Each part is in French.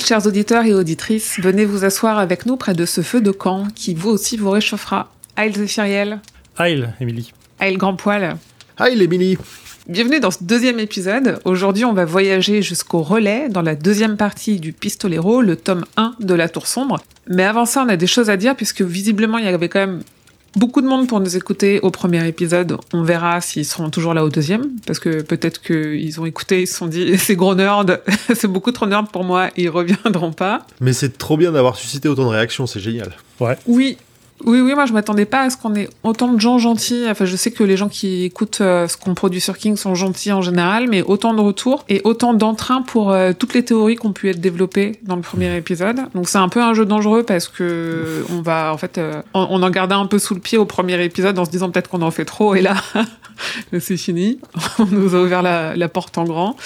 Aïe, chers auditeurs et auditrices, venez vous asseoir avec nous près de ce feu de camp qui vous aussi vous réchauffera. Aïe, Zéphiriel. Aïe, Émilie. Aïe, grand poil. Les mini Bienvenue dans ce deuxième épisode. Aujourd'hui, on va voyager jusqu'au relais dans la deuxième partie du Pistolero, le tome 1 de la Tour Sombre. Mais avant ça, on a des choses à dire puisque visiblement, il y avait quand même beaucoup de monde pour nous écouter au premier épisode. On verra s'ils seront toujours là au deuxième parce que peut-être qu'ils ont écouté, ils se sont dit c'est gros nerd, c'est beaucoup trop nerd pour moi, ils reviendront pas. Mais c'est trop bien d'avoir suscité autant de réactions, c'est génial. Ouais. Oui. Oui, oui, moi je m'attendais pas à ce qu'on ait autant de gens gentils. Enfin, je sais que les gens qui écoutent euh, ce qu'on produit sur King sont gentils en général, mais autant de retours et autant d'entrain pour euh, toutes les théories qui ont pu être développées dans le premier épisode. Donc c'est un peu un jeu dangereux parce que on va, en fait, euh, on, en gardait un peu sous le pied au premier épisode en se disant peut-être qu'on en fait trop et là, c'est fini. on nous a ouvert la porte en grand.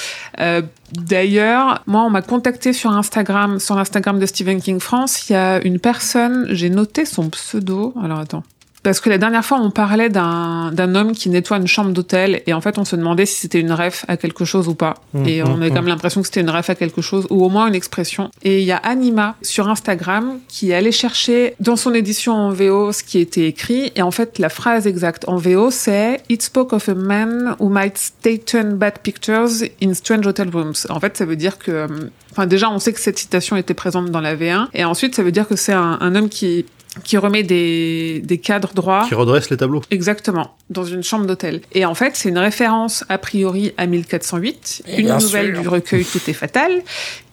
D'ailleurs, moi, on m'a contacté sur Instagram, sur l'Instagram de Stephen King France. Il y a une personne, j'ai noté son pseudo. Alors attends. Parce que la dernière fois, on parlait d'un d'un homme qui nettoie une chambre d'hôtel et en fait, on se demandait si c'était une ref à quelque chose ou pas. Mmh, et on mmh, avait quand mmh. même l'impression que c'était une ref à quelque chose ou au moins une expression. Et il y a Anima sur Instagram qui est allée chercher dans son édition en VO ce qui était écrit et en fait, la phrase exacte en VO, c'est It spoke of a man who might stay turn bad pictures in strange hotel rooms. En fait, ça veut dire que euh, Enfin, déjà, on sait que cette citation était présente dans la V1. Et ensuite, ça veut dire que c'est un, un homme qui, qui remet des, des cadres droits. Qui redresse les tableaux. Exactement, dans une chambre d'hôtel. Et en fait, c'est une référence a priori à 1408, Et une nouvelle sûr. du recueil Tout est fatal,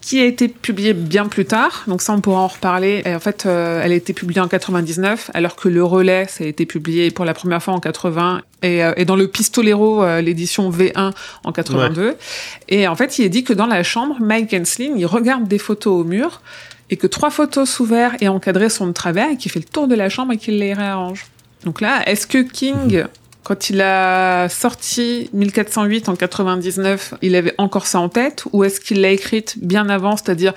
qui a été publiée bien plus tard. Donc ça, on pourra en reparler. Et en fait, euh, elle a été publiée en 99, alors que le relais, ça a été publié pour la première fois en 80, et, euh, et dans le Pistolero, euh, l'édition V1 en 82. Et en fait, il est dit que dans la chambre, Mike Hensling, il regarde des photos au mur, et que trois photos sous verre et encadrées sont de travers, et qu'il fait le tour de la chambre et qu'il les réarrange. Donc là, est-ce que King, quand il a sorti 1408 en 99, il avait encore ça en tête, ou est-ce qu'il l'a écrite bien avant, c'est-à-dire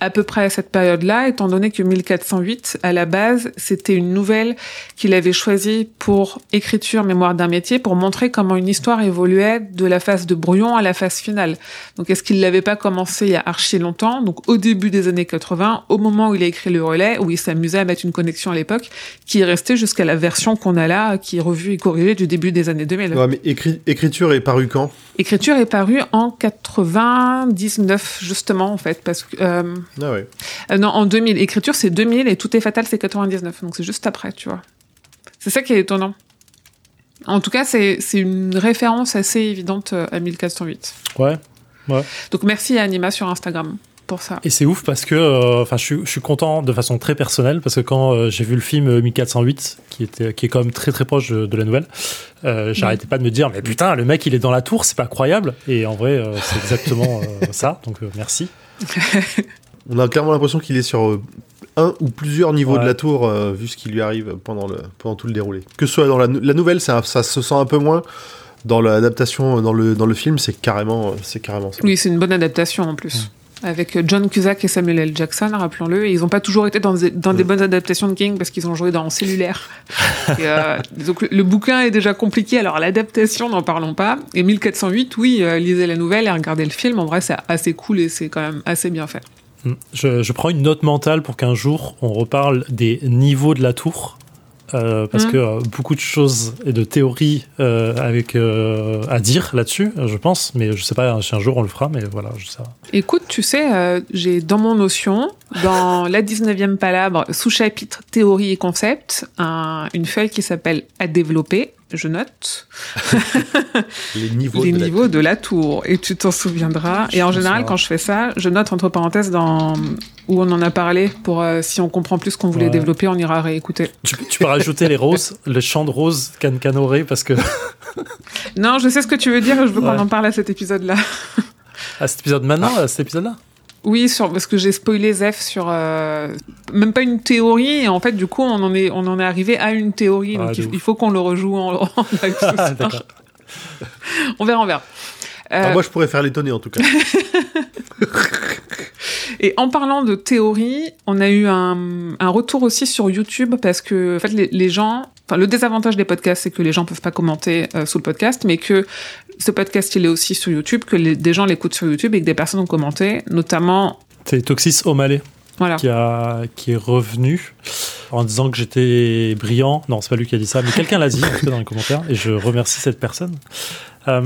à peu près à cette période-là, étant donné que 1408, à la base, c'était une nouvelle qu'il avait choisie pour écriture mémoire d'un métier, pour montrer comment une histoire évoluait de la phase de brouillon à la phase finale. Donc est-ce qu'il l'avait pas commencé il y a archi longtemps, donc au début des années 80, au moment où il a écrit le relais, où il s'amusait à mettre une connexion à l'époque, qui est restée jusqu'à la version qu'on a là, qui est revue et corrigée du début des années 2000. Ouais, mais écrit- écriture est paru quand? Écriture est parue en 99, justement, en fait, parce que... euh, Ah ouais. euh, non, en 2000. Écriture, c'est 2000 et Tout est fatal, c'est 99. Donc c'est juste après, tu vois. C'est ça qui est étonnant. En tout cas, c'est c'est une référence assez évidente euh, à 1408. Ouais. Donc merci à Anima sur Instagram pour ça. Et c'est ouf parce que, euh, enfin, je, suis- je suis content de façon très personnelle parce que quand euh, j'ai vu le film euh, 1408, qui était, qui est quand même très très proche de, la nouvelle, euh, j'arrêtais pas de me dire, mais putain, le mec il est dans la tour, c'est pas croyable. Et en vrai, euh, c'est exactement euh, ça. Donc euh, merci. On a clairement l'impression qu'il est sur euh, un ou plusieurs niveaux Ouais. de la tour, euh, vu ce qui lui arrive pendant, le, pendant tout le déroulé. Que ce soit dans la, nou- la nouvelle, ça, ça se sent un peu moins. Dans l'adaptation, dans le, dans le film, c'est carrément, euh, c'est carrément ça. Oui, c'est une bonne adaptation en plus. Avec euh, John Cusack et Samuel L. Jackson, rappelons-le. Et ils n'ont pas toujours été dans des, dans des bonnes adaptations de King parce qu'ils ont joué dans Cellulaire. Et, euh, donc le, le bouquin est déjà compliqué, alors l'adaptation, n'en parlons pas. Et 1408, oui, euh, lisez la nouvelle et regardez le film. En vrai, c'est assez cool et c'est quand même assez bien fait. Mm. Je, je prends une note mentale pour qu'un jour on reparle des niveaux de la tour. euh, parce Mm. que euh, beaucoup de choses et de théories euh, avec euh, à dire là-dessus, je pense, mais je sais pas si un jour on le fera, mais voilà, je sais. Écoute, tu sais, j'ai dans mon notion, dans la 19e palabre, sous-chapitre théorie et concept, un- une feuille qui s'appelle à développer. Je note Les niveaux les de la niveaux de la tour et tu t'en souviendras. Je Et en général, quand je fais ça, je note entre parenthèses dans où on en a parlé pour euh, si on comprend plus ce qu'on voulait Ouais. développer, on ira réécouter. Tu, peux- tu peux rajouter les roses, le chant de rose can canoré parce que Non, je sais ce que tu veux dire je veux Ouais. qu'on en parle à cet épisode-là. à cet épisode maintenant, à cet épisode-là. Oui, sur, parce que j'ai spoilé Zef sur euh, même pas une théorie et en fait du coup on en est on en est arrivé à une théorie Ah, donc il, faut qu'on le rejoue en, en live ce Ah, soir. D'accord. On verra, on verra. Ah, moi, je pourrais faire l'étonner en tout cas. Et en parlant de théorie, on a eu un, un retour aussi sur YouTube parce que en fait, les, les gens, enfin le désavantage des podcasts, c'est que les gens peuvent pas commenter euh, sous le podcast, mais que ce podcast il est aussi sur YouTube, que les, des gens l'écoutent sur YouTube et que des personnes ont commenté, notamment. C'est Toxis O'Malley Voilà. qui, a, qui est revenu en disant que j'étais brillant. Non, c'est pas lui qui a dit ça, mais quelqu'un l'a dit en tout cas, dans les commentaires et je remercie cette personne. Euh,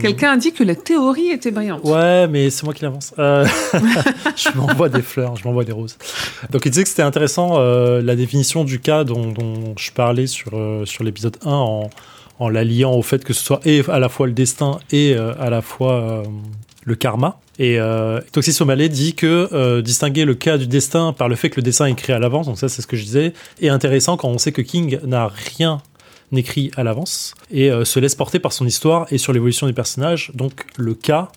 Quelqu'un a dit que la théorie était brillante. Ouais, mais c'est moi qui l'avance. Euh, je m'envoie des fleurs, je m'envoie des roses. Donc il disait que c'était intéressant euh, la définition du cas dont, dont je parlais sur, sur l'épisode 1 en, en la liant au fait que ce soit et à la fois le destin et à la fois le karma. Et euh, Toxis O'Malley dit que euh, distinguer le cas du destin par le fait que le dessin est écrit à l'avance, donc ça c'est ce que je disais, est intéressant quand on sait que King n'a rien écrit à l'avance et euh, se laisse porter par son histoire et sur l'évolution des personnages. Donc le cas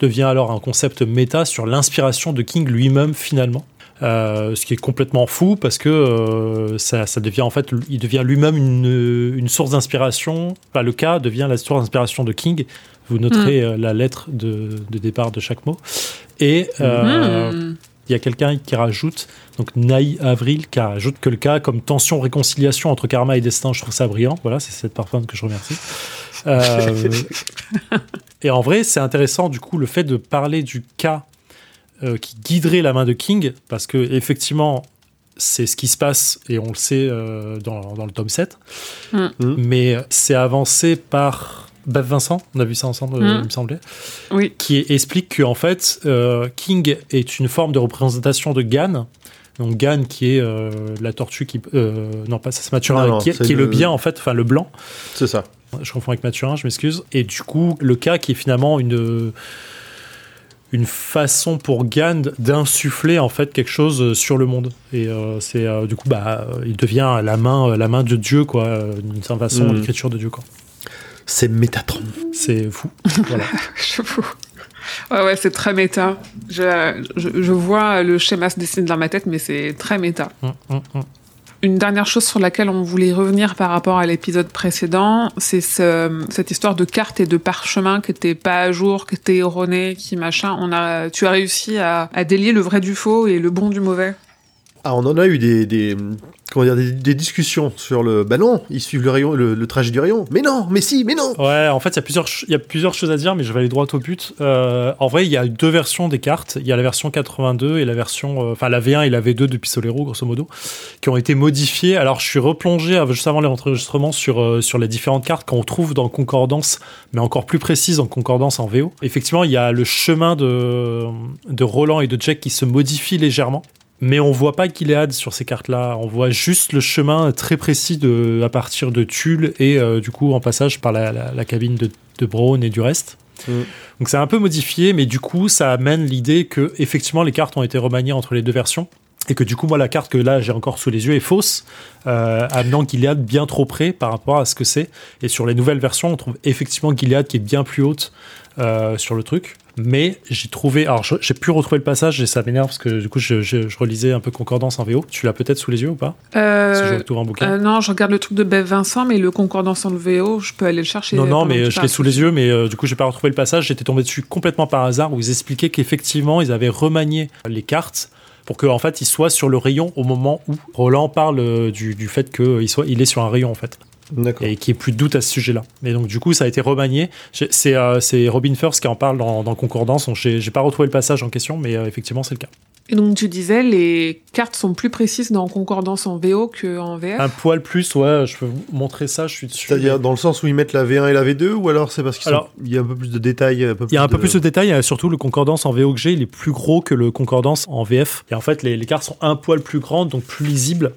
devient alors un concept méta sur l'inspiration de King lui-même finalement. Euh, ce qui est complètement fou parce que euh, ça, ça devient en fait, il devient lui-même une, une source d'inspiration. Enfin, le cas devient la source d'inspiration de King. Vous noterez euh, la lettre de, de départ de chaque mot. Et Hmm. Il y a quelqu'un qui rajoute, donc Naï Avril, qui rajoute que le cas comme tension-réconciliation entre karma et destin, je trouve ça brillant. Voilà, c'est cette personne que je remercie. Euh, et en vrai, c'est intéressant du coup le fait de parler du cas euh, qui guiderait la main de King, parce que effectivement, c'est ce qui se passe et on le sait euh, dans, dans le tome 7. Mm. Mm. Mais c'est avancé par Bev Vincent, on a vu ça ensemble, euh, Mm. il me semblait Oui. qui explique qu'en fait, euh, King est une forme de représentation de Gan. Donc Gan qui est euh, la tortue qui... euh, non, pas ça, c'est Mathurin, Non, non, qui, est, c'est qui est le bien en fait, enfin le blanc. C'est ça. Je confonds avec Mathurin, je m'excuse. Et du coup, le cas qui est finalement une une façon pour Gan d'insuffler en fait quelque chose sur le monde et euh, c'est euh, du coup bah il devient la main la main de Dieu quoi d'une certaine façon Mm. l'écriture de Dieu quoi C'est Métatron. c'est fou voilà J'avoue. Ouais, ouais, c'est très méta. Je, je, je vois le schéma se dessiner dans ma tête, mais c'est très méta. Hum, hum, hum. Une dernière chose sur laquelle on voulait revenir par rapport à l'épisode précédent, c'est ce- cette histoire de cartes et de parchemins qui n'étaient pas à jour, qui étaient erronés, qui machin. On a, tu as réussi à, à délier le vrai du faux et le bon du mauvais. Ah, on en a eu des, des, comment dire, des, discussions sur le. Bah non, ils suivent le rayon, le, trajet du rayon. Mais non, mais si, mais non. Ouais, en fait, il y, a plusieurs y a plusieurs choses à dire, mais je vais aller droit au but. Euh, en vrai, il y a deux versions des cartes. Il y a la version 82 et la version, euh, enfin la V1 et la V2 de Pistolero, grosso modo, qui ont été modifiées. Alors, je suis replongé euh, juste avant l'enregistrement sur euh, sur les différentes cartes qu'on trouve dans Concordance, mais encore plus précises en Concordance en VO. Effectivement, il y a le chemin de de Roland et de Jack qui se modifie légèrement. Mais on voit pas Gilead sur ces cartes-là. On voit juste le chemin très précis de, à partir de Tulle et euh, du coup en passage par la, la- la cabine de, de Brown et du reste. Mm. Donc c'est un peu modifié, mais du coup ça amène l'idée que effectivement les cartes ont été remaniées entre les deux versions et que du coup moi la carte que là j'ai encore sous les yeux est fausse, euh, amenant Gilead bien trop près par rapport à ce que c'est. Et sur les nouvelles versions, on trouve effectivement Gilead qui est bien plus haute euh, sur le truc. Mais j'ai trouvé, alors j'ai pu retrouver le passage et ça m'énerve parce que du coup je, je- je relisais un peu Concordance en VO. Tu l'as peut-être sous les yeux ou pas? Euh, Parce que je un bouquin. euh, non, je regarde le truc de Bev Vincent, mais le concordance en VO, je peux aller le chercher. Non, non, mais je l'ai parles. sous les yeux, mais euh, du coup, j'ai pas retrouvé le passage. J'étais tombé dessus complètement par hasard où ils expliquaient qu'effectivement, ils avaient remanié les cartes pour qu'en fait, ils soient sur le rayon au moment où Roland parle euh, du, du fait qu'il soit, il est sur un rayon en fait. Et qu'il n'y ait plus de doute à ce sujet-là. Et donc, du coup, ça a été remanié. C'est euh, c'est Robin First qui en parle dans, dans Concordance. J'ai pas retrouvé le passage en question, mais euh, effectivement, c'est le cas. Et donc tu disais, les cartes sont plus précises dans concordance en VO qu'en VF. Un poil plus, ouais, je peux vous montrer ça, je suis dessus. C'est-à-dire dans le sens où ils mettent la V1 et la V2 ou alors c'est parce qu'il Alors- y a un peu plus de détails Il y a un peu de- plus de détails, il y a surtout le concordance en VO que j'ai, il est plus gros que le concordance en VF. Et en fait, les, les cartes sont un poil plus grandes, donc plus lisibles.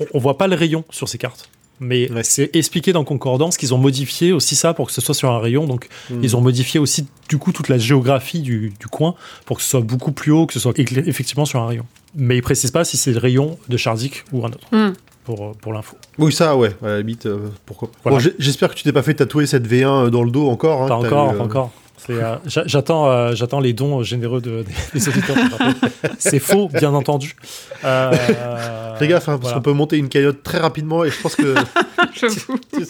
On, on voit pas le rayon sur ces cartes. Mais Ouais. c'est expliqué dans Concordance qu'ils ont modifié aussi ça pour que ce soit sur un rayon. Donc, Hmm. ils ont modifié aussi, du coup, toute la géographie du, du coin pour que ce soit beaucoup plus haut, que ce soit effectivement sur un rayon. Mais ils précisent pas si c'est le rayon de Charzik ou un autre, Hmm. pour, euh, pour l'info. Oui, ça, ouais, à la limite, euh, pourquoi. Voilà. Bon, J'espère que tu t'es pas fait tatouer cette V1 dans le dos encore. hein, Pas encore, eu, euh, encore. Euh, j'a- j'attends, euh, j'attends les dons généreux de, des auditeurs. c'est faux, bien entendu. Euh, Fais gaffe, hein, parce voilà. qu'on peut monter une cagnotte très rapidement et je pense que J'avoue.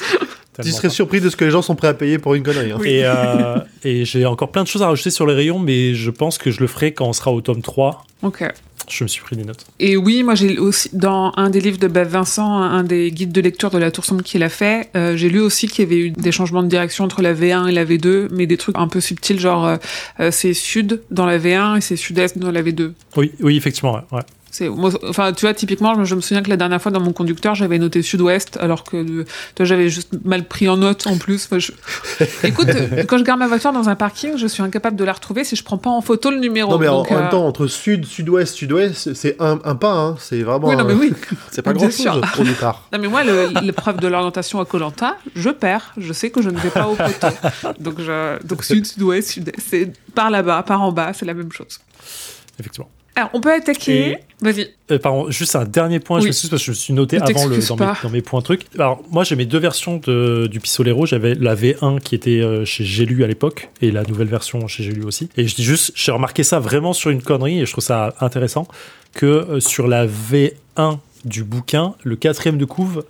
Tu serais pas. surpris de ce que les gens sont prêts à payer pour une connerie. hein. Et, euh, et j'ai encore plein de choses à rajouter sur les rayons, mais je pense que je le ferai quand on sera au tome 3. Ok. Je me suis pris des notes. Et oui, moi j'ai aussi dans un des livres de Bev Vincent, un des guides de lecture de la Tour Sombre qu'il a fait, euh, j'ai lu aussi qu'il y avait eu des changements de direction entre la V1 et la V2, mais des trucs un peu subtils, genre euh, euh, c'est sud dans la V1 et c'est sud-est dans la V2. Oui, oui, effectivement, ouais. ouais. Enfin, tu vois, typiquement, je, me souviens que la dernière fois dans mon conducteur, j'avais noté sud-ouest, alors que euh, toi, j'avais juste mal pris en note en plus. Enfin, je- Écoute, euh, quand je garde ma voiture dans un parking, je suis incapable de la retrouver si je prends pas en photo le numéro. Non, mais en, Donc, en même euh, temps, entre sud, sud-ouest, sud-ouest, c'est- c'est un, un pas, hein. c'est vraiment. Oui, non, mais oui. C'est pas grand-chose sûr. au départ. Non mais moi, le- l'épreuve de l'orientation à Colanta, je perds. Je sais que je ne vais pas au poteau. Donc, je, donc sud, sud-ouest, sud-est, c'est par là-bas, par en bas, c'est la même chose. Effectivement. Alors, on peut attaquer. Et- Vas-y. Euh, pardon, juste un dernier point, je Oui. m'excuse parce que je me suis noté Ne avant le, dans, mes, dans mes points trucs. Alors, moi, j'ai mes deux versions de, du Pistolero. J'avais la V1 qui était euh, chez J'ai lu à l'époque et la nouvelle version chez J'ai lu aussi. Et je dis juste, j'ai remarqué ça vraiment sur une connerie et je trouve ça intéressant que euh, sur la V1 du bouquin, le quatrième de couve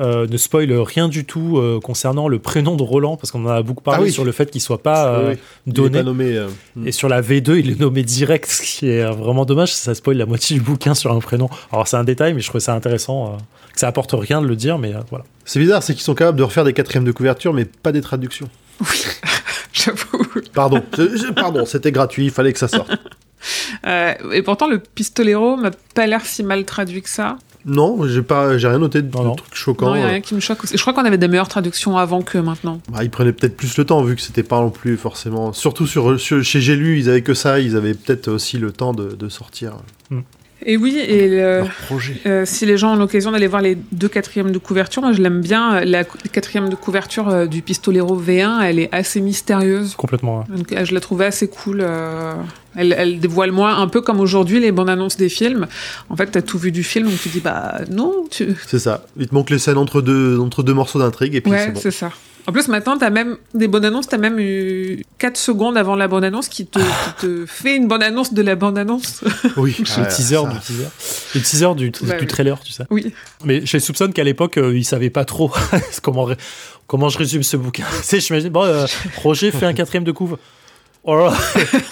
euh, ne spoil rien du tout euh, concernant le prénom de Roland parce qu'on en a beaucoup parlé Ah oui. sur le fait qu'il soit pas euh, Oui, donné. pas nommé. euh, Et sur la V2, il est nommé direct, ce qui est vraiment dommage. Ça spoil la moitié du bouquin sur un prénom. Alors c'est un détail, mais je trouvais ça intéressant. euh, que ça apporte rien de le dire, mais euh, voilà. C'est bizarre, c'est qu'ils sont capables de refaire des quatrièmes de couverture, mais pas des traductions. Oui, j'avoue. Pardon, pardon, c'était gratuit, il fallait que ça sorte. Euh, et pourtant, le pistolero m'a pas l'air si mal traduit que ça. Non, j'ai pas, j'ai rien noté de, Non, non. de trucs choquants. Non, il y a rien qui me choque. aussi. Je crois qu'on avait des meilleures traductions avant que maintenant. Bah, ils prenaient peut-être plus le temps vu que c'était pas non plus forcément. Surtout sur, sur- chez J'ai lu, ils avaient que ça, ils avaient peut-être aussi le temps de, de sortir Et oui, et le-. Euh, si les gens ont l'occasion d'aller voir les deux quatrièmes de couverture, moi je l'aime bien. La cou- quatrième de couverture euh, du Pistolero V1, elle est assez mystérieuse. Complètement. ouais. Donc, euh, je la trouvais assez cool. euh, elle, elle dévoile moins, un peu comme aujourd'hui les bandes annonces des films. En fait, t'as tout vu du film, donc tu dis bah non. Tu... C'est ça. Il te manque les scènes entre deux, entre deux morceaux d'intrigue et puis Ouais, c'est bon. c'est ça. En plus, maintenant, t'as même des bonnes annonces, t'as même eu 4 secondes avant la bande annonce qui te, qui te fait une bande annonce de la bande annonce. Oui. le teaser ça- du teaser. Le teaser du, oui. trailer, tu sais. Oui. Mais je soupçonne qu'à l'époque, euh, ils savaient pas trop comment, ré- comment je résume ce bouquin. Tu sais, j'imagine, bon, euh, Roger fait un quatrième de couve. Oh, là là.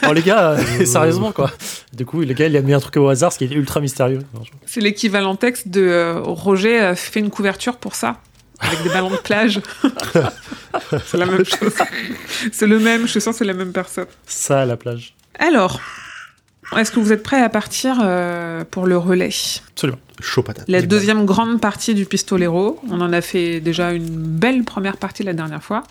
oh les gars, euh, sérieusement quoi. Du coup, le gars, il a mis un truc au hasard, ce qui est ultra mystérieux. C'est l'équivalent texte de euh, Roger a fait une couverture pour ça, avec des ballons de plage. c'est la même chose. C'est le même, je sûre que c'est la même personne. Ça à la plage. Alors, est-ce que vous êtes prêts à partir euh, pour le relais? Absolument. Chaud patate. La deuxième grande partie du Pistolero. On en a fait déjà une belle première partie la dernière fois.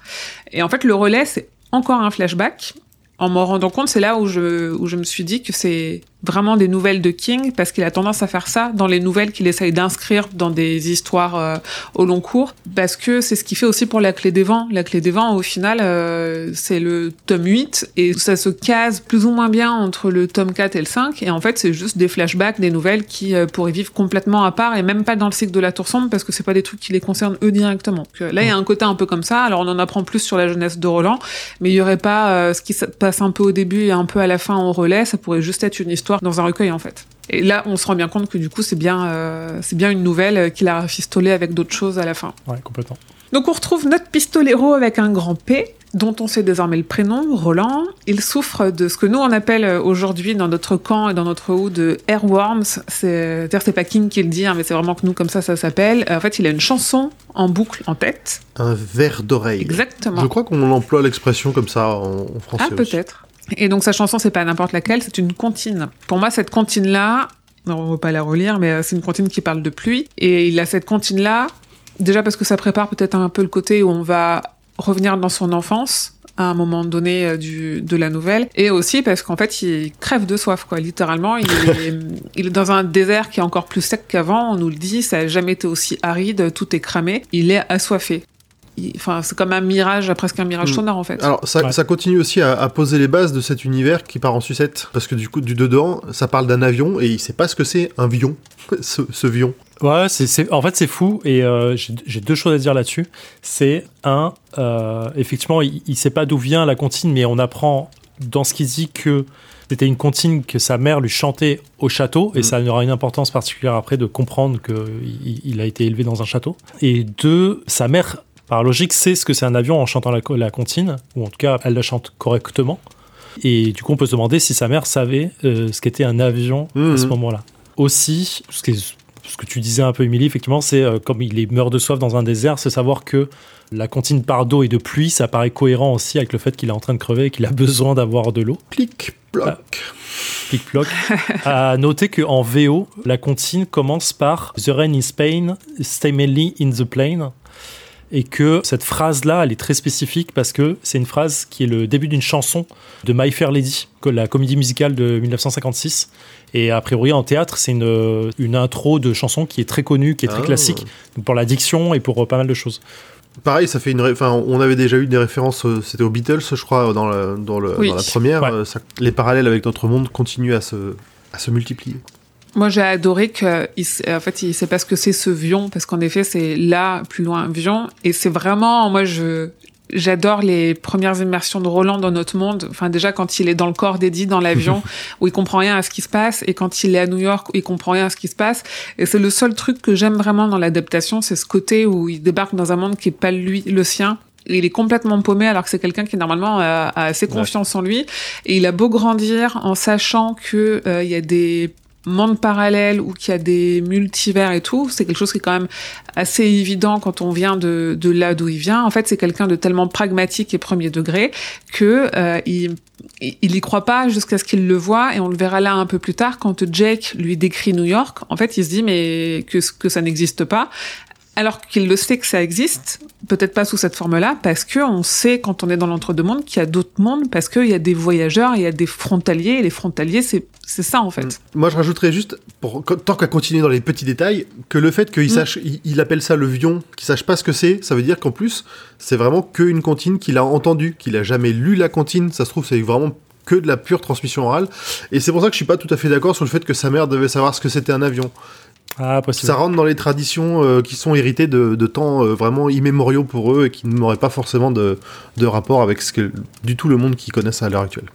Et en fait, le relais, c'est encore un flashback. En m'en rendant compte, c'est là où je, où je me suis dit que c'est vraiment des nouvelles de King, parce qu'il a tendance à faire ça dans les nouvelles qu'il essaye d'inscrire dans des histoires euh, au long cours, parce que c'est ce qu'il fait aussi pour La Clé des Vents. La Clé des Vents, au final, euh, c'est le tome 8, et ça se case plus ou moins bien entre le tome 4 et le 5, et en fait, c'est juste des flashbacks, des nouvelles qui euh, pourraient vivre complètement à part, et même pas dans le cycle de la Tour Sombre, parce que c'est pas des trucs qui les concernent eux directement. Euh, là, il y a un côté un peu comme ça, alors on en apprend plus sur la jeunesse de Roland, mais il y aurait pas ce qui se passe un peu au début et un peu à la fin en relais, ça pourrait juste être une histoire dans un recueil en fait. Et là, on se rend bien compte que du coup, c'est bien, euh, c'est bien une nouvelle euh, qu'il a rafistolée avec d'autres choses à la fin. Ouais, complètement. Donc on retrouve notre pistolero avec un grand P, dont on sait désormais le prénom, Roland. Il souffre de ce que nous on appelle euh, aujourd'hui dans notre camp et dans notre hood de airworms. C'est- C'est-à-dire c'est pas King qui le dit, hein, mais c'est vraiment que nous comme ça ça s'appelle. En fait, il a une chanson en boucle en tête. Un verre d'oreille. Exactement. Je crois qu'on emploie l'expression comme ça en, en français. Ah, peut-être. Et donc, sa chanson, c'est pas n'importe laquelle, c'est une comptine. Pour moi, cette comptine-là, on va pas la relire, mais euh, c'est une comptine qui parle de pluie. Et il a cette comptine-là, déjà parce que ça prépare peut-être un peu le côté où on va revenir dans son enfance à un moment donné euh, du, de la nouvelle, et aussi parce qu'en fait, il crève de soif, quoi. Littéralement, il est, il est dans un désert qui est encore plus sec qu'avant, on nous le dit, ça a jamais été aussi aride, tout est cramé. Il est assoiffé. Enfin, c'est comme un mirage, presque un mirage Mm. sonore, en fait. Alors, ça, Ouais. ça continue aussi à, à poser les bases de cet univers qui part en sucette. Parce que du coup, du dedans, ça parle d'un avion et il sait pas ce que c'est un vion, ce, ce vion. Ouais, c'est, en fait, c'est fou. Et euh, j'ai, deux choses à dire là-dessus. C'est un, euh, effectivement, il, il sait pas d'où vient la comptine, mais on apprend dans ce qu'il dit que c'était une comptine que sa mère lui chantait au château, et Mm. ça aura une importance particulière après de comprendre qu'il il a été élevé dans un château. Et deux, sa mère par logique, sait ce que c'est un avion en chantant la, la comptine, ou en tout cas, elle la chante correctement. Et du coup, on peut se demander si sa mère savait euh, ce qu'était un avion à ce Mhm. moment-là. Aussi, ce, qui est- ce que tu disais un peu, Émilie, effectivement, c'est euh, comme il est meurt de soif dans un désert, c'est savoir que la comptine par d'eau et de pluie, ça paraît cohérent aussi avec le fait qu'il est en train de crever et qu'il a besoin d'avoir de l'eau. Clic, bloc. Ah. Pic-ploc. à noter qu'en VO, la comptine commence par The rain in Spain, stay mainly in the plane. Et que cette phrase-là, elle est très spécifique parce que c'est une phrase qui est le début d'une chanson de My Fair Lady, la comédie musicale de 1956. Et a priori, en théâtre, c'est une, une intro de chanson qui est très connue, qui est très Ah. classique, pour la diction et pour euh, pas mal de choses. Pareil, ça fait une. ré- Enfin, on avait déjà eu des références. euh, C'était aux Beatles, je crois, dans, la- dans, le, Oui. dans la première. Ouais. ça- les parallèles avec notre monde continuent à se, à se multiplier. Moi, j'ai adoré que, il, en fait, il sait pas ce que c'est ce vion, parce qu'en effet, c'est là, plus loin, vion. Et c'est vraiment, moi, je, j'adore les premières immersions de Roland dans notre monde. Enfin, déjà, quand il est dans le corps d'Eddie, dans l'avion, où il comprend rien à ce qui se passe, et quand il est à New York, où il comprend rien à ce qui se passe. Et c'est le seul truc que j'aime vraiment dans l'adaptation, c'est ce côté où il débarque dans un monde qui est pas lui, le sien. Il est complètement paumé alors que c'est quelqu'un qui normalement a, a assez confiance en lui et il a beau grandir en sachant que euh, il y a des mondes parallèles ou qu'il y a des multivers et tout, c'est quelque chose qui est quand même assez évident quand on vient de, de là d'où il vient. En fait, c'est quelqu'un de tellement pragmatique et premier degré que euh, il, il y croit pas jusqu'à ce qu'il le voit et on le verra là un peu plus tard quand Jake lui décrit New York. En fait, il se dit mais que que ça n'existe pas. Alors qu'il le sait que ça existe, peut-être pas sous cette forme-là, parce que on sait quand on est dans l'entre-deux-mondes qu'il y a d'autres mondes, parce qu'il y a des voyageurs, il y a des frontaliers, et les frontaliers, c'est c'est ça en fait. Moi, je rajouterais juste, pour, tant qu'à continuer dans les petits détails, que le fait qu'il Mm. sache, il, il appelle ça le vion, qu'il sache pas ce que c'est, ça veut dire qu'en plus, c'est vraiment qu'une comptine qu'il a entendue, qu'il a jamais lu la comptine. Ça se trouve, c'est vraiment que de la pure transmission orale. Et c'est pour ça que je suis pas tout à fait d'accord sur le fait que sa mère devait savoir ce que c'était un avion. Ah, possible. Ça rentre dans les traditions euh, qui sont héritées de, de temps euh, vraiment immémoriaux pour eux et qui n'auraient pas forcément de, de rapport avec ce que, du tout le monde qu'ils connaissent à l'heure actuelle.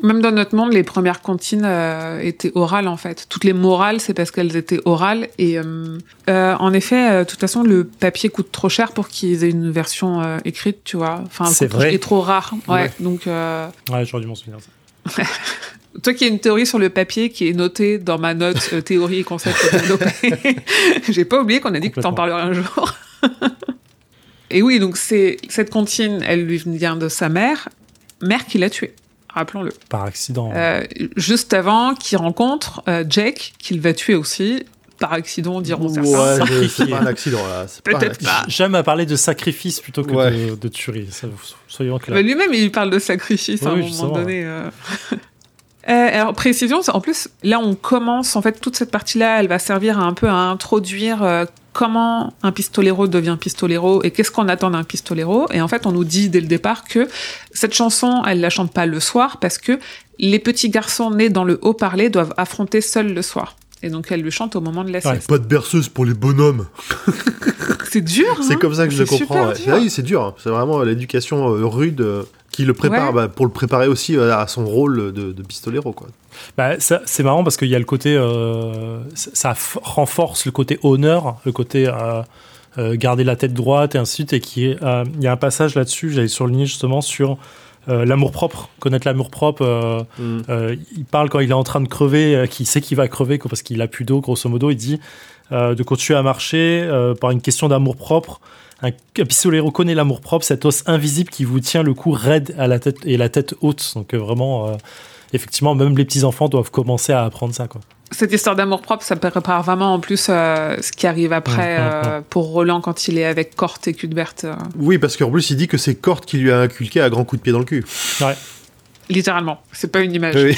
Même dans notre monde, les premières comptines euh, étaient orales en fait. Toutes les morales, c'est parce qu'elles étaient orales. Et euh, euh, en effet, euh, de toute façon, le papier coûte trop cher pour qu'ils aient une version euh, écrite, tu vois. Enfin, C'est vrai. est trop rare. Ouais. Ouais. Donc, euh, Ouais, j'aurais dû m'en souvenir. ça. toi qui as une théorie sur le papier qui est notée dans ma note euh, théorie et concept j'ai pas oublié qu'on a dit que t'en parlerais un jour. et oui, donc c'est cette comptine, elle lui vient de sa mère, mère qui l'a tuée. Rappelons-le. Par accident. Euh, juste avant qu'il rencontre euh, Jake, qu'il va tuer aussi, par accident, diront certains. Ouais, c'est pas un accident là. Peut-être pas. J'aime à parler de sacrifice plutôt que Ouais. de, de tuerie. Ça, soyons clairs. Lui-même, il parle de sacrifice à Oui, un oui, moment justement, donné. euh. Euh, alors, précision, en plus, là, on commence, en fait, toute cette partie-là, elle va servir un peu à introduire euh, comment un pistolero devient pistolero et qu'est-ce qu'on attend d'un pistolero. Et en fait, on nous dit dès le départ que cette chanson, elle la chante pas le soir parce que les petits garçons nés dans le haut-parler doivent affronter seuls le soir. Et donc, elle lui chante au moment de la Ouais. Pas de berceuse pour les bonhommes. C'est dur, C'est hein comme ça que je le comprends. super ouais. dur. Oui, c'est dur. hein. C'est vraiment l'éducation euh, rude euh, qui le prépare Ouais. bah, pour le préparer aussi euh, à son rôle de, de pistolero. Quoi. Bah, ça- c'est marrant parce qu'il y a le côté. euh, ça renforce le côté honneur, le côté. euh, euh, garder la tête droite et ainsi de suite. Et qui euh, il y a un passage là-dessus, j'avais surligné justement sur euh, l'amour propre, connaître l'amour propre. euh, Mm. Euh, il parle quand il est en train de crever, euh, qu'il sait qu'il va crever parce qu'il a plus d'eau, grosso modo. Il dit euh, de continuer à marcher euh, par une question d'amour propre. Un, pistolero connaît l'amour propre, cet os invisible qui vous tient le cou raide à la tête et la tête haute. Donc vraiment, euh, effectivement, même les petits enfants doivent commencer à apprendre ça. Quoi. Cette histoire d'amour propre, ça prépare vraiment en plus euh, ce qui arrive après Mmh, mmh, euh, pour Roland quand il est avec Cort et Cuthbert. euh, Oui, parce qu'en plus, il dit que c'est Cort qui lui a inculqué à grands coups de pied dans le cul. Ouais. littéralement, c'est pas une image. Oui.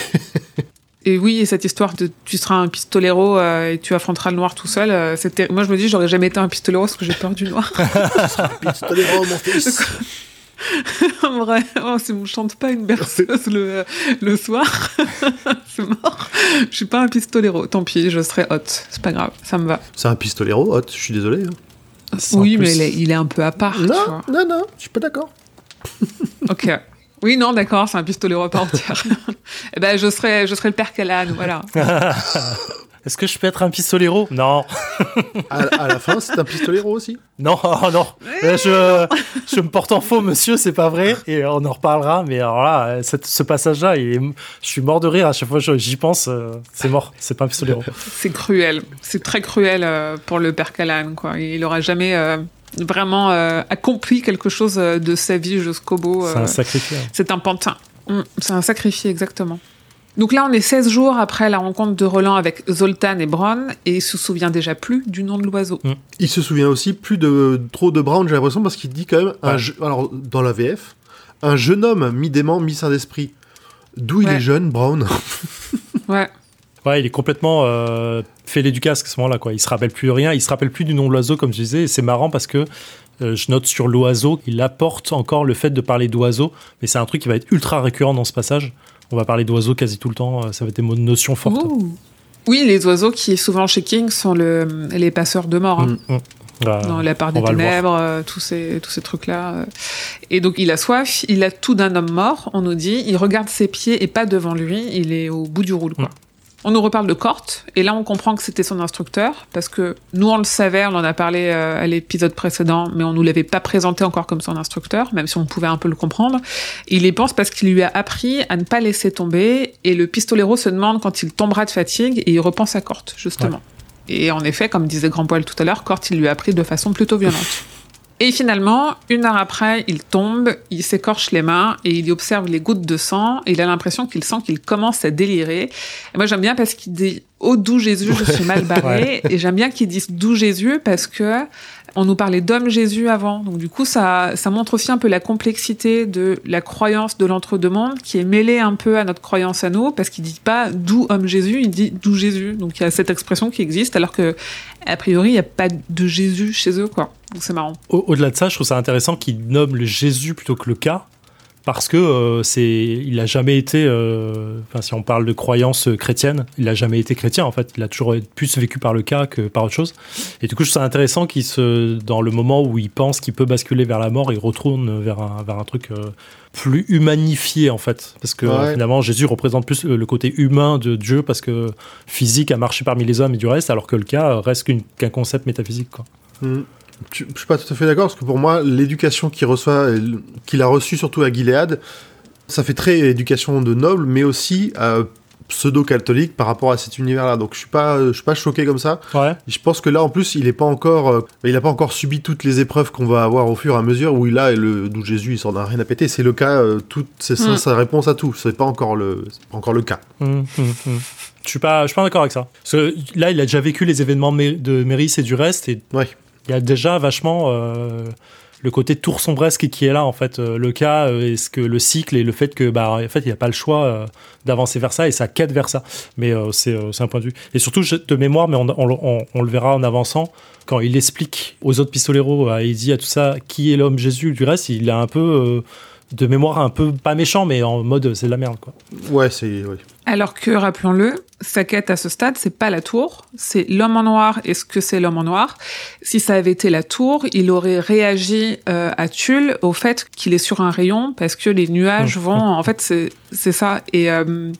Et oui, et cette histoire de tu seras un pistolero euh, et tu affronteras le noir tout seul, euh, c'était. Moi, je me dis, j'aurais jamais été un pistolero parce que j'ai peur du noir. Pistolero, mon fils. en vrai, oh, si on chante pas une berceuse le, le soir, mort. Je suis pas un pistolero. Tant pis, je serai haute. C'est pas grave, ça me va. C'est un pistolero, hot, je suis désolé. hein. Oui, plus. mais il est, il est un peu à part. tu Non, vois. non, non, je suis pas d'accord. Ok. Oui, non, d'accord, c'est un pistolero à part entière. eh ben, je serai, je serai le père Callahan, voilà. Est-ce que je peux être un pistolero Non. À, à la fin, c'est un pistolero aussi? Non, oh non. Euh, Je, je me porte en faux, monsieur, c'est pas vrai. Et on en reparlera. Mais alors là, cette- ce passage-là, il est- je suis mort de rire à chaque fois que j'y pense. euh, C'est mort, c'est pas un pistolero. C'est cruel. C'est très cruel euh, pour le père Callahan, quoi. Il aura jamais euh, vraiment euh, accompli quelque chose de sa vie jusqu'au bout. C'est un sacrifice. C'est un pantin. Mm, c'est un sacrifice, exactement. Donc là, on est 16 jours après la rencontre de Roland avec Zoltan et Bron, et il se souvient déjà plus du nom de l'oiseau. Il se souvient aussi plus de trop de Brown, j'ai l'impression, parce qu'il dit quand même, un Ouais. je- alors dans la VF, un jeune homme mi-dément, mi-saint d'esprit. D'où il Ouais. est jeune, Brown Ouais. Ouais, il est complètement euh, fêlé du casque à ce moment-là. Quoi. Il se rappelle plus de rien. Il se rappelle plus du nom de l'oiseau, comme je disais. Et c'est marrant parce que euh, je note sur l'oiseau, il apporte encore le fait de parler d'oiseau. Mais c'est un truc qui va être ultra récurrent dans ce passage. On va parler d'oiseau quasi tout le temps. euh, Ça va être notions fortes. Ouh. Oui, les oiseaux qui, souvent chez King, sont le, les passeurs de mort. hein. Mm. Euh, dans la part des ténèbres, euh, tous ces, tous ces trucs-là. euh. Et donc il a soif, il a tout d'un homme mort, on nous dit, il regarde ses pieds et pas devant lui, il est au bout du roule. Quoi. Mm. On nous reparle de Cort, et là on comprend que c'était son instructeur, parce que nous on le savait, on en a parlé euh, à l'épisode précédent, mais on nous l'avait pas présenté encore comme son instructeur, même si on pouvait un peu le comprendre. Il y pense parce qu'il lui a appris à ne pas laisser tomber, et le pistolero se demande quand il tombera de fatigue, et il repense à Cort, justement. Et en effet, comme disait Grand Poil tout à l'heure, Cort, il lui a appris de façon plutôt violente. Et finalement, une heure après, il tombe, il s'écorche les mains et il y observe les gouttes de sang et il a l'impression qu'il sent qu'il commence à délirer. Et moi, j'aime bien parce qu'il dit « Oh, d'où Jésus, je suis mal barré Et j'aime bien qu'il dise « d'où Jésus » parce que on nous parlait d'homme Jésus avant. Donc du coup, ça, montre aussi un peu la complexité de la croyance de l'entre-deux-mondes qui est mêlée un peu à notre croyance à nous parce qu'il dit pas d'où homme Jésus, il dit d'où Jésus. Donc il y a cette expression qui existe alors que a priori, il n'y a pas de Jésus chez eux, quoi. Donc c'est marrant. Au- Au-delà de ça, je trouve ça intéressant qu'il nomme le Jésus plutôt que le cas. Parce que euh, c'est, il a jamais été, euh, enfin si on parle de croyance euh, chrétienne, il a jamais été chrétien en fait. Il a toujours plus vécu par le cas que par autre chose. Et du coup, je trouve ça intéressant qu'il se, dans le moment où il pense qu'il peut basculer vers la mort, il retourne vers un, vers un truc plus humanifié en fait. Parce que Ouais. finalement, Jésus représente plus le, côté humain de Dieu parce que physique a marché parmi les hommes et du reste, alors que le cas reste qu'un concept métaphysique. Quoi. Mm. Je je suis pas tout à fait d'accord parce que pour moi, l'éducation qu'il reçoit, qu'il a reçue surtout à Gilead, ça fait très éducation de noble, mais aussi euh, pseudo-catholique par rapport à cet univers-là. Donc je suis pas, je suis pas choqué comme ça. Ouais. Je pense que là, en plus, il est pas encore, euh, il a pas encore subi toutes les épreuves qu'on va avoir au fur et à mesure. Où il a le, d'où Jésus, il s'en a rien à péter. C'est le cas, euh, tout, c'est ça, Mm. sa réponse à tout. C'est pas encore le, pas encore le cas. Hum, hum, hum. Je suis pas, je suis pas d'accord avec ça. Parce que là, il a déjà vécu les événements de Méris et du reste, et Ouais. Il y a déjà vachement euh, le côté tour sombresque qui est là en fait. Euh, Le cas, euh, est-ce que le cycle et le fait que, bah, en fait, il n'y a pas le choix euh, d'avancer vers ça et ça quête vers ça. Mais euh, c'est euh, c'est un point de vue. Et surtout de mémoire, mais on, on- on- on le verra en avançant quand il explique aux autres pistoleros, à Eddie, à tout ça, qui est l'homme Jésus. Du reste, il a un peu euh, de mémoire un peu pas méchant, mais en mode c'est de la merde quoi. Ouais, c'est, ouais. Alors que, rappelons-le, sa quête à ce stade, c'est pas la tour, c'est l'homme en noir. Est-ce que c'est l'homme en noir? Si ça avait été la tour, il aurait réagi euh, à Tulle au fait qu'il est sur un rayon parce que les nuages Mmh. vont. En fait, c'est c'est ça. Et euh,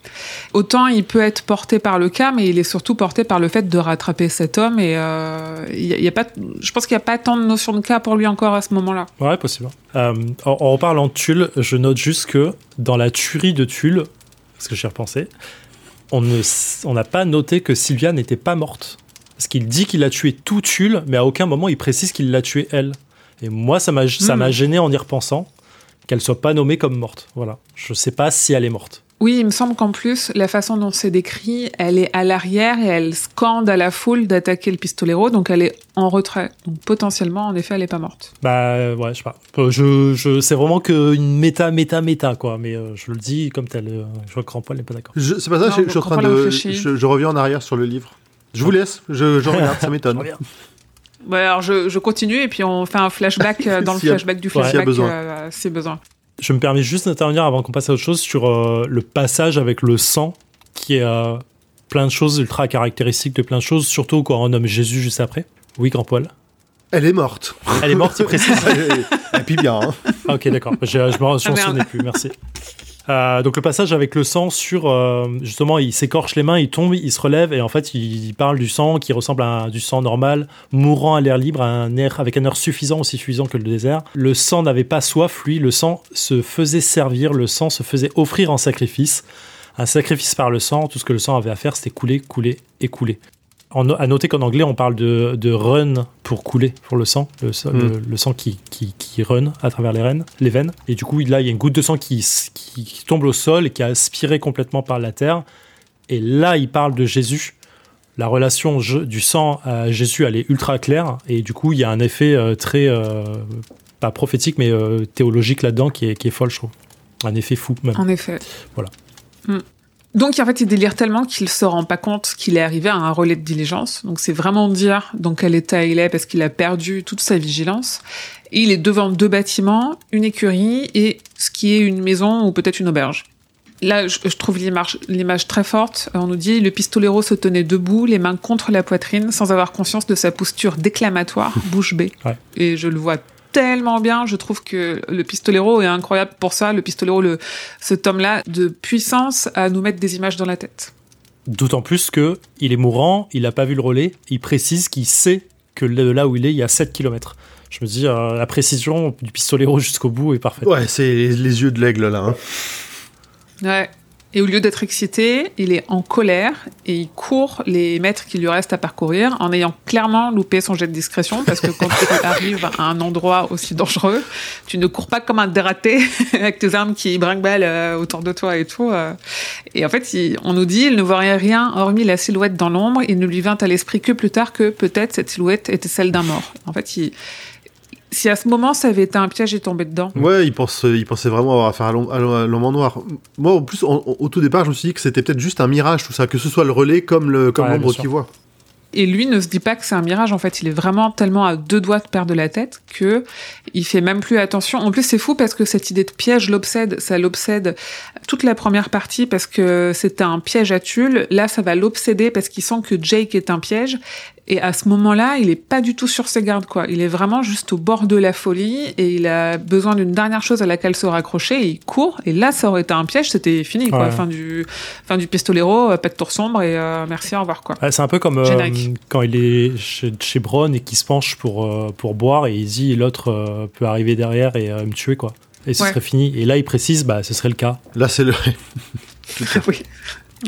autant il peut être porté par le cas, mais il est surtout porté par le fait de rattraper cet homme. Et euh, il y a, il y a pas. Je pense qu'il n'y a pas tant de notion de cas pour lui encore à ce moment-là. Ouais, possible. Euh, en, en reparlant de Tulle, je note juste que dans la tuerie de Tulle, parce que j'y ai repensé, on ne s- on n'a pas noté que Sylvia n'était pas morte. Parce qu'il dit qu'il a tué tout Tulle, mais à aucun moment il précise qu'il l'a tué elle. Et moi, ça m'a ça Hmm. m'a gêné en y repensant qu'elle soit pas nommée comme morte. Voilà. Je sais pas si elle est morte. Oui, il me semble qu'en plus, la façon dont c'est décrit, elle est à l'arrière et elle scande à la foule d'attaquer le pistolero, donc elle est en retrait. Donc potentiellement, en effet, elle est pas morte. Bah ouais, je sais pas. Je, je, c'est vraiment qu'une méta, méta, méta, quoi. Mais euh, je le dis comme tel. euh, je vois que Rampol n'est pas d'accord. C'est pas ça, Non, je, je suis en train de. Je, je reviens en arrière sur le livre. Je vous laisse, je, je regarde, ça m'étonne. Ouais, alors je, je continue et puis on fait un flashback euh, dans le a- flashback du flashback besoin. euh, si besoin. Je me permets juste d'intervenir avant qu'on passe à autre chose sur euh, le passage avec le sang, qui est euh, plein de choses ultra caractéristiques de plein de choses, surtout quand on nomme Jésus juste après. Oui, grand poil. Elle est morte. Elle est morte, il précise. Et puis bien. hein. Ah, ok, d'accord. Je, je me je m'en Ah, souvenais plus, merci. Euh, donc le passage avec le sang sur euh, justement il s'écorche les mains, il tombe, il se relève et en fait il, parle du sang qui ressemble à du sang normal, mourant à l'air libre, avec un air suffisant aussi suffisant que le désert. Le sang n'avait pas soif, lui, le sang se faisait servir, le sang se faisait offrir en sacrifice. Un sacrifice par le sang, tout ce que le sang avait à faire, c'était couler, couler et couler. En, à noter qu'en anglais, on parle de, de, run pour couler, pour le sang, le, mm. sang qui, qui, qui, run à travers les, reines, les veines. Et du coup, là, il y a une goutte de sang qui, qui, tombe au sol et qui est aspirée complètement par la terre. Et là, il parle de Jésus. La relation du sang à Jésus, elle est ultra claire. Et du coup, il y a un effet euh, très, euh, pas prophétique, mais euh, théologique là-dedans qui est, qui est folle, je trouve. Un effet fou, même. En effet. Voilà. Mm. Donc en fait, il délire tellement qu'il se rend pas compte qu'il est arrivé à un relais de diligence. Donc c'est vraiment dire dans quel état il est parce qu'il a perdu toute sa vigilance. Et il est devant deux bâtiments, une écurie et ce qui est une maison ou peut-être une auberge. Là, je, trouve l'image très forte. On nous dit le pistolero se tenait debout, les mains contre la poitrine, sans avoir conscience de sa posture déclamatoire, bouche bée. Et je le vois tellement bien. Je trouve que le Pistolero est incroyable pour ça. Le Pistolero, le, ce tome-là de puissance à nous mettre des images dans la tête. D'autant plus que il est mourant, il n'a pas vu le relais, il précise qu'il sait que là où il est, il y a 7 km. Je me dis, euh, la précision du Pistolero jusqu'au bout est parfaite. Ouais, c'est les, yeux de l'aigle là. Hein. Ouais. Et au lieu d'être excité, il est en colère et il court les mètres qu'il lui reste à parcourir en ayant clairement loupé son jet de discrétion parce que quand tu arrives à un endroit aussi dangereux, tu ne cours pas comme un dératé avec tes armes qui brinquent euh, autour de toi et tout. Euh. Et en fait, on nous dit, il ne voit rien hormis la silhouette dans l'ombre. Il ne lui vint à l'esprit que plus tard que peut-être cette silhouette était celle d'un mort. En fait, il, si à ce moment ça avait été un piège, il tombé dedans. Ouais, il, pense, il pensait vraiment avoir affaire à l'homme en noir. Moi, en plus, au tout départ, je me suis dit que c'était peut-être juste un mirage, tout ça, que ce soit le relais comme l'ombre comme qu'il voit. Et lui ne se dit pas que c'est un mirage. En fait, il est vraiment tellement à deux doigts de perdre la tête que il fait même plus attention. En plus, c'est fou parce que cette idée de piège l'obsède. Ça l'obsède toute la première partie parce que c'était un piège à Tulle. Là, ça va l'obséder parce qu'il sent que Jake est un piège. Et à ce moment-là, il est pas du tout sur ses gardes, quoi. Il est vraiment juste au bord de la folie et il a besoin d'une dernière chose à laquelle se raccrocher et il court. Et là, ça aurait été un piège, c'était fini, quoi. Fin du, fin du pistolero, euh, pas de tour sombre et euh, merci, au revoir, quoi. c'est un peu comme euh, quand il est chez, chez Bron et qu'il se penche pour, pour boire et il dit l'autre peut arriver derrière et me tuer, quoi. Et ce serait fini. Et là, il précise, bah, ce serait le cas. Là, c'est le. oui.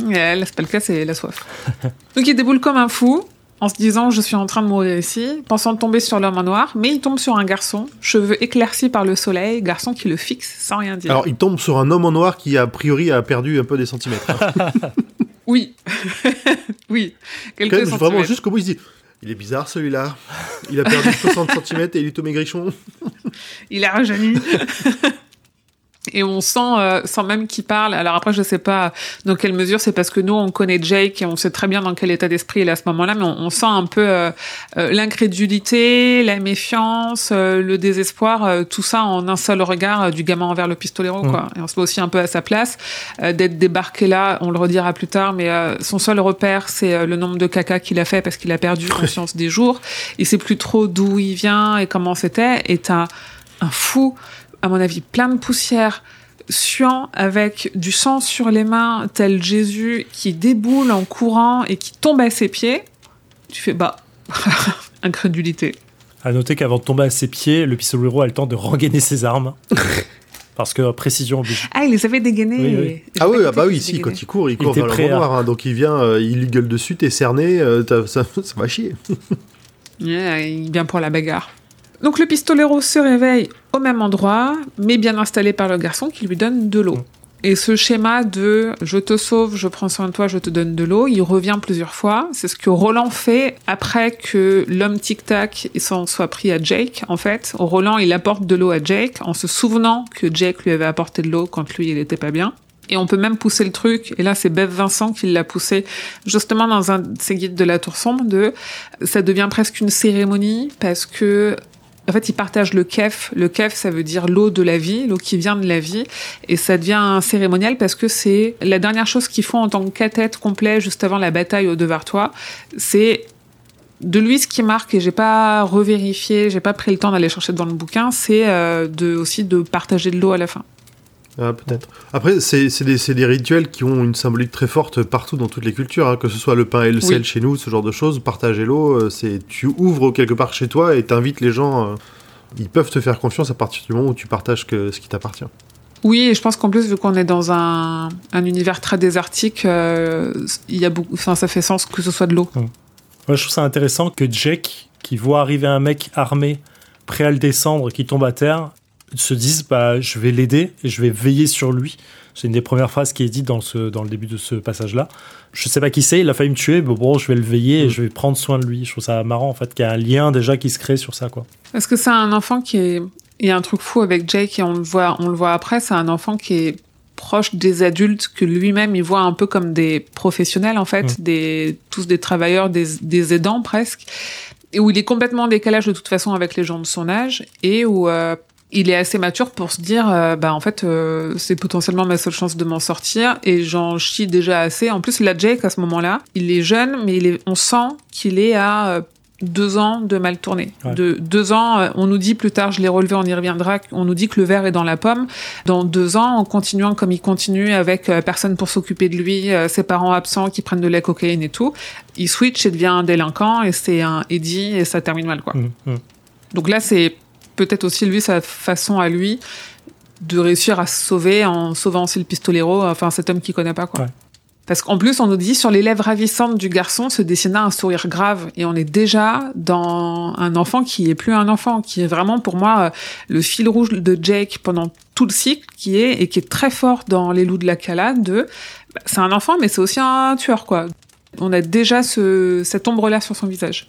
là, c'est pas le cas, c'est la soif. Donc, il déboule comme un fou en se disant je suis en train de mourir ici, pensant tomber sur l'homme en noir, mais il tombe sur un garçon, cheveux éclaircis par le soleil, garçon qui le fixe sans rien dire. Alors il tombe sur un homme en noir qui a priori a perdu un peu des centimètres. oui, oui, quelques centimètres. Vraiment jusqu'au bout il se dit il est bizarre celui-là. Il a perdu 60 cm et il est tout maigrichon. il a rajeuni. Et on sent, euh, sans même qu'il parle. Alors après, je sais pas dans quelle mesure c'est parce que nous on connaît Jake et on sait très bien dans quel état d'esprit il est à ce moment-là, mais on, sent un peu euh, euh, l'incrédulité, la méfiance, le désespoir, tout ça en un seul regard du gamin envers le pistolero, quoi. Et on se met aussi un peu à sa place d'être débarqué là. On le redira plus tard, mais son seul repère c'est le nombre de caca qu'il a fait parce qu'il a perdu conscience des jours. Il sait plus trop d'où il vient et comment c'était. Et un, un fou à mon avis, plein de poussière, suant avec du sang sur les mains, tel Jésus qui déboule en courant et qui tombe à ses pieds, tu fais bah, incrédulité. À noter qu'avant de tomber à ses pieds, le pistolero a le temps de regainer ses armes. Parce que précision oblige. Ah, il les avait dégainées. Ah oui, ah bah oui, si, quand il court, il court vers le noir. Hein, donc il vient, euh, il lui gueule dessus, t'es cerné, euh, ça, ça, va chier. il vient pour la bagarre. Donc le pistolero se réveille au même endroit, mais bien installé par le garçon qui lui donne de l'eau. Mm. Et ce schéma de je te sauve, je prends soin de toi, je te donne de l'eau, il revient plusieurs fois. C'est ce que Roland fait après que l'homme tic-tac s'en soit pris à Jake. En fait, Roland, il apporte de l'eau à Jake en se souvenant que Jake lui avait apporté de l'eau quand lui, il était pas bien. Et on peut même pousser le truc, et là c'est Bev Vincent qui l'a poussé justement dans un de ses guides de la tour sombre, de ça devient presque une cérémonie parce que en fait, ils partagent le kef. Le kef, ça veut dire l'eau de la vie, l'eau qui vient de la vie. Et ça devient un cérémonial parce que c'est la dernière chose qu'ils font en tant que cathète complet juste avant la bataille au Devartois. C'est de lui, ce qui marque, et j'ai pas revérifié, j'ai pas pris le temps d'aller chercher dans le bouquin, c'est euh, de, aussi de partager de l'eau à la fin. Ah, peut-être. Après, c'est c'est des, c'est des rituels qui ont une symbolique très forte partout dans toutes les cultures, hein, que ce soit le pain et le sel Oui. chez nous, ce genre de choses, partager l'eau, euh, c'est tu ouvres quelque part chez toi et t'invites les gens. euh, ils peuvent te faire confiance à partir du moment où tu partages que, ce qui t'appartient. Oui, et je pense qu'en plus, vu qu'on est dans un, un univers très désertique, euh, il y a beaucoup, enfin, ça fait sens que ce soit de l'eau. Moi, je trouve ça intéressant que Jake, qui voit arriver un mec armé, prêt à le descendre, qui tombe à terre, se dise bah, je vais l'aider et je vais veiller sur lui. C'est une des premières phrases qui est dite dans, ce, dans le début de ce passage-là. Je sais pas qui c'est, il a failli me tuer, mais bon, je vais le veiller et Mm. je vais prendre soin de lui. Je trouve ça marrant en fait qu'il y a un lien déjà qui se crée sur ça. quoi. Parce que c'est un enfant qui est, il y a un truc fou avec Jake et on le voit, on le voit après, c'est un enfant qui est proche des adultes que lui-même il voit un peu comme des professionnels en fait, des tous des travailleurs, des, des aidants presque, et où il est complètement en décalage de toute façon avec les gens de son âge et où euh, il est assez mature pour se dire euh, bah en fait euh, c'est potentiellement ma seule chance de m'en sortir et j'en chie déjà assez. En plus là Jake à ce moment-là, il est jeune mais il est on sent qu'il est à euh, deux ans de mal tourné. Ouais. De deux ans, euh, on nous dit plus tard, je l'ai relevé, on y reviendra, on nous dit que le verre est dans la pomme. Dans deux ans, en continuant comme il continue avec euh, personne pour s'occuper de lui, euh, ses parents absents qui prennent de la cocaïne et tout, il switch et devient un délinquant et c'est un Eddie et ça termine mal quoi. Mm, mm. Donc là, c'est peut-être aussi lui sa façon à lui de réussir à se sauver en sauvant aussi le pistolero, enfin cet homme qu'il connaît pas quoi. Ouais. Parce qu'en plus, on nous dit sur les lèvres ravissantes du garçon se dessina un sourire grave et on est déjà dans un enfant qui est plus un enfant, qui est vraiment pour moi euh, le fil rouge de Jake pendant tout le cycle, qui est et qui est très fort dans les loups de la calade. De, bah, c'est un enfant, mais c'est aussi un tueur quoi. On a déjà ce, cette ombre-là sur son visage.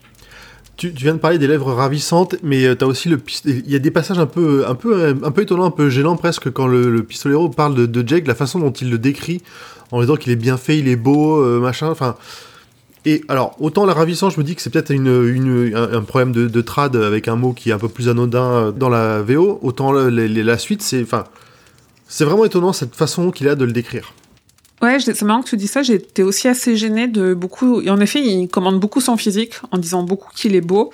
Tu, tu viens de parler des lèvres ravissantes, mais euh, t'as aussi le il y a des passages un peu un peu euh, un peu étonnants, un peu gênants presque quand le, le pistolero parle de, Jake, la façon dont il le décrit en disant qu'il est bien fait, il est beau, euh, machin, enfin. Et alors, autant la ravissante, je me dis que c'est peut-être une, une- un, problème de, de trad avec un mot qui est un peu plus anodin dans la VO, autant le- la suite, c'est, enfin, c'est vraiment étonnant cette façon qu'il a de le décrire. Ouais, c'est marrant que tu dis ça. J'étais aussi assez gênée de beaucoup. Et en effet, il commande beaucoup son physique en disant beaucoup qu'il est beau.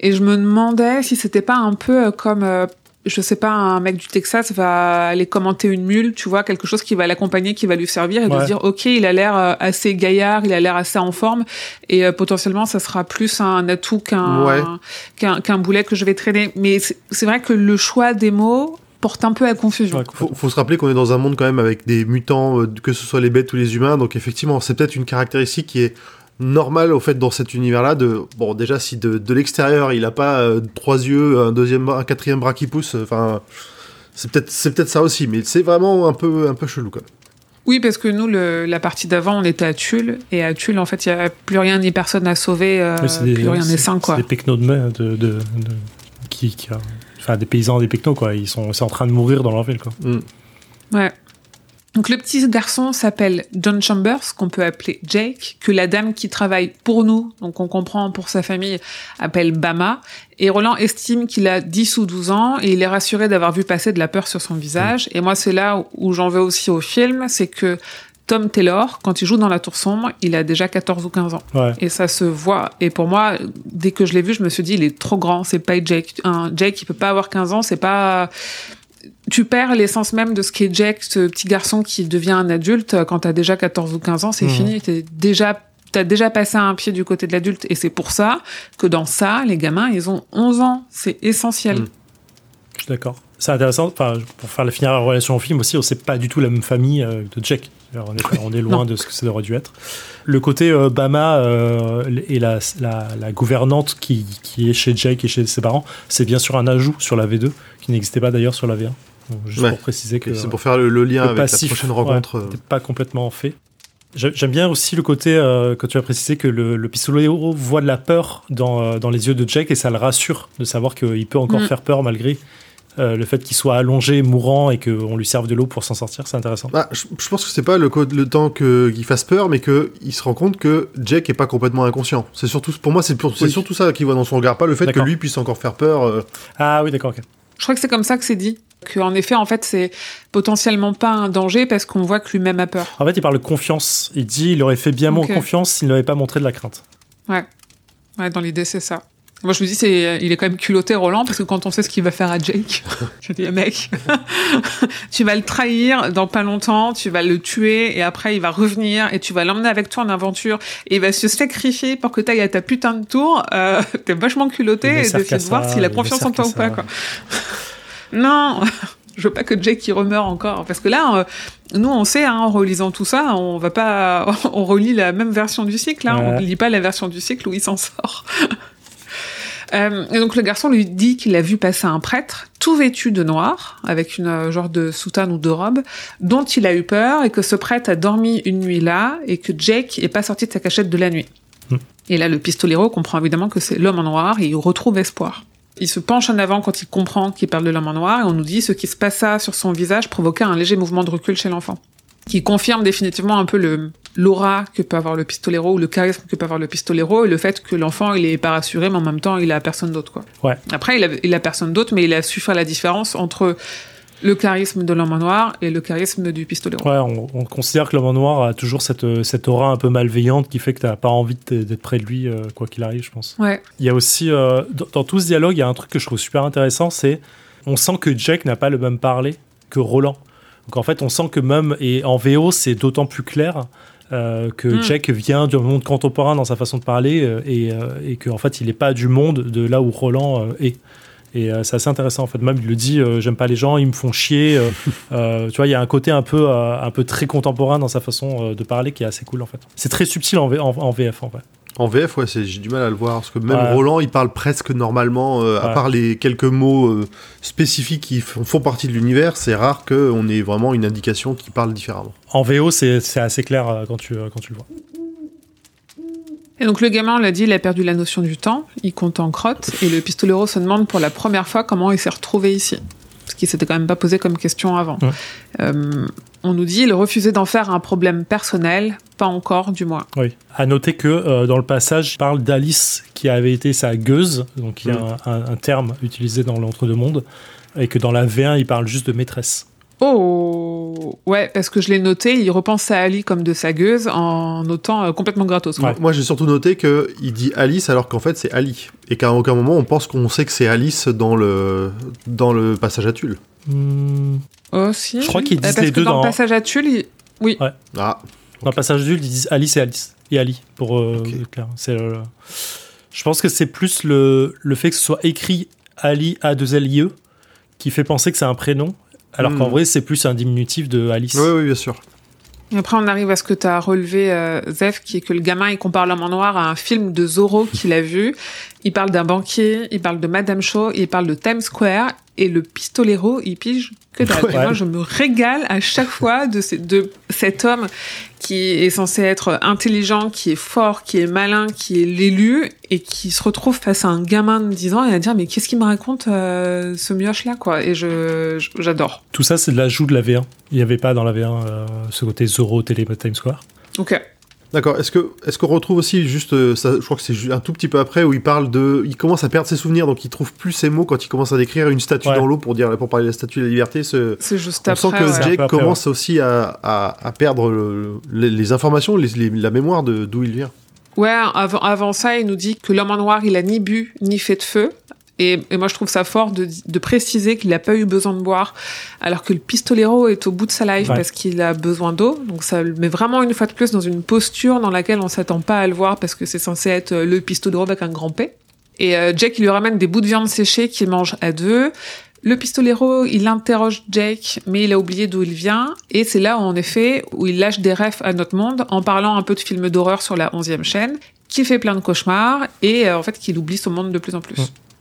Et je me demandais si c'était pas un peu euh, comme, euh, je sais pas, un mec du Texas va aller commenter une mule, tu vois, quelque chose qui va l'accompagner, qui va lui servir, et de se dire, ok, il a l'air euh, assez gaillard, il a l'air assez en forme, et euh, potentiellement, ça sera plus un atout qu'un Ouais. qu'un qu'un boulet que je vais traîner. Mais c'est vrai que le choix des mots porte un peu à confusion. Ouais, Faut, faut se rappeler qu'on est dans un monde quand même avec des mutants, euh, que ce soit les bêtes ou les humains, donc effectivement, c'est peut-être une caractéristique qui est normale au fait dans cet univers-là. De bon, déjà si de, de l'extérieur il a pas euh, trois yeux, un deuxième, un quatrième bras qui pousse, enfin, c'est peut-être c'est peut-être ça aussi, mais c'est vraiment un peu un peu chelou quand même. Oui, parce que nous, le, la partie d'avant, on était à Tulle, et à Tulle, en fait, il n'y a plus rien ni personne à sauver, euh, des- plus rien n'est sain, quoi. C'est des de, main de, de, de- qui, qui, euh, enfin des paysans des pecnos quoi. Ils sont, c'est en train de mourir dans leur ville quoi. Mm. Ouais. Donc le petit garçon s'appelle John Chambers, qu'on peut appeler Jake, que la dame qui travaille pour nous, donc on comprend pour sa famille, appelle Bama. Et Roland estime qu'il a 10 ou 12 ans et il est rassuré d'avoir vu passer de la peur sur son visage. Et moi, c'est là où j'en veux aussi au film, c'est que Tom Taylor, quand il joue dans La Tour Sombre, il a déjà 14 ou 15 ans. Ouais. Et ça se voit. Et pour moi, dès que je l'ai vu, je me suis dit, il est trop grand. C'est pas Jake. Un Jake, il peut pas avoir 15 ans. C'est pas. Tu perds l'essence même de ce qu'est Jake, ce petit garçon qui devient un adulte quand t'as déjà 14 ou 15 ans. C'est Mhm. fini. T'es déjà. T'as déjà passé un pied du côté de l'adulte et c'est pour ça que dans ça, les gamins, ils ont 11 ans. C'est essentiel. Mhm. Je suis d'accord. C'est intéressant. Enfin, pour faire la finir la relation au film aussi, on sait pas du tout la même famille euh, de Jack. Alors, on, est, on est loin de ce que ça aurait dû être. Le côté euh, Bama euh, et la, la, la gouvernante qui, qui est chez Jake et chez ses parents, c'est bien sûr un ajout sur la V2 qui n'existait pas d'ailleurs sur la V1. Donc, juste Ouais. pour préciser que c'est pour faire le, le lien le avec la passif, prochaine ouais, rencontre. euh, n'était pas complètement fait. J'ai- J'aime bien aussi le côté, euh, quand tu as précisé que le, le pistolero voit de la peur dans, euh, dans les yeux de Jack et ça le rassure de savoir qu'il peut encore Mm. faire peur malgré euh, le fait qu'il soit allongé, mourant et qu'on lui serve de l'eau pour s'en sortir. C'est intéressant. Bah, je, je pense que c'est pas le, le temps que- qu'il fasse peur, mais qu'il se rend compte que Jack est pas complètement inconscient. C'est surtout, pour moi, c'est Oui. surtout ça qu'il voit dans son regard, pas le fait que lui puisse encore faire peur. euh, Ah oui, d'accord. ok. Je crois que c'est comme ça que c'est dit. Que en effet, en fait, c'est potentiellement pas un danger parce qu'on voit que lui-même a peur. En fait, il parle de confiance. Il dit il aurait fait bien Ok. mon confiance s'il n'avait pas montré de la crainte. Ouais. Ouais, dans l'idée, c'est ça. Moi, je me dis, c'est, il est quand même culotté, Roland, parce que quand on sait ce qu'il va faire à Jake, je dis, mec, tu vas le trahir dans pas longtemps, tu vas le tuer, et après, il va revenir, et tu vas l'emmener avec toi en aventure, et il va se sacrifier pour que tu ailles à ta putain de tour. Euh, t'es vachement culotté, et d'essayer de voir s'il a confiance en toi ou pas, quoi. non! je veux pas que Jake y remeure encore parce que là euh, nous on sait hein, en relisant tout ça on va pas on relit la même version du cycle hein, on lit pas la version du cycle où il s'en sort euh, et donc le garçon lui dit qu'il a vu passer un prêtre tout vêtu de noir, avec une euh, genre de soutane ou de robe, dont il a eu peur et que ce prêtre a dormi une nuit là et que Jake est pas sorti de sa cachette de la nuit. Hmm. Et là, le pistolero comprend évidemment que c'est l'homme en noir et il retrouve espoir. Il se penche en avant quand il comprend qu'il parle de l'homme en noir et on nous dit ce qui se passa sur son visage provoqua un léger mouvement de recul chez l'enfant qui confirme définitivement un peu le l'aura que peut avoir le pistolero ou le charisme que peut avoir le pistolero et le fait que l'enfant il est pas rassuré mais en même temps il a personne d'autre quoi. Ouais. Après il a, il a personne d'autre mais il a su faire la différence entre le charisme de l'homme noir et le charisme du pistolero. Ouais, on, on considère que l'homme noir a toujours cette, cette aura un peu malveillante qui fait que t'as pas envie d'être près de lui euh, quoi qu'il arrive, je pense. Ouais. Il y a aussi, euh, dans, dans tout ce dialogue, il y a un truc que je trouve super intéressant, c'est on sent que Jack n'a pas le même parler que Roland. Donc en fait, on sent que même, et en VO, c'est d'autant plus clair euh, que Mm. Jack vient du monde contemporain dans sa façon de parler euh, et, euh, et qu'en fait, il n'est pas du monde de là où Roland euh, est. Et c'est assez intéressant en fait. Même il le dit, j'aime pas les gens, ils me font chier. tu vois, il y a un côté un peu, un peu très contemporain dans sa façon de parler qui est assez cool en fait. C'est très subtil en, V- en- en VF en fait. En VF, ouais, c'est- j'ai du mal à le voir. Parce que même Ouais. Roland, il parle presque normalement, euh, à part les quelques mots euh, spécifiques qui f- font partie de l'univers. C'est rare qu'on ait vraiment une indication qui parle différemment. En VO, c'est c'est assez clair euh, quand tu, euh, quand tu le vois. Et donc le gamin, on l'a dit, il a perdu la notion du temps, il compte en crotte, et le pistolero se demande pour la première fois comment il s'est retrouvé ici. Ce qui s'était quand même pas posé comme question avant. Ouais. On nous dit, il refusait d'en faire un problème personnel, pas encore du moins. Oui. À noter que euh, dans le passage, il parle d'Alice qui avait été sa gueuse, donc il y a un, un- un terme utilisé dans l'entre-deux-mondes, et que dans la V1, il parle juste de maîtresse. Oh Ouais, parce que je l'ai noté, il repense à Ali comme de sa gueuse en notant euh, complètement gratos. Ouais. Moi, j'ai surtout noté qu'il dit Alice alors qu'en fait c'est Ali. Et qu'à aucun moment on pense qu'on sait que c'est Alice dans le, dans le passage à Tulle. Hmm. Je crois qu'ils Euh, disent parce les que deux dans, dans- le passage à Tulle, il- oui. Ah, Dans le passage d'adulte, ils disent Alice et Alice. Et Ali, pour euh, Ok. être clair. C'est, euh, je pense que c'est plus le, le fait que ce soit écrit Ali A2LIE qui fait penser que c'est un prénom, alors Hmm. qu'en vrai, c'est plus un diminutif de Alice. oui, oui, bien sûr. Et après, on arrive à ce que tu as relevé, euh, Zef, qui est que le gamin, il compare l'homme en noir à un film de Zorro qu'il a vu. Il parle d'un banquier, il parle de Madame Shaw, il parle de Times Square, et le pistolero, il pige que dalle. Ouais. moi, je me régale à chaque fois de, ces- de cet homme qui est censé être intelligent, qui est fort, qui est malin, qui est l'élu, et qui se retrouve face à un gamin de 10 ans et à dire, mais qu'est-ce qu'il me raconte, euh, ce mioche-là, quoi? Et je, j'adore. Tout ça, c'est de l'ajout de la V1. Il n'y avait pas dans la V1 euh, ce côté Zorro, Télé, Times Square. Ok. D'accord. Est-ce que est-ce qu'on retrouve aussi juste euh, ça, je crois que c'est un tout petit peu après où il parle de il commence à perdre ses souvenirs donc il trouve plus ses mots quand il commence à décrire une statue Ouais. dans l'eau pour dire pour parler de la statue de la liberté ce C'est juste on après. sent que ouais. Jake après, commence aussi à, à, à perdre le- les, les informations, les- les- la mémoire de d'où il vient. Ouais, avant, avant ça, il nous dit que l'homme en noir, il a ni bu, ni fait de feu. Et, et moi, je trouve ça fort de, de préciser qu'il n'a pas eu besoin de boire, alors que le pistolero est au bout de sa life Ouais. parce qu'il a besoin d'eau. Donc ça le met vraiment une fois de plus dans une posture dans laquelle on s'attend pas à le voir parce que c'est censé être euh, le pistolero avec un grand P. Et euh, Jake, il lui ramène des bouts de viande séchée qu'il mange à deux. Le pistolero, il interroge Jake, mais il a oublié d'où il vient. Et c'est là, en effet, où il lâche des refs à notre monde en parlant un peu de films d'horreur sur la 11e chaîne, qui fait plein de cauchemars et euh, en fait qu'il oublie son monde de plus en plus.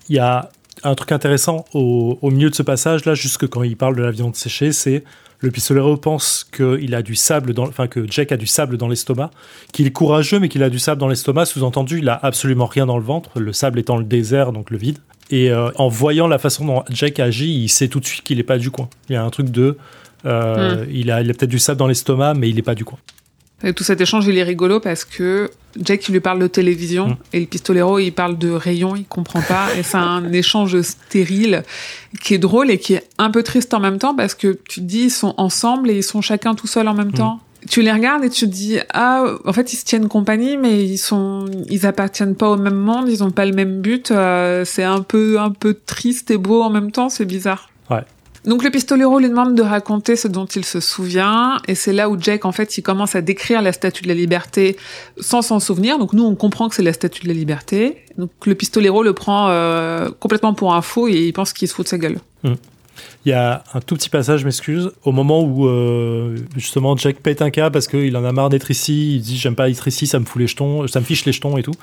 Il y a un truc intéressant au, au milieu de ce passage, là, jusque quand il parle de la viande séchée, c'est le pistolero pense qu'il a du sable, dans, enfin que Jack a du sable dans l'estomac, qu'il est courageux mais qu'il a du sable dans l'estomac. Sous-entendu, il a absolument rien dans le ventre, le sable étant le désert, donc le vide. Et euh, en voyant la façon dont Jack agit, il sait tout de suite qu'il n'est pas du coin. Il y a un truc de, euh, il a, il a peut-être du sable dans l'estomac, mais il n'est pas du coin. Et tout cet échange, il est rigolo parce que Jack, il lui parle de télévision Mm. et le pistolero, il parle de rayons, il comprend pas. et c'est un échange stérile qui est drôle et qui est un peu triste en même temps parce que tu te dis, ils sont ensemble et ils sont chacun tout seul en même Mm. temps. tu les regardes et tu te dis ah en fait ils se tiennent compagnie mais ils sont ils appartiennent pas au même monde ils ont pas le même but euh, c'est un peu un peu triste et beau en même temps c'est bizarre. Donc le pistolero lui demande de raconter ce dont il se souvient et c'est là où Jack en fait il commence à décrire la statue de la liberté sans s'en souvenir donc nous on comprend que c'est la statue de la liberté donc le pistolero le prend euh, complètement pour un faux et il pense qu'il se fout de sa gueule Il y a un tout petit passage, je m'excuse, au moment où euh, justement Jack pète un cas parce qu'il en a marre d'être ici. Il dit J'aime pas être ici, ça me fout les jetons, ça me fiche les jetons et tout.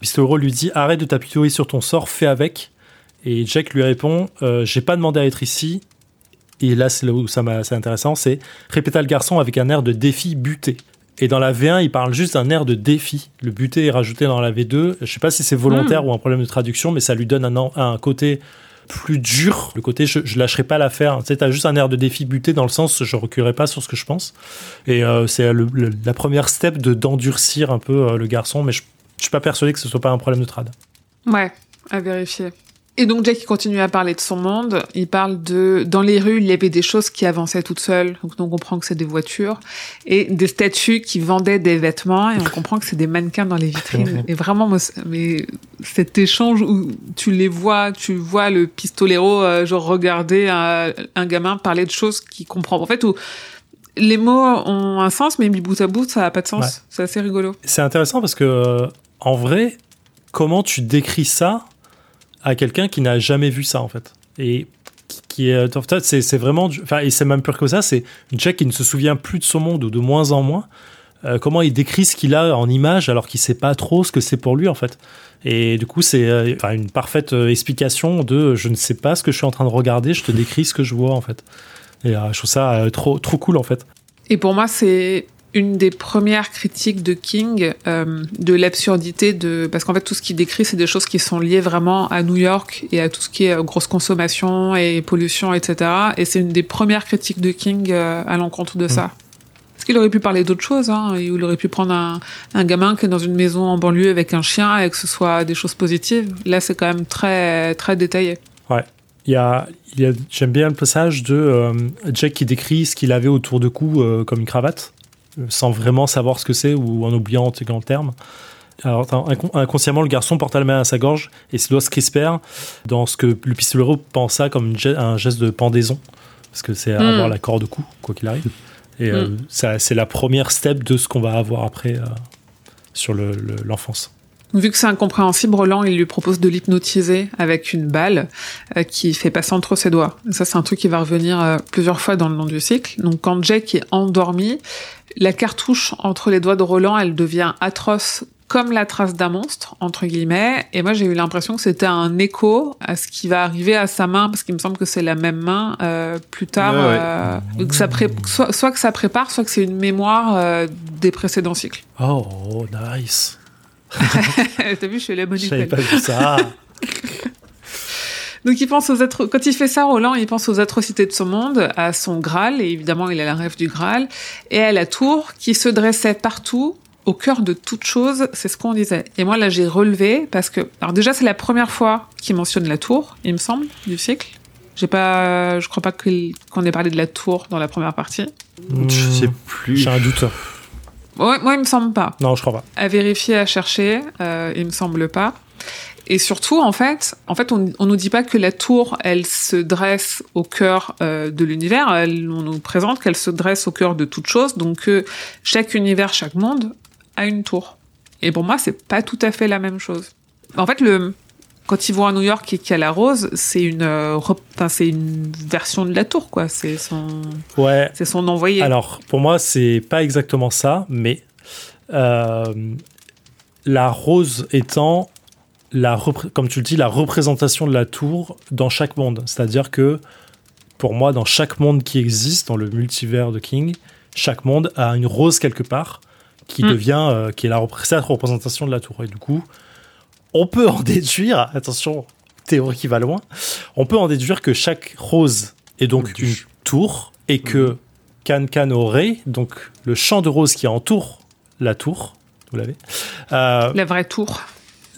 Pistolero lui dit Arrête de t'apitoyer sur ton sort, fais avec. Et Jack lui répond euh, J'ai pas demandé à être ici. Et là, c'est là où ça m'a- c'est intéressant c'est répéta le garçon avec un air de défi buté. Et dans la V1, il parle juste d'un air de défi. Le buté est rajouté dans la V2. Je sais pas si c'est volontaire ou un problème de traduction, mais ça lui donne un, an- un côté plus dur, le côté je, je lâcherai pas l'affaire. Tu sais, t'as juste un air de défi buté dans le sens je reculerai pas sur ce que je pense. Et euh, c'est la première step de d'endurcir un peu euh, le garçon, mais je, je suis pas persuadé que ce soit pas un problème de trad. Ouais, à vérifier. Et donc Jack continue à parler de son monde. Il parle de dans les rues il y avait des choses qui avançaient toutes seules. Donc on comprend que c'est des voitures et des statues qui vendaient des vêtements et on comprend que c'est des mannequins dans les vitrines. Et vraiment, mais cet échange où tu les vois, tu vois le pistolero euh, genre regarder un, un gamin parler de choses qu'il comprend. En fait, où les mots ont un sens, mais mis bout à bout, ça a pas de sens. Ouais. C'est assez rigolo. C'est intéressant parce que euh, en vrai, comment tu décris ça à quelqu'un qui n'a jamais vu ça en fait. Et qui- est c'est c'est vraiment enfin et c'est même pire que ça c'est Jack qui ne se souvient plus de son monde ou de moins en moins. Euh, comment il décrit ce qu'il a en image alors qu'il sait pas trop ce que c'est pour lui en fait. Et du coup c'est euh, une parfaite euh, explication de je ne sais pas ce que je suis en train de regarder je te décris ce que je vois en fait. Et euh, je trouve ça trop trop cool en fait. Et pour moi, c'est une des premières critiques de King euh, de l'absurdité de parce qu'en fait tout ce qu'il décrit c'est des choses qui sont liées vraiment à New York et à tout ce qui est euh, grosse consommation et pollution etc et c'est une des premières critiques de King euh, à l'encontre de ça. Parce qu'il aurait pu parler d'autres choses hein, et il aurait pu prendre un, un gamin qui est dans une maison en banlieue avec un chien et que ce soit des choses positives. Là c'est quand même très très détaillé. Il y a, il y a- j'aime bien le passage de euh, Jack qui décrit ce qu'il avait autour de cou euh, comme une cravate, sans vraiment savoir ce que c'est ou en oubliant en le terme. Alors, inconsciemment, le garçon porta la main à sa gorge et ses doigts se crispèrent dans ce que le pistolero pensa comme une un geste de pendaison, parce que c'est Mm. avoir la corde au cou, quoi qu'il arrive. Et euh, ça, c'est la première step de ce qu'on va avoir après euh, sur le- le- l'enfance. Vu que c'est incompréhensible, Roland, il lui propose de l'hypnotiser avec une balle euh, qui fait passer entre ses doigts. Ça, c'est un truc qui va revenir euh, plusieurs fois dans le long du cycle. Donc, quand Jack est endormi, la cartouche entre les doigts de Roland, elle devient atroce comme la trace d'un monstre, entre guillemets. Et moi, j'ai eu l'impression que c'était un écho à ce qui va arriver à sa main, parce qu'il me semble que c'est la même main euh, plus tard. Ouais. euh, que ça pré- soit, soit que ça prépare, soit que c'est une mémoire euh, des précédents cycles. Oh, nice! T'as vu, je suis la bonne école. pas vu ça! Donc il pense aux atro- quand il fait ça, Roland, il pense aux atrocités de son monde, à son Graal, et évidemment il a la rêve du Graal, et à la tour qui se dressait partout, au cœur de toute chose, c'est ce qu'on disait. Et moi là j'ai relevé, parce que, alors déjà c'est la première fois qu'il mentionne la tour, il me semble, du cycle. J'ai pas, je crois pas qu'on ait parlé de la tour dans la première partie. Je sais plus. J'ai un doute. Ouais, moi il me semble pas. Non, je crois pas. à vérifier, à chercher, euh, il me semble pas. Et surtout, en fait, en fait, on, on nous dit pas que la tour, elle se dresse au cœur euh, de l'univers. Elle- On nous présente qu'elle se dresse au cœur de toute chose. Donc, que chaque univers, chaque monde a une tour. Et pour moi, c'est pas tout à fait la même chose. En fait, le quand ils vont à New York et qu'il y a la rose, c'est une, euh, c'est une version de la tour, quoi. C'est son, Ouais, c'est son envoyé. Alors, pour moi, c'est pas exactement ça, mais euh, la rose étant, la comme tu le dis, la représentation de la tour dans chaque monde. C'est-à-dire que, pour moi, dans chaque monde qui existe, dans le multivers de King, chaque monde a une rose quelque part qui Mm. devient, euh, qui est la représentation de la tour. Et du coup, on peut en déduire, attention, théorie qui va loin, on peut en déduire que chaque rose est donc une du- tour et que Can Can aurait, donc le champ de rose qui entoure la tour, vous l'avez, euh, la vraie tour.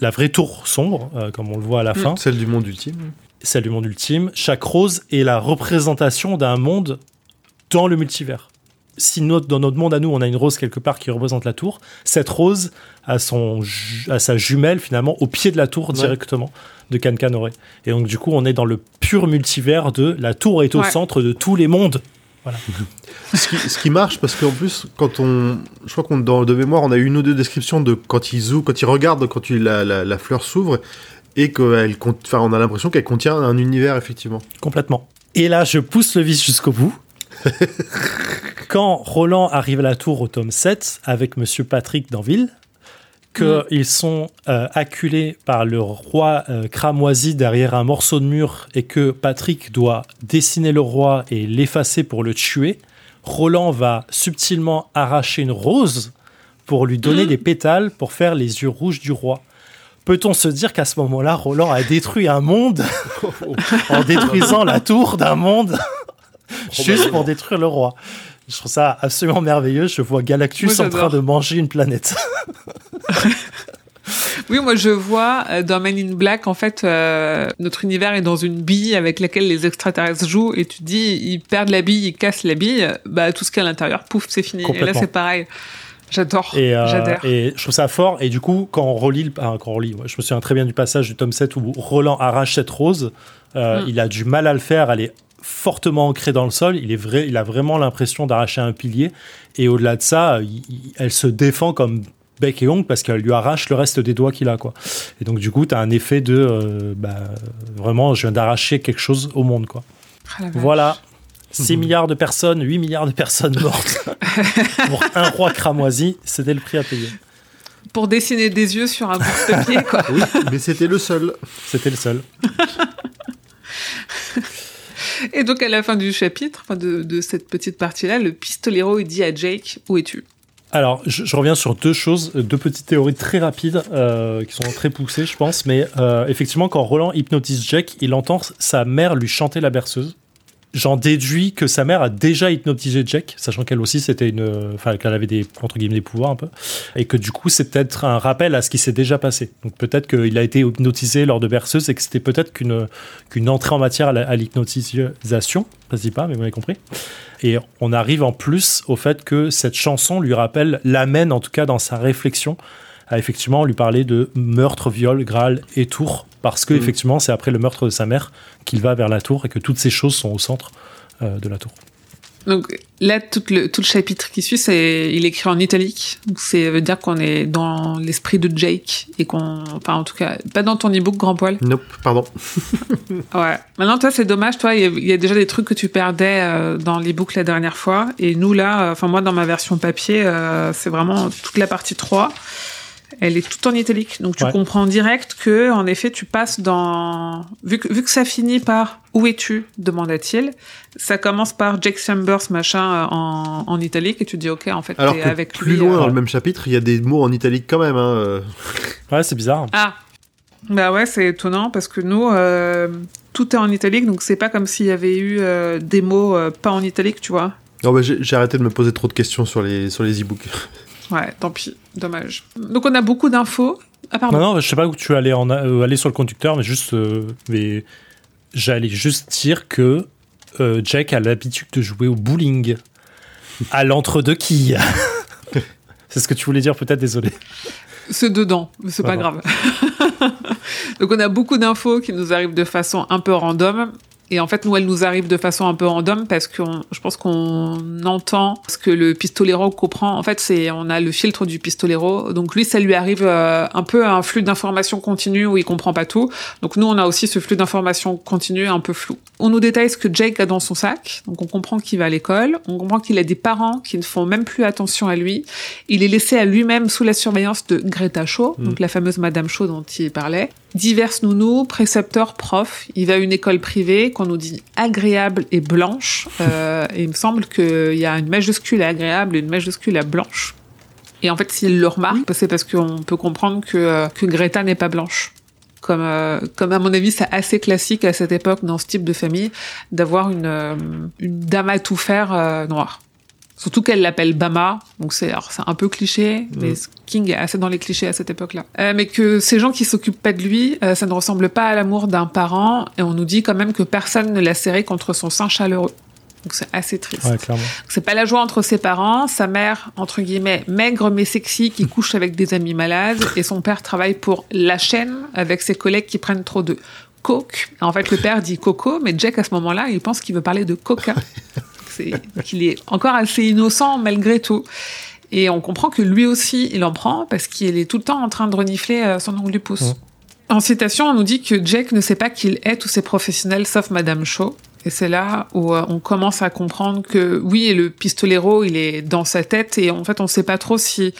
la vraie tour sombre, euh, comme on le voit à la Mm. fin, Celle du monde ultime. celle du monde ultime, chaque rose est la représentation d'un monde dans le multivers. Si notre, dans notre monde à nous, on a une rose quelque part qui représente la tour, cette rose a, son, a sa jumelle finalement au pied de la tour directement de Kankanore. Et donc du coup, on est dans le pur multivers de la tour est au Ouais. centre de tous les mondes. ce, qui, ce qui marche parce qu'en plus, quand on, je crois qu'on dans de mémoire, on a eu une ou deux descriptions de quand il zoome, quand il regarde, quand il, la, la, la fleur s'ouvre et qu'elle, enfin, on a l'impression qu'elle contient un univers effectivement. Complètement. Et là, je pousse le vice jusqu'au bout. Quand Roland arrive à la tour au tome 7 avec Monsieur Patrick Danville, qu'ils sont euh, acculés par le roi euh, cramoisi derrière un morceau de mur et que Patrick doit dessiner le roi et l'effacer pour le tuer, Roland va subtilement arracher une rose pour lui donner des pétales pour faire les yeux rouges du roi. Peut-on se dire qu'à ce moment-là, Roland a détruit un monde en détruisant la tour d'un monde? Juste pour détruire le roi. Je trouve ça absolument merveilleux. Je vois Galactus Moi, en train de manger une planète. Oui, moi je vois euh, dans Man in Black, en fait, euh, notre univers est dans une bille avec laquelle les extraterrestres jouent, et tu te dis, ils perdent la bille, ils cassent la bille, bah tout ce qu'il y a à l'intérieur, pouf, c'est fini. Et là c'est pareil. J'adore. Et, euh, J'adore. et je trouve ça fort. Et du coup, quand on relit, le- ah, quand on relit, ouais, je me souviens très bien du passage du tome 7 où Roland arrache cette rose. Euh, Mm. Il a du mal à le faire. Elle est fortement ancrée dans le sol. Il, est vrai, il a vraiment l'impression d'arracher un pilier. Et au-delà de ça, il- il- elle se défend comme bec et ongle parce qu'elle lui arrache le reste des doigts qu'il a. Quoi. Et donc, du coup, tu as un effet de euh, bah, vraiment, je viens d'arracher quelque chose au monde. Quoi. Ah. Voilà. 6 milliards de personnes, 8 milliards de personnes mortes pour un roi cramoisi, c'était le prix à payer. Pour dessiner des yeux sur un bout de papier, quoi. Oui, mais c'était le seul. C'était le seul. Et donc à la fin du chapitre, de, cette petite partie-là, le pistolero dit à Jake, où es-tu? Alors, je, reviens sur deux choses, deux petites théories très rapides euh, qui sont très poussées, je pense. Mais euh, effectivement, quand Roland hypnotise Jack, il entend sa mère lui chanter la berceuse. J'en déduis que sa mère a déjà hypnotisé Jack, sachant qu'elle aussi c'était une, enfin qu'elle avait des entre guillemets des pouvoirs un peu, et que du coup c'est peut-être un rappel à ce qui s'est déjà passé. Donc peut-être qu'il a été hypnotisé lors de berceuse et que c'était peut-être qu'une qu'une entrée en matière à l'hypnotisation, je dis pas, mais vous m'avez compris. Et on arrive en plus au fait que cette chanson lui rappelle, l'amène en tout cas dans sa réflexion à effectivement lui parler de meurtre, viol, Graal et tour, parce que Mhm. effectivement c'est après le meurtre de sa mère qu'il va vers la tour et que toutes ces choses sont au centre euh, de la tour. Donc là, tout le, tout le chapitre qui suit, c'est il est écrit en italique. Donc c'est veut dire qu'on est dans l'esprit de Jake et qu'on, enfin en tout cas, pas dans ton e-book grand poil. Nope, pardon. Ouais. Maintenant, toi, c'est dommage. Toi, il y a- il y, a déjà des trucs que tu perdais euh, dans l'e-book la dernière fois. Et nous, là, euh, enfin, moi, dans ma version papier, euh, c'est vraiment toute la partie 3. Elle est toute en italique. Donc, tu Ouais. comprends direct que, en effet, tu passes dans... Vu que, vu que ça finit par « Où es-tu ?» demanda-t-il. Ça commence par Jake Chambers, machin, euh, en, en italique. Et tu dis « Ok, en fait, Alors t'es que avec plus lui. loin euh, dans le même chapitre, il y a des mots en italique quand même. Hein. euh. Ouais, c'est bizarre. Ah Bah ouais, c'est étonnant parce que nous, euh, tout est en italique, donc c'est pas comme s'il y avait eu euh, des mots euh, pas en italique, tu vois. Non, bah, j'ai j'ai arrêté de me poser trop de questions sur les, sur les e-books. Ouais, tant pis, dommage. Donc on a beaucoup d'infos. Ah pardon. Non, non, je sais pas où tu allais en, euh, aller sur le conducteur, mais juste, euh, mais j'allais juste dire que euh, Jack a l'habitude de jouer au bowling à l'entre-deux quilles. c'est ce que tu voulais dire, peut-être. Désolé. C'est dedans, mais c'est pas Pardon. grave. donc on a beaucoup d'infos qui nous arrivent de façon un peu random. Et en fait, nous, elles nous arrivent de façon un peu random parce que je pense qu'on entend ce que le pistolero comprend. En fait, c'est on a le filtre du pistolero. Donc lui, ça lui arrive euh, un peu un flux d'informations continu où il comprend pas tout. Donc nous, on a aussi ce flux d'informations continu un peu flou. On nous détaille ce que Jake a dans son sac. Donc on comprend qu'il va à l'école. On comprend qu'il a des parents qui ne font même plus attention à lui. Il est laissé à lui-même sous la surveillance de Greta Shaw, donc la fameuse Madame Shaw dont il parlait. Divers nounous, précepteurs, profs. Il va à une école privée qu'on nous dit agréable et blanche. Euh, et il me semble qu'il y a une majuscule à agréable et une majuscule à blanche. Et en fait, s'il le remarque, c'est parce qu'on peut comprendre que, euh, que Greta n'est pas blanche. Comme, euh, comme à mon avis, c'est assez classique à cette époque dans ce type de famille d'avoir une, euh, une dame à tout faire euh, noire. Surtout qu'elle l'appelle Bama, donc c'est un peu cliché, mais King est assez dans les clichés à cette époque-là. Euh, mais que ces gens qui s'occupent pas de lui, euh, ça ne ressemble pas à l'amour d'un parent, et on nous dit quand même que personne ne l'a serré contre son sein chaleureux. Donc c'est assez triste. Ouais. C'est pas la joie entre ses parents, sa mère, entre guillemets, maigre mais sexy, qui couche avec des amis malades, et son père travaille pour la chaîne avec ses collègues qui prennent trop de coke. En fait, le père dit coco, mais Jack, à ce moment-là, il pense qu'il veut parler de coca. C'est qu'il est encore assez innocent malgré tout. Et on comprend que lui aussi, il en prend parce qu'il est tout le temps en train de renifler euh, son ongle du pouce. Mmh. En citation, on nous dit que Jack ne sait pas qu'il est tous ses professionnels sauf Madame Shaw. Et c'est là où euh, on commence à comprendre que oui, le pistolero, il est dans sa tête et en fait, on sait pas trop si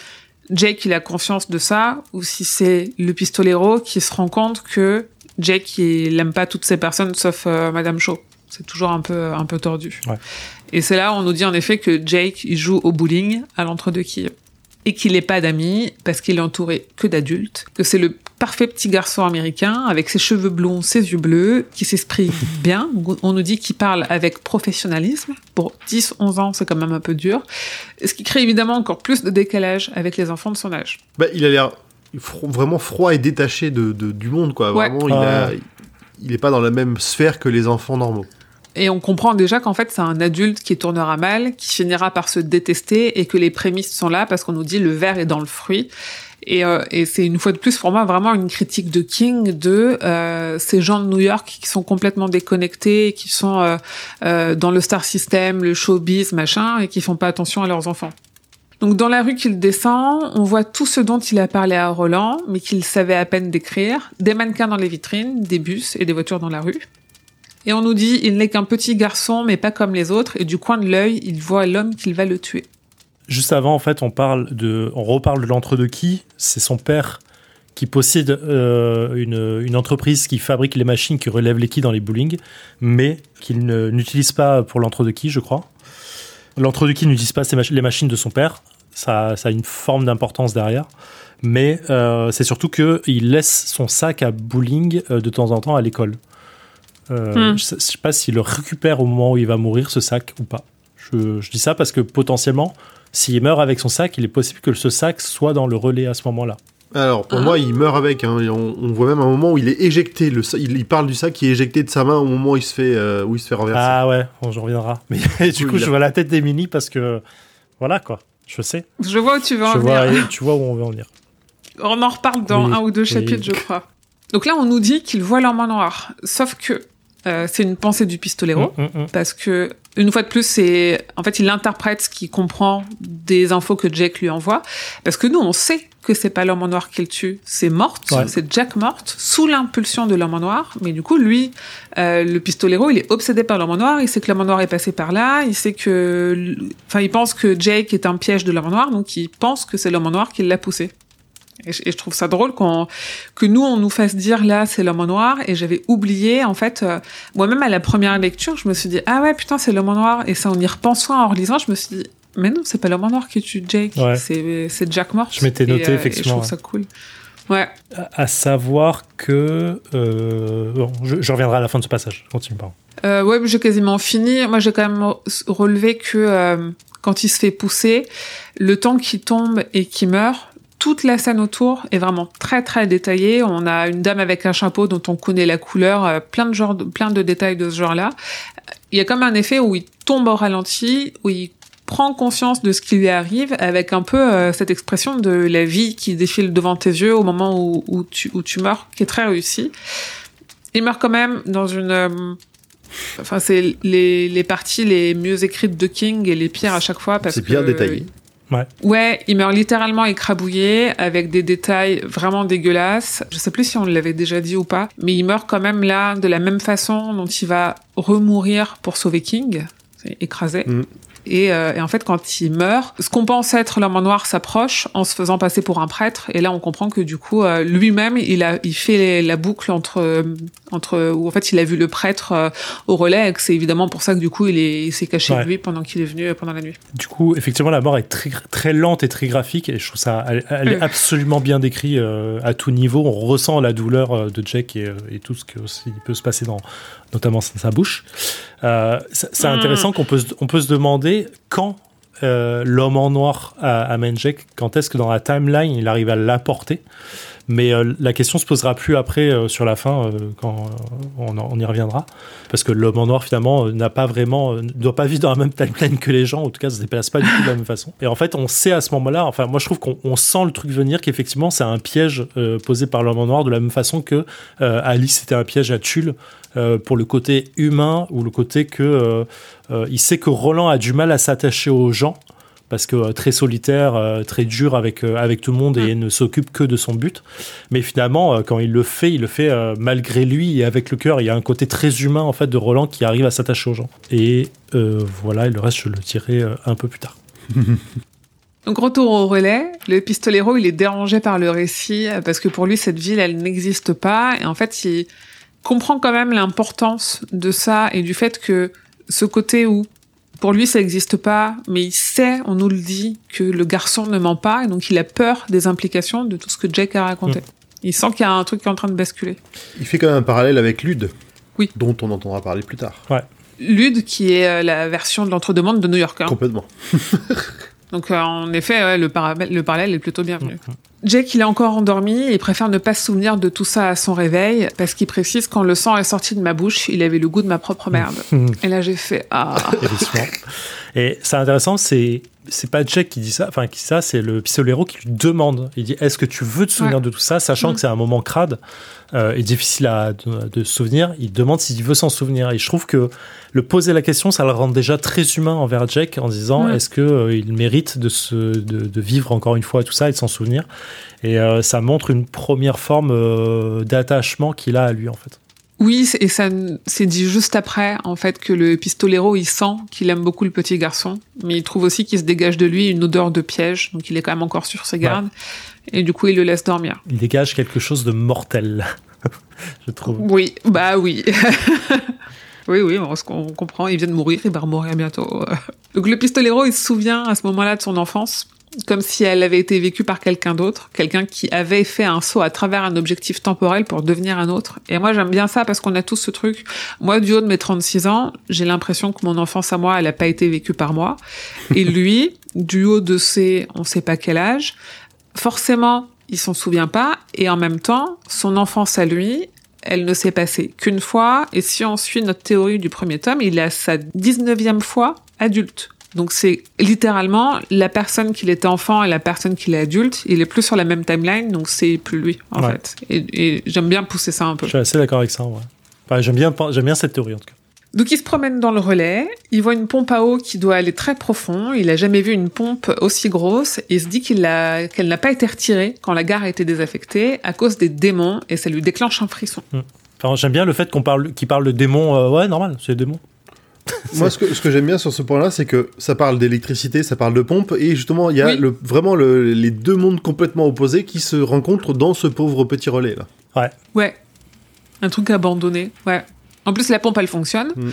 Jake, il a conscience de ça ou si c'est le pistolero qui se rend compte que Jake, il aime pas toutes ces personnes sauf euh, Madame Shaw. C'est toujours un peu, un peu tordu. Ouais. Et c'est là où on nous dit en effet que Jake, il joue au bowling à l'entre-deux quilles. Et qu'il n'est pas d'amis parce qu'il est entouré que d'adultes. Que c'est le parfait petit garçon américain avec ses cheveux blonds, ses yeux bleus, qui s'exprime bien. On nous dit qu'il parle avec professionnalisme. Pour 10, 11 ans, c'est quand même un peu dur. Ce qui crée évidemment encore plus de décalage avec les enfants de son âge. Bah, il a l'air fro- vraiment froid et détaché de, de- du monde, quoi. Ouais. Vraiment, il, a- Ouais. il est pas dans la même sphère que les enfants normaux. Et on comprend déjà qu'en fait, c'est un adulte qui tournera mal, qui finira par se détester et que les prémices sont là parce qu'on nous dit le verre est dans le fruit. Et, euh, et c'est une fois de plus pour moi vraiment une critique de King de euh, ces gens de New York qui sont complètement déconnectés, qui sont euh, euh, dans le star system, le showbiz, machin, et qui font pas attention à leurs enfants. Donc dans la rue qu'il descend, on voit tout ce dont il a parlé à Roland, mais qu'il savait à peine décrire, des mannequins dans les vitrines, des bus et des voitures dans la rue. Et on nous dit, il n'est qu'un petit garçon, mais pas comme les autres, et du coin de l'œil, il voit l'homme qu'il va le tuer. Juste avant, en fait, on parle de, on reparle de l'entre-deux qui. C'est son père qui possède euh, une, entreprise qui fabrique les machines qui relèvent les quilles dans les bowling, mais qu'il n'utilise pas pour l'entre-deux qui, je crois. L'entre-deux qui n'utilise pas les machines de son père. Ça, ça a une forme d'importance derrière. Mais euh, c'est surtout qu'il laisse son sac à bowling euh, de temps en temps à l'école. Euh, Hmm. Je sais je sais pas s'il le récupère au moment où il va mourir, ce sac, ou pas. Je, je dis ça parce que potentiellement, s'il meurt avec son sac, il est possible que ce sac soit dans le relais à ce moment-là. Alors, pour Ah. moi, il meurt avec. hein, et on, on voit même un moment où il est éjecté. Le, il, il parle du sac qui est éjecté de sa main au moment où il se fait, euh, où il se fait renverser. Ah ouais, on j'en reviendra. Mais du Oui, coup, je vois la tête d'Emily parce que voilà quoi. Je sais. Je vois où tu veux en Je venir. vois, tu vois où on veut en venir. On en reparle dans Oui, un ou deux oui. chapitres, je crois. Donc là, on nous dit qu'il voit l'homme en noir. Sauf que euh, c'est une pensée du pistolero. Mm, mm, mm. Parce que, une fois de plus, c'est, en fait, il interprète ce qu'il comprend des infos que Jack lui envoie. Parce que nous, on sait que c'est pas l'homme en noir qui le tue. C'est morte. Ouais. C'est Jack morte, sous l'impulsion de l'homme en noir. Mais du coup, lui, euh, le pistolero, il est obsédé par l'homme en noir. Il sait que l'homme en noir est passé par là. Il sait que, enfin, il pense que Jake est un piège de l'homme en noir. Donc, il pense que c'est l'homme en noir qui l'a poussé. Et je, et je trouve ça drôle qu'on, que nous, on nous fasse dire là, c'est l'homme en noir. Et j'avais oublié, en fait, euh, moi-même à la première lecture, je me suis dit, ah ouais, putain, c'est l'homme en noir. Et ça, en y repensant, en relisant, je me suis dit, mais non, c'est pas l'homme en noir qui tue Jake. Ouais. C'est, c'est Jack Mort. Je m'étais noté, Et, euh, effectivement, Et je trouve ça cool. Ouais. À, à savoir que. euh, bon, je, je reviendrai à la fin de ce passage. Continue, pardon. Euh, ouais, mais j'ai quasiment fini. Moi, j'ai quand même re- relevé que euh, quand il se fait pousser, le temps qu'il tombe et qu'il meurt, toute la scène autour est vraiment très très détaillée. On a une dame avec un chapeau dont on connaît la couleur, euh, plein de genres, de- plein de détails de ce genre-là. Il y a comme un effet où il tombe au ralenti, où il prend conscience de ce qui lui arrive, avec un peu euh, cette expression de la vie qui défile devant tes yeux au moment où, où tu, où tu meurs, qui est très réussi. Il meurt quand même dans une euh, Enfin, c'est les, les parties les mieux écrites de King et les pires à chaque fois parce C'est que bien détaillé. Ouais, il meurt littéralement écrabouillé avec des détails vraiment dégueulasses. Je sais plus si on l'avait déjà dit ou pas, mais il meurt quand même là de la même façon dont il va remourir pour sauver King, c'est écrasé. Mm. Et, euh, et en fait, quand il meurt, ce qu'on pense être l'homme en noir s'approche en se faisant passer pour un prêtre. Et là, on comprend que du coup, euh, lui-même, il a, il fait la boucle entre, euh, entre, où en fait, il a vu le prêtre euh, au relais. Et que c'est évidemment pour ça que du coup, il est, il s'est caché Ouais. de lui pendant qu'il est venu euh, pendant la nuit. Du coup, effectivement, la mort est très, très lente et très graphique, et je trouve ça, elle, elle est absolument bien décrite euh, à tout niveau. On ressent la douleur euh, de Jack et, euh, et tout ce qui peut se passer dans, notamment sa bouche. Euh, c'est c'est Mm. intéressant qu'on peut, se- on peut se demander quand euh, l'homme en noir à, à Menjek, quand est-ce que dans la timeline il arrive à l'apporter mais euh, la question se posera plus après euh, sur la fin euh, quand on, y reviendra. Parce que l'homme en noir finalement n'a pas vraiment ne doit pas vivre dans la même timeline que les gens. En tout cas ça se déplace pas du tout de la même façon. Et en fait on sait à ce moment-là enfin moi je trouve qu'on on sent le truc venir qu'effectivement c'est un piège posé par l'homme en noir de la même façon que Alice c'était un piège à Tulle pour le côté humain ou le côté que il sait que Roland a du mal à s'attacher aux gens parce que euh, très solitaire, euh, très dur avec, euh, avec tout le monde et ne s'occupe que de son but. Mais finalement, quand il le fait, il le fait malgré lui et avec le cœur. Il y a un côté très humain en fait de Roland qui arrive à s'attacher aux gens. Et euh, voilà, et le reste, je le dirai un peu plus tard. Donc retour au relais, le pistolero il est dérangé par le récit parce que pour lui cette ville elle n'existe pas et en fait il comprend quand même l'importance de ça et du fait que ce côté où pour lui ça n'existe pas mais il sait, on nous le dit, que le garçon ne ment pas et donc il a peur des implications de tout ce que Jake a raconté. Il sent qu'il y a un truc qui est en train de basculer. Il fait quand même un parallèle avec Lude. Oui. Dont on entendra parler plus tard. Lude qui est euh, la version de l'entre-deux-mondes de New York. hein. Complètement. Donc euh, en effet, ouais, le, parallèle, le parallèle est plutôt bienvenu. Jake, il est encore endormi et il préfère ne pas se souvenir de tout ça à son réveil parce qu'il précise quand le sang est sorti de ma bouche, il avait le goût de ma propre merde. et là, j'ai fait ah. Et c'est intéressant, c'est c'est pas Jack qui dit ça, enfin qui ça, c'est le pistolero qui lui demande. Il dit Est-ce que tu veux te souvenir Ouais. de tout ça, sachant Mm. que c'est un moment crade euh, et difficile à, de, de se souvenir. Il demande s'il veut s'en souvenir. Et je trouve que le poser la question, ça le rend déjà très humain envers Jack en disant Ouais. Est-ce que euh, il mérite de, se, de, de vivre encore une fois tout ça et de s'en souvenir Et euh, ça montre une première forme euh, d'attachement qu'il a à lui en fait. Oui, et ça c'est dit juste après, en fait, que le pistolero, il sent qu'il aime beaucoup le petit garçon, mais il trouve aussi qu'il se dégage de lui une odeur de piège, donc il est quand même encore sur ses gardes, et du coup, il le laisse dormir. Il dégage quelque chose de mortel, je trouve. Oui, bah oui. oui, oui, on, comprend, il vient de mourir, il va mourir bientôt. Donc le pistolero, il se souvient à ce moment-là de son enfance, comme si elle avait été vécue par quelqu'un d'autre, quelqu'un qui avait fait un saut à travers un objectif temporel pour devenir un autre. Et moi, j'aime bien ça parce qu'on a tous ce truc. Moi, du haut de mes 36 ans, j'ai l'impression que mon enfance à moi, elle n'a pas été vécue par moi. Et lui, du haut de ses, on sait pas quel âge, forcément, il s'en souvient pas. Et en même temps, son enfance à lui, elle ne s'est passée qu'une fois. Et si on suit notre théorie du premier tome, il à sa 19e fois adulte. Donc c'est littéralement la personne qu'il était enfant et la personne qu'il est adulte. Il est plus sur la même timeline, donc c'est plus lui en Ouais. fait. Et, et j'aime bien pousser ça un peu. Je suis assez d'accord avec ça. Ouais. Enfin, j'aime bien, j'aime bien cette théorie en tout cas. Donc il se promène dans le relais, il voit une pompe à eau qui doit aller très profond, il a jamais vu une pompe aussi grosse et il se dit qu'il a- qu'elle n'a pas été retirée quand la gare a été désaffectée à cause des démons et ça lui déclenche un frisson. Enfin, j'aime bien le fait qu'on parle, qu'il parle de démons. euh, ouais, normal, c'est des démons. Moi, ce que, ce que j'aime bien sur ce point-là, c'est que ça parle d'électricité, ça parle de pompe, et justement, il y a Oui. le, vraiment le- les deux mondes complètement opposés qui se rencontrent dans ce pauvre petit relais là. Ouais, un truc abandonné, ouais. En plus la pompe elle fonctionne, Mm.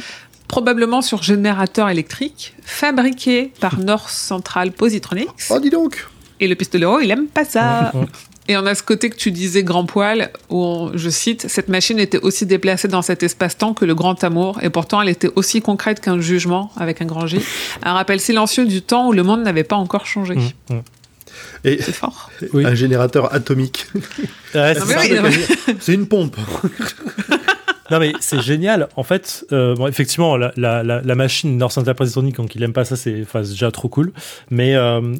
probablement sur générateur électrique, fabriqué par North Central Positronics. Oh, dis donc Et le pistolero, il aime pas ça. Et on a ce côté que tu disais grand poil, où on- je cite, cette machine était aussi déplacée dans cet espace-temps que le grand amour, et pourtant elle était aussi concrète qu'un jugement, avec un grand J, un rappel silencieux du temps où le monde n'avait pas encore changé. Mm, mm. Et C'est fort. Oui. un générateur atomique. Ouais, c'est une pompe. Non mais c'est génial. En fait, euh, bon, effectivement, la, la, la, la machine North Positronic, donc il aime pas ça, c'est déjà trop cool. Mais euh,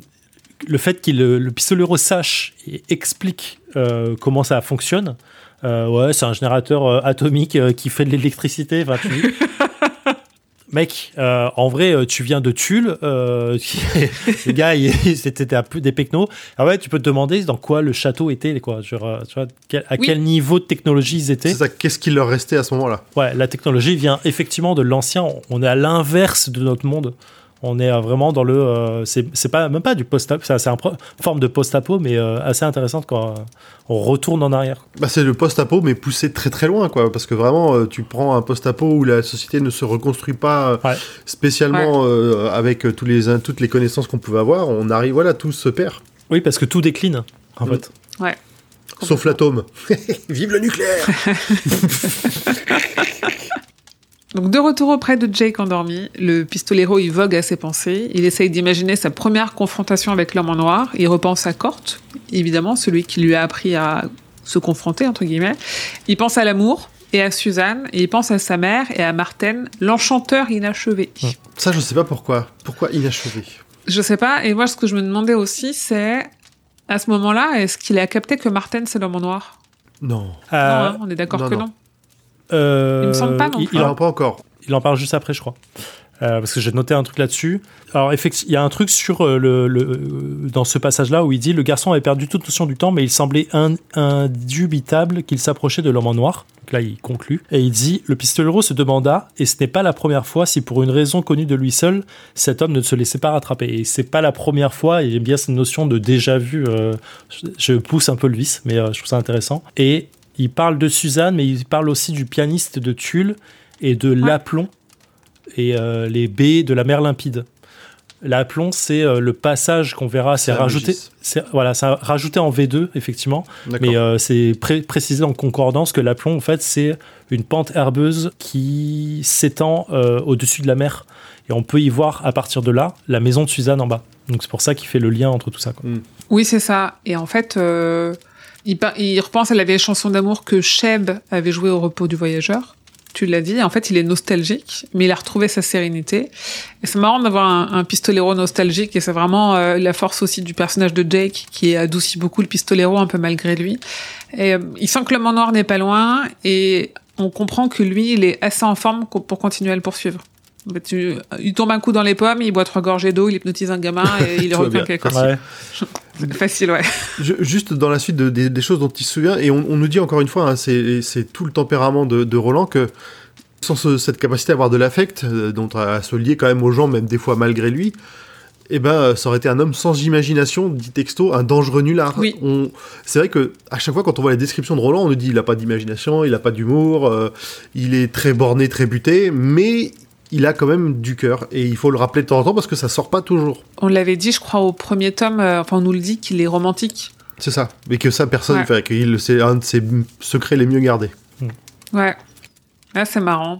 le fait qu'il le, le pistolero sache et explique euh, comment ça fonctionne, euh, ouais, c'est un générateur euh, atomique euh, qui fait de l'électricité. Enfin, tu- Mec, euh, en vrai, euh, tu viens de Tulle. Euh, les gars, ils- c'était un peu des pecnos. Ah ouais, tu peux te demander dans quoi le château était, quoi. Genre, euh, tu vois, quel- à Oui. quel niveau de technologie ils étaient. C'est ça, qu'est-ce qu'il leur restait à ce moment-là? Ouais, la technologie vient effectivement de l'ancien. On est à l'inverse de notre monde. On est euh, vraiment dans le. euh, c'est c'est pas même pas du post-apo. C'est c'est un pro- forme de post-apo, mais euh, assez intéressante quand on retourne en arrière. bah, C'est le post-apo, mais poussé très très loin, quoi. Parce que vraiment, euh, tu prends un post-apo où la société ne se reconstruit pas Ouais. spécialement euh, avec euh, tous les, toutes les connaissances qu'on pouvait avoir. On arrive, voilà, tout se perd. Oui, parce que tout décline en Mm. fait. Ouais. Sauf l'atome. Vive le nucléaire Donc de retour auprès de Jake endormi, le pistolero il vogue à ses pensées, il essaye d'imaginer sa première confrontation avec l'homme en noir, il repense à Cort, évidemment, celui qui lui a appris à se confronter, entre guillemets. Il pense à l'amour et à Suzanne, et il pense à sa mère et à Martin, l'enchanteur inachevé. Ça, je sais pas pourquoi. Pourquoi inachevé? Je sais pas, et moi ce que je me demandais aussi, c'est à ce moment-là, est-ce qu'il a capté que Martin c'est l'homme en noir? Non. Euh, hein, on est d'accord que non. non. Euh, Il me semble pas, non il- plus. il en- pas encore. Il en parle juste après, je crois. Euh, parce que j'ai noté un truc là-dessus. Alors, effectivement, il y a un truc sur euh, le, le- dans ce passage-là où il dit le garçon avait perdu toute notion du temps, mais il semblait in- indubitable qu'il s'approchait de l'homme en noir. Donc là, il conclut. Et il dit le pistolero se demanda, et ce n'est pas la première fois, si pour une raison connue de lui seul, cet homme ne se laissait pas rattraper. Et c'est pas la première fois, et j'aime bien cette notion de déjà vu. euh, je, je pousse un peu le vice, mais euh, je trouve ça intéressant. Et il parle de Suzanne, mais il parle aussi du pianiste de Tulle et de l'aplomb et euh, les baies de la mer limpide. L'aplomb, c'est euh, le passage qu'on verra, c'est rajouté, voilà, c'est rajouté en V2 effectivement, mais euh, c'est pré- précisé en concordance que l'aplomb en fait c'est une pente herbeuse qui s'étend euh, au-dessus de la mer et on peut y voir à partir de là la maison de Suzanne en bas. Donc c'est pour ça qu'il fait le lien entre tout ça. Quoi. Oui, c'est ça. Et en fait, euh, il, repense à la vieille chanson d'amour que Sheb avait jouée au repos du voyageur. Tu l'as dit. En fait, il est nostalgique, mais il a retrouvé sa sérénité. Et c'est marrant d'avoir un, un pistolero nostalgique, et c'est vraiment euh, la force aussi du personnage de Jake qui adoucit beaucoup le pistolero un peu malgré lui. Et euh, il sent que le noir n'est pas loin, et on comprend que lui, il est assez en forme pour continuer à le poursuivre. Fait, tu- il tombe un coup dans les pommes, il boit trois gorgées d'eau, il hypnotise un gamin et il est Tout va bien. requin quelque Facile. Ouais. Facile, ouais. Je- juste dans la suite de- des, des choses dont il se souvient, et on, on nous dit encore une fois, hein, c'est c'est tout le tempérament de, de Roland, que sans ce- cette capacité à avoir de l'affect, euh, dont à se lier quand même aux gens, même des fois malgré lui, eh ben, euh, ça aurait été un homme sans imagination, dit texto, un dangereux nulard. Oui. On- C'est vrai que à chaque fois, quand on voit les descriptions de Roland, on nous dit il a pas d'imagination, il a pas d'humour, euh, il est très borné, très buté, mais il a quand même du cœur, et il faut le rappeler de temps en temps parce que ça sort pas toujours. On l'avait dit, je crois, au premier tome, euh, enfin, on nous le dit qu'il est romantique. C'est ça. Mais que ça, personne, Ouais. enfin, qu'il- c'est un de ses secrets les mieux gardés. Ouais. Ah, c'est marrant.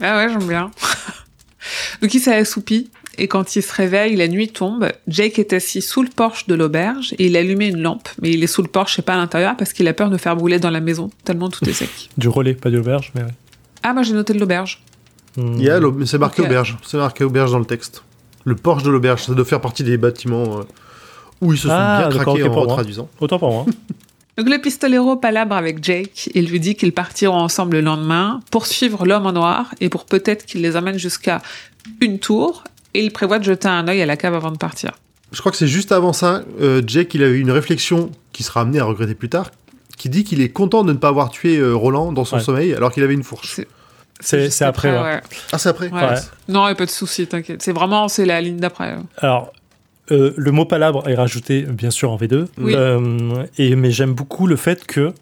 Ah ouais, j'aime bien. Donc il s'est assoupi, et quand il se réveille, la nuit tombe. Jake est assis sous le porche de l'auberge, et il a allumé une lampe, mais il est sous le porche et pas à l'intérieur, parce qu'il a peur de faire brûler dans la maison, tellement tout est sec. Du relais, pas de l'auberge, mais ouais. Ah, moi j'ai noté de l'auberge. Hmm. Il y a c'est marqué auberge. C'est marqué auberge dans le texte. Le porche de l'auberge, ça doit faire partie des bâtiments euh, où ils se sont Ah, bien craqués en pour retraduisant. Autant pour moi. Donc le pistolero palabre avec Jake et lui dit qu'ils partiront ensemble le lendemain pour suivre l'homme en noir et pour peut-être qu'il les amène jusqu'à une tour et il prévoit de jeter un œil à la cave avant de partir. Je crois que c'est juste avant ça, euh, Jake, il a eu une réflexion qui sera amenée à regretter plus tard, qui dit qu'il est content de ne pas avoir tué euh, Roland dans son Ouais. sommeil alors qu'il avait une fourche. C'est- c'est après. ouais. Ah, c'est après Ouais. Ouais. Non, pas de souci, t'inquiète. C'est vraiment, c'est la ligne d'après. Alors, euh, le mot palabre est rajouté bien sûr en V2. Oui. Euh, et, mais j'aime beaucoup le fait que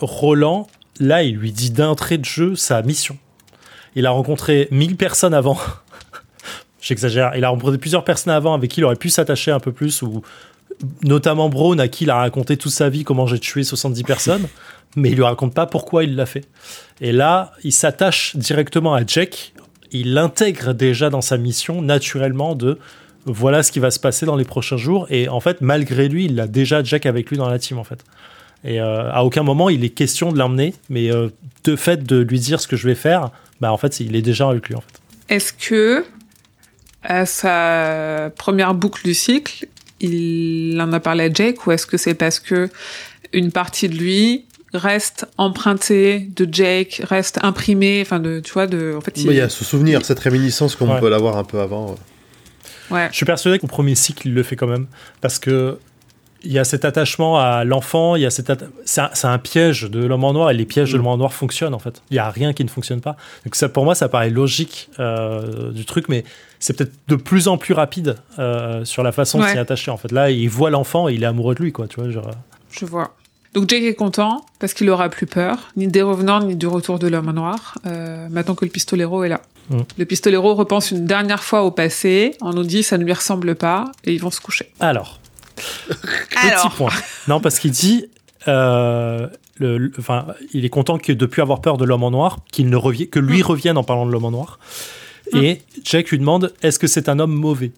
Roland, là, il lui dit d'entrée de jeu sa mission. Il a rencontré 1000 personnes avant. J'exagère. Il a rencontré plusieurs personnes avant avec qui il aurait pu s'attacher un peu plus, ou notamment Braun, à qui il a raconté toute sa vie comment j'ai tué 70 personnes, mais il lui raconte pas pourquoi il l'a fait. Et là, il s'attache directement à Jack. Il l'intègre déjà dans sa mission naturellement de voilà ce qui va se passer dans les prochains jours. Et en fait, malgré lui, il a déjà Jack avec lui dans la team en fait. Et euh, à aucun moment il est question de l'emmener, mais euh, de fait de lui dire ce que je vais faire, bah en fait il est déjà avec lui en fait. Est-ce que, à sa première boucle du cycle, il en a parlé à Jake ou est-ce que c'est parce que une partie de lui reste empruntée de Jake, reste imprimée, enfin de, tu vois, de, en fait, Mais Il y a ce souvenir, cette réminiscence qu'on Ouais. peut l'avoir un peu avant. ouais. Je suis persuadé qu'au premier cycle il le fait quand même, parce que il y a cet attachement à l'enfant, il y a cet c'est un, un piège de l'homme en noir et les pièges de Mm. l'homme en noir fonctionnent en fait. Il y a rien qui ne fonctionne pas. Donc ça pour moi ça paraît logique euh, du truc, mais c'est peut-être de plus en plus rapide euh, sur la façon de s'y attacher en fait. Là il voit l'enfant et il est amoureux de lui quoi, tu vois. Genre, Je vois. Donc Jake est content parce qu'il aura plus peur, ni des revenants, ni du retour de l'homme en noir, euh, maintenant que le pistolero est là. Mm. Le pistolero repense une dernière fois au passé, on nous dit ça ne lui ressemble pas, et ils vont se coucher. Alors, petit point. Non, parce qu'il dit euh, le- le- enfin, il est content que de plus avoir peur de l'homme en noir, qu'il ne revienne, que lui revienne en parlant de l'homme en noir. Et Jack lui demande est-ce que c'est un homme mauvais?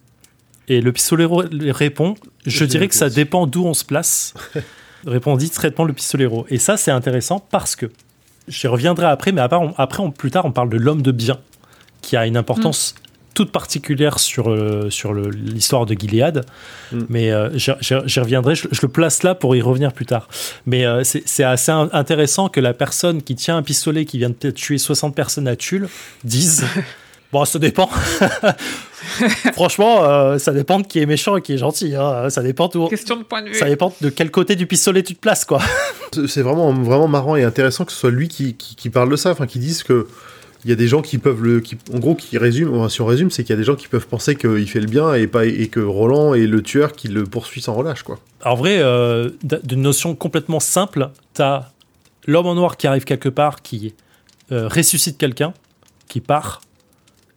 Et le pistolero lui répond je dirais que ça dépend d'où on se place. répondit discrètement le pistolero. Et ça, c'est intéressant parce que j'y reviendrai après, mais après, on- après on- plus tard, on parle de l'homme de bien, qui a une importance toute particulière sur, euh, sur le- l'histoire de Gilead. Mm. Mais euh, j'y reviendrai, je, je le place là pour y revenir plus tard. Mais euh, c'est c'est assez in- intéressant que la personne qui tient un pistolet, qui vient de tuer 60 personnes à Tulle, dise Bon, ça dépend. Franchement, euh, ça dépend de qui est méchant et qui est gentil. hein. Ça dépend de, Question de point de vue. ça dépend de quel côté du pistolet tu te places, quoi. C'est- C'est vraiment, vraiment marrant et intéressant que ce soit lui qui, qui, qui parle de ça, enfin qui dise que il y a des gens qui peuvent le, qui, en gros, qui résument, si on résume, c'est qu'il y a des gens qui peuvent penser qu'il fait le bien et pas et que Roland est le tueur qui le poursuit sans relâche, quoi. En vrai, euh, d'une notion complètement simple, t'as l'homme en noir qui arrive quelque part, qui euh, ressuscite quelqu'un, qui part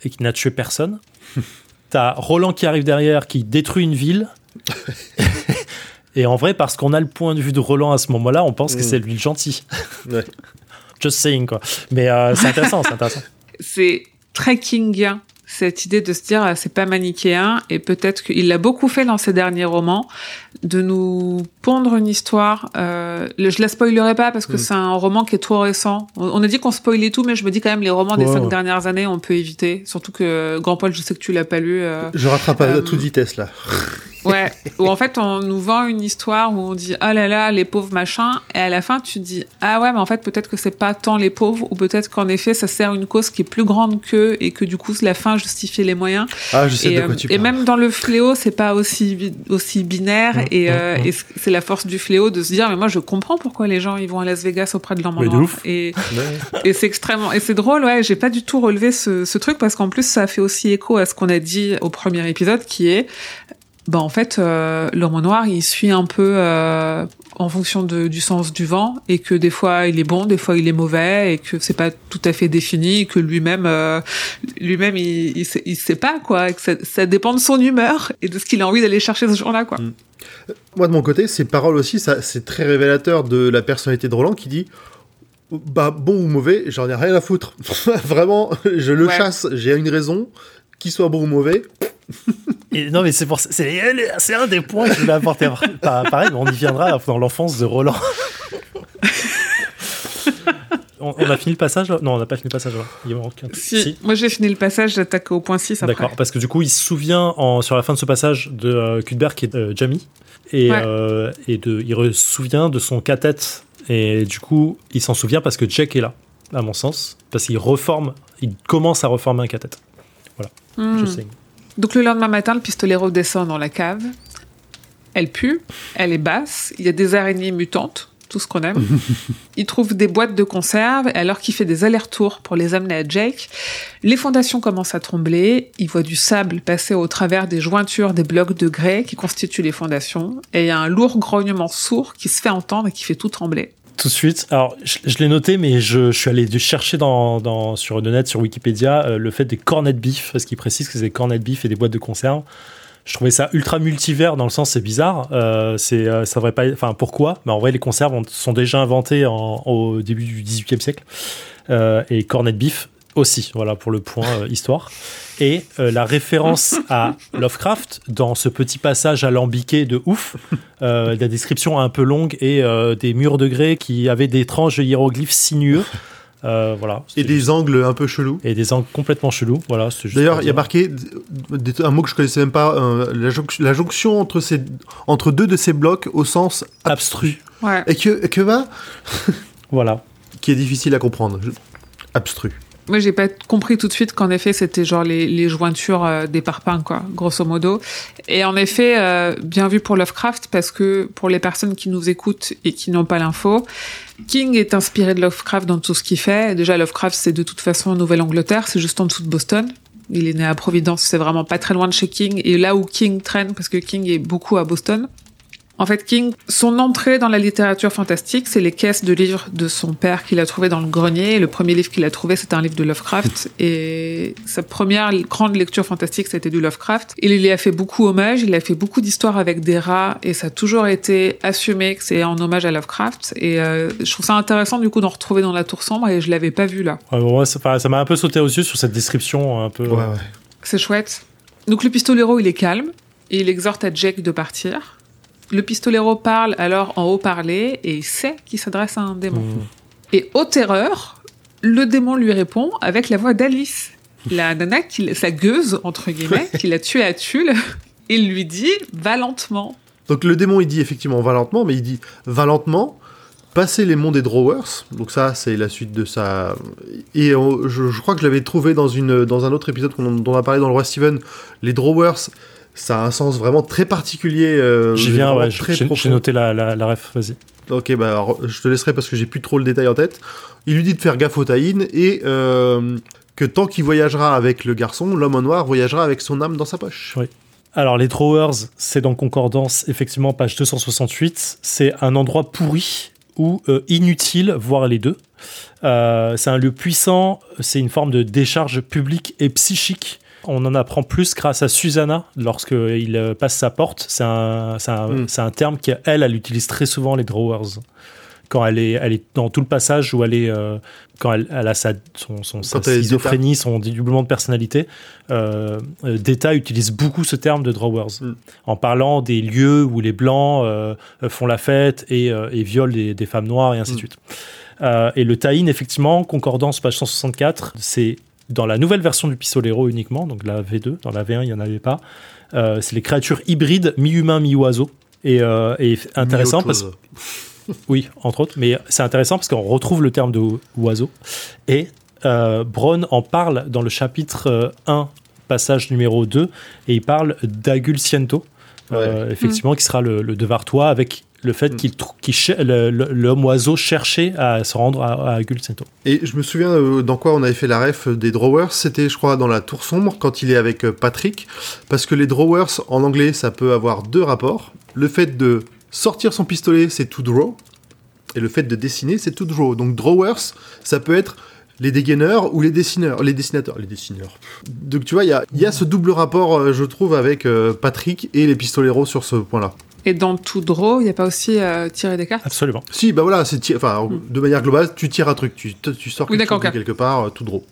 et qui n'a tué personne. t'as Roland qui arrive derrière, qui détruit une ville. et en vrai, parce qu'on a le point de vue de Roland à ce moment-là, on pense que Mm. c'est lui le gentil. Ouais. Just saying, quoi. Mais euh, c'est intéressant, c'est intéressant. c'est très kingien cette idée de se dire ah, c'est pas manichéen et peut-être qu'il l'a beaucoup fait dans ses derniers romans de nous pondre une histoire euh, le- je la spoilerai pas parce que Mm. c'est un roman qui est trop récent on, on a dit qu'on spoilait tout mais je me dis quand même les romans des cinq ouais. dernières années on peut éviter surtout que Grand Paul je sais que tu l'as pas lu euh, Je rattrape à Euh, toute vitesse là. Ouais, où en fait on nous vend une histoire où on dit ah là là les pauvres machins et à la fin tu dis ah ouais mais en fait peut-être que c'est pas tant les pauvres ou peut-être qu'en effet ça sert une cause qui est plus grande qu'eux et que du coup la fin justifie les moyens Ah, je sais et, de quoi euh, tu et parles. même dans le fléau c'est pas aussi aussi binaire Mm, et, mm, euh, mm. et c'est la force du fléau de se dire mais moi je comprends pourquoi les gens ils vont à Las Vegas auprès de leur maman ouf. et Ouais. et c'est extrêmement et c'est drôle ouais j'ai pas du tout relevé ce, ce truc parce qu'en plus ça fait aussi écho à ce qu'on a dit au premier épisode qui est bah en fait euh, l'homme noir il suit un peu euh, en fonction de, du sens du vent et que des fois il est bon des fois il est mauvais et que c'est pas tout à fait défini et que lui-même euh, lui-même il, il, sait, il sait pas quoi et que ça, ça dépend de son humeur et de ce qu'il a envie d'aller chercher ce jour-là quoi Mm. Moi, de mon côté, ces paroles aussi, ça, c'est très révélateur de la personnalité de Roland qui dit Bah, bon ou mauvais, j'en ai rien à foutre. Vraiment, je le Ouais. chasse, j'ai une raison, qu'il soit bon ou mauvais. Et non, mais c'est pour ça- c'est c'est un des points que je voulais apporter. Pareil, mais on y viendra dans l'enfance de Roland. on, on a fini le passage là? Non, on n'a pas fini le passage là. Il y a aucun- si, moi j'ai fini le passage j'attaque au point 6 après D'accord, parce que du coup, il se souvient en, sur la fin de ce passage de euh, Cuthbert qui est euh, Jamie. Et, Ouais. euh, et de, il se souvient de son cathète. Et du coup, il s'en souvient parce que Jack est là, à mon sens. Parce qu'il reforme, il commence à reformer un cathète. Hmm. Je sais. Donc le lendemain matin, le pistolero descend dans la cave. Elle pue, elle est basse, il y a des araignées mutantes, tout ce qu'on aime. il trouve des boîtes de conserve et alors qu'il fait des allers-retours pour les amener à Jake, les fondations commencent à trembler, il voit du sable passer au travers des jointures des blocs de grès qui constituent les fondations et il y a un lourd grognement sourd qui se fait entendre et qui fait tout trembler. Tout de suite. Alors, je, je l'ai noté, mais je, je suis allé chercher dans, dans- sur le net, sur Wikipédia, euh, le fait des cornets de beef, parce qu'il précise que c'est des cornets de beef et des boîtes de conserve. Je trouvais ça ultra multivers dans le sens c'est bizarre. Euh, c'est euh, ça devrait pas. Enfin pourquoi? Mais en vrai les conserves ont- sont déjà inventées en- au début du 18e siècle Euh, et cornet de beef aussi. Voilà pour le point euh, histoire. Et euh, la référence à Lovecraft dans ce petit passage alambiqué de ouf, euh, la description un peu longue et euh, des murs de grès qui avaient d'étranges hiéroglyphes sinueux. Euh, voilà. Et des angles un peu chelous. et des angles complètement chelous. Voilà. D'ailleurs, il y a marqué un mot que je connaissais même pas, euh, la, jonc- la jonction entre, ces, entre deux de ces blocs au sens abstru. Ouais. Et que, et que va? Voilà. Qui est difficile à comprendre. Je- Abstru. Moi, j'ai pas compris tout de suite qu'en effet, c'était genre les, les jointures euh, des parpaings, quoi, grosso modo. Et en effet, euh, bien vu pour Lovecraft, parce que pour les personnes qui nous écoutent et qui n'ont pas l'info, King est inspiré de Lovecraft dans tout ce qu'il fait. Déjà, Lovecraft, c'est de toute façon en Nouvelle-Angleterre, c'est juste en dessous de Boston. Il est né à Providence, c'est vraiment pas très loin de chez King. Et là où King traîne, parce que King est beaucoup à Boston. En fait, King, son entrée dans la littérature fantastique, c'est les caisses de livres de son père qu'il a trouvé dans le grenier. Le premier livre qu'il a trouvé, c'était un livre de Lovecraft. Et sa première grande lecture fantastique, c'était du Lovecraft. Il y a fait beaucoup hommage, il a fait beaucoup d'histoires avec des rats, et ça a toujours été assumé que c'est en hommage à Lovecraft. Et euh, je trouve ça intéressant, du coup, d'en retrouver dans La Tour Sombre, et je l'avais pas vu là. Ouais, bon, ouais, ça ça m'a un peu sauté aux yeux sur cette description un peu. Ouais, ouais. C'est chouette. Donc le pistolero, il est calme, et il exhorte à Jake de partir. Le pistolero parle alors en haut-parler et il sait qu'il s'adresse à un démon. Mmh. Et au terreur, le démon lui répond avec la voix d'Alice, la nana, qui, sa gueuse, entre guillemets, qui l'a tué à Tulle. Il lui dit va lentement. Donc le démon, il dit effectivement va lentement, mais il dit va lentement, passer les monts des Drawers. Donc ça, c'est la suite de ça. Et euh, je, je crois que je l'avais trouvé dans, une, dans un autre épisode qu'on- dont on a parlé dans le roi Steven. Les Drawers, ça a un sens vraiment très particulier. euh, J'y viens, ouais, j'ai noté la, la, la ref, vas-y. Ok, bah alors, je te laisserai parce que j'ai plus trop le détail en tête. Il lui dit de faire gaffe aux taïnes et euh, que tant qu'il voyagera avec le garçon, l'homme en noir voyagera avec son âme dans sa poche. Oui. Alors, les Drawers, c'est dans Concordance, effectivement, page 268. C'est un endroit pourri ou euh, inutile, voire les deux. C'est un lieu puissant, c'est une forme de décharge publique et psychique. On en apprend plus grâce à Susanna lorsqu'il euh, passe sa porte. C'est un, Mm. un terme qu'elle, elle utilise très souvent, les Drawers. Quand elle est, elle est dans tout le passage où elle est, euh, quand elle, elle a sa, son, son, sa schizophrénie, son dédoublement de personnalité, euh, euh, Data utilise beaucoup ce terme de drawers Mm. en parlant des lieux où les blancs euh, font la fête et, et violent des, des femmes noires et ainsi de Mm. suite. Euh, et le tie effectivement, concordance page 164, c'est dans la nouvelle version du Pistolero uniquement, donc la V2, dans la V1 il n'y en avait pas. Euh, c'est les créatures hybrides, mi-humain, mi-oiseau. Et, euh, et intéressant parce chose. oui, entre autres, mais c'est intéressant parce qu'on retrouve le terme de oiseau. Et euh, Braun en parle dans le chapitre euh, 1, passage numéro 2, et il parle d'Agulciento, euh, effectivement, qui sera le, le Devartois, avec le fait Mm. qu'il le- l'homme oiseau cherchait à se rendre à, à. Et je me souviens euh, dans quoi on avait fait la ref des drawers, c'était je crois dans la tour sombre quand il est avec euh, Patrick, parce que les drawers en anglais ça peut avoir deux rapports. Le fait de sortir son pistolet c'est to draw, et le fait de dessiner c'est to draw. Donc drawers ça peut être les dégaineurs ou les dessineurs, les dessinateurs, les dessineurs. Donc tu vois, il y a, il y a ce double rapport, euh, je trouve, avec euh, Patrick et les pistoleros sur ce point-là. Et dans tout draw, il n'y a pas aussi euh, tirer des cartes Absolument. Si, bah voilà, c'est enfin de manière globale, tu tires un truc, tu, tu sors Oui, quelque chose de quelque part, euh, tout draw.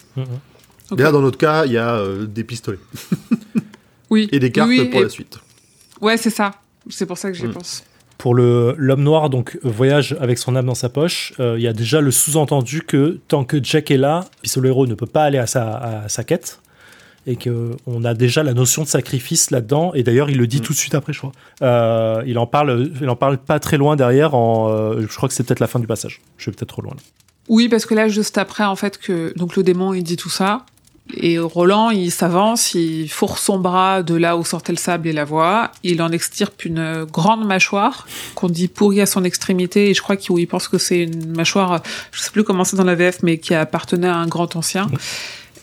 Ok. Là, dans notre cas, il y a euh, des pistolets Oui. et des cartes Oui, oui, pour et- la suite. Ouais, c'est ça. C'est pour ça que j'y Mm. pense. Pour le- l'homme noir, donc voyage avec son âme dans sa poche, euh, il y a déjà le sous-entendu que tant que Jack est là, Pistolero ne peut pas aller à sa, à sa quête. Et qu'on a déjà la notion de sacrifice là-dedans. Et d'ailleurs, il le dit Mm. tout de suite après, je crois. Euh, il, en parle, il en parle pas très loin derrière. En, euh, je crois que c'est peut-être la fin du passage. Je vais peut-être trop loin. là. Oui, parce que là, juste après, en fait, que donc le démon, il dit tout ça. Et Roland, il s'avance, il fourre son bras de là où sortait le sable et la voix. Il en extirpe une grande mâchoire qu'on dit pourrie à son extrémité. Et je crois qu'il il pense que c'est une mâchoire, je sais plus comment c'est dans la VF, mais qui appartenait à un grand ancien.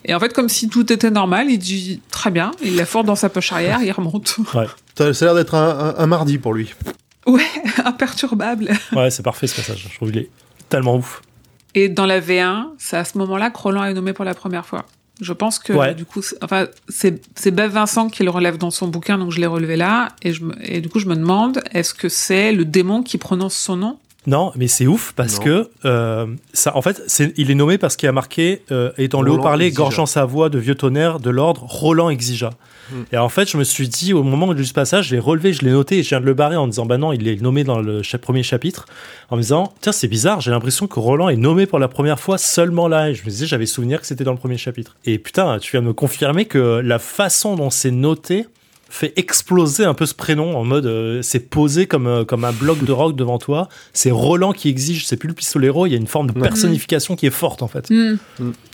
Et en fait, comme si tout était normal, il dit très bien. Il la fourre dans sa poche arrière, il remonte. Ça, ça a l'air d'être un, un- un mardi pour lui. Ouais, imperturbable. Ouais, c'est parfait ce passage. Je trouve qu'il est tellement ouf. Et dans la V1, c'est à ce moment-là que Roland est nommé pour la première fois. Je pense que Ouais. du coup, c'est- enfin, c'est Bev Vincent qui le relève dans son bouquin, donc je l'ai relevé là. Et, je me- et du coup, je me demande, est-ce que c'est le démon qui prononce son nom? Non, mais c'est ouf parce Non. que euh, ça, en fait, il est nommé parce qu'il a marqué euh, et dans le haut-parler, gorgeant sa voix de vieux tonnerre de l'ordre, Roland exigea. Hmm. Et en fait, je me suis dit au moment du passage, je l'ai relevé, je l'ai noté et je viens de le barrer en disant bah non, il est nommé dans le cha- premier chapitre, en me disant tiens c'est bizarre, j'ai l'impression que Roland est nommé pour la première fois seulement là. Et je me disais j'avais souvenir que c'était dans le premier chapitre. Et putain, tu viens de me confirmer que la façon dont c'est noté fait exploser un peu ce prénom en mode euh, c'est posé comme, euh, comme un bloc de rock devant toi. C'est Roland qui exige, c'est plus le pistolero, il y a une forme de personnification qui est forte en fait. Hmm.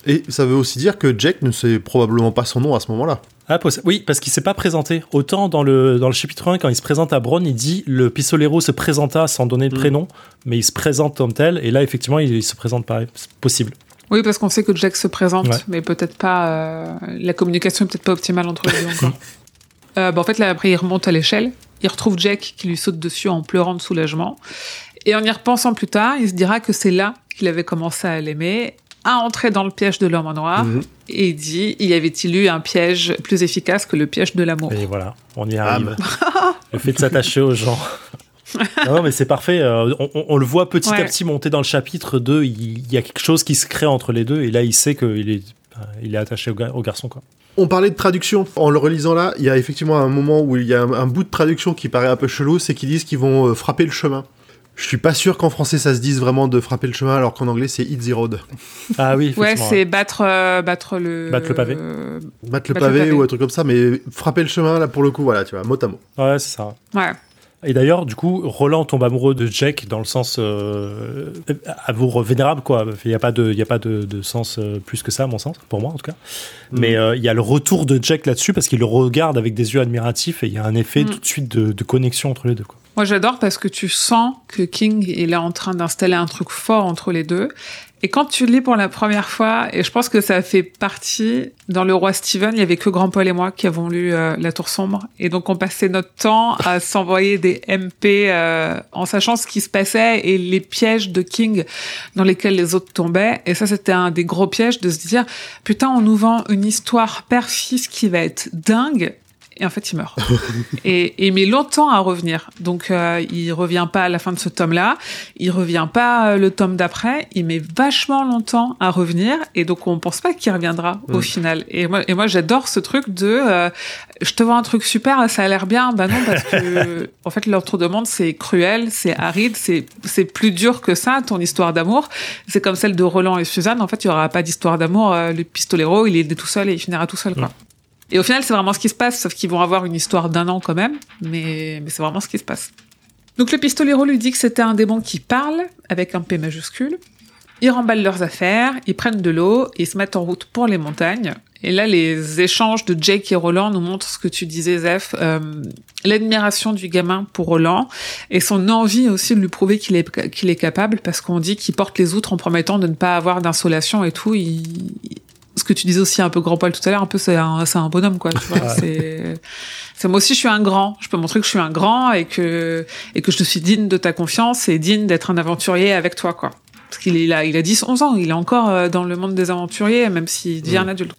Et ça veut aussi dire que Jack ne sait probablement pas son nom à ce moment-là. Ah, oui, parce qu'il s'est pas présenté. Autant dans le, dans le chapitre 1, quand il se présente à Bron, il dit le pistolero se présenta sans donner le Mm. prénom, mais il se présente comme tel, et là effectivement il, il se présente pareil. C'est possible. Oui, parce qu'on sait que Jack se présente, Ouais. mais peut-être pas. euh, la communication est peut-être pas optimale entre les deux encore. Euh, bah, en fait, là, après, il remonte à l'échelle Il retrouve Jack qui lui saute dessus en pleurant de soulagement. Et en y repensant plus tard, il se dira que c'est là qu'il avait commencé à l'aimer, à entrer dans le piège de l'homme en noir, Mhm. et il dit, y avait-il eu un piège plus efficace que le piège de l'amour? Et voilà, on y Ah, arrive. le fait de s'attacher aux gens. non, mais c'est parfait. euh, On, on- on le voit petit Ouais. à petit monter dans le chapitre 2. Il, il y a quelque chose qui se crée entre les deux. Et là, il sait qu'il est, euh, il est attaché au, ga- au garçon. Quoi. On parlait de traduction. En le relisant là, il y a effectivement un moment où il y a un, un bout de traduction qui paraît un peu chelou, c'est qu'ils disent qu'ils vont euh, frapper le chemin. Je suis pas sûr qu'en français ça se dise vraiment de frapper le chemin, alors qu'en anglais c'est hit the road. Ah oui, Ouais, c'est battre, euh, battre le... Battre le pavé. euh, Battre le Battre le pavé pavé. ou un truc comme ça, mais frapper le chemin là pour le coup, voilà, tu vois, mot à mot. Ouais, c'est ça. ouais. Et d'ailleurs, du coup, Roland tombe amoureux de Jack dans le sens euh, amour vénérable, quoi. Il n'y a pas de, il y a pas de, de sens euh, plus que ça, à mon sens, pour moi en tout cas. Mm. Mais euh, il y a le retour de Jack là-dessus parce qu'il le regarde avec des yeux admiratifs et il y a un effet Mm. tout de suite de, de connexion entre les deux. Quoi. Moi, j'adore parce que tu sens que King il est en train d'installer un truc fort entre les deux. Et quand tu lis pour la première fois, et je pense que ça fait partie, dans Le Roi Steven, il y avait que Grand Paul et moi qui avons lu euh, La Tour Sombre. Et donc, on passait notre temps à s'envoyer des MP euh, en sachant ce qui se passait et les pièges de King dans lesquels les autres tombaient. Et ça, c'était un des gros pièges de se dire, putain, on nous vend une histoire père-fils qui va être dingue. Et en fait, il meurt. et, et il met longtemps à revenir. Donc, euh, il revient pas à la fin de ce tome-là. Il revient pas euh, le tome d'après. Il met vachement longtemps à revenir. Et donc, on pense pas qu'il reviendra au Mm. final. Et moi, et moi, j'adore ce truc de, euh, je te vends un truc super, ça a l'air bien. Bah non, parce que, en fait, l'entre-demande, c'est cruel, c'est aride, c'est, c'est plus dur que ça, ton histoire d'amour. C'est comme celle de Roland et Suzanne. En fait, il y aura pas d'histoire d'amour. Euh, Le pistolero, il est tout seul et il finira tout seul, quoi. Et au final, c'est vraiment ce qui se passe, sauf qu'ils vont avoir une histoire d'un an quand même, mais, mais c'est vraiment ce qui se passe. Donc le pistolero lui dit que c'était un démon qui parle, avec un P majuscule. Ils remballent leurs affaires, ils prennent de l'eau, ils se mettent en route pour les montagnes. Et là, les échanges de Jake et Roland nous montrent ce que tu disais, Zef, euh, l'admiration du gamin pour Roland, et son envie aussi de lui prouver qu'il est, qu'il est capable, parce qu'on dit qu'il porte les outres en promettant de ne pas avoir d'insolation et tout. Il, ce que tu disais aussi un peu grand poil tout à l'heure, un peu c'est un, c'est un bonhomme quoi. Tu vois, c'est, c'est moi aussi je suis un grand. Je peux montrer que je suis un grand et que et que je suis digne de ta confiance et digne d'être un aventurier avec toi quoi. Parce qu'il est là, il a 10, 11 ans, il est encore euh, dans le monde des aventuriers même s'il devient un adulte.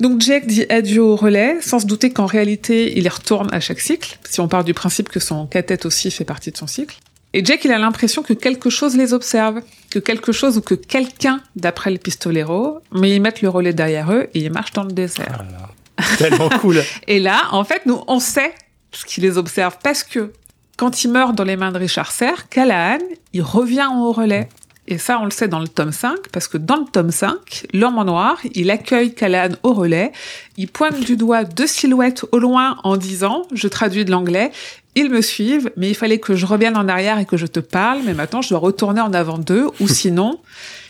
Donc Jack dit adieu au relais, sans se douter qu'en réalité il y retourne à chaque cycle. Si on part du principe que son cathète aussi fait partie de son cycle. Et Jack, il a l'impression que quelque chose les observe, que quelque chose ou que quelqu'un, d'après le pistolero, mais ils mettent le relais derrière eux et ils marchent dans le désert. Ah là là. Tellement cool. Et là, en fait, nous, on sait ce qui les observe parce que quand il meurt dans les mains de Richard Serre, Callahan, il revient au relais. Et ça, on le sait dans le tome 5, parce que dans le tome 5, l'homme en noir, il accueille Callahan au relais, il pointe du doigt deux silhouettes au loin en disant, je traduis de l'anglais, ils me suivent, mais il fallait que je revienne en arrière et que je te parle, mais maintenant je dois retourner en avant d'eux, ou sinon,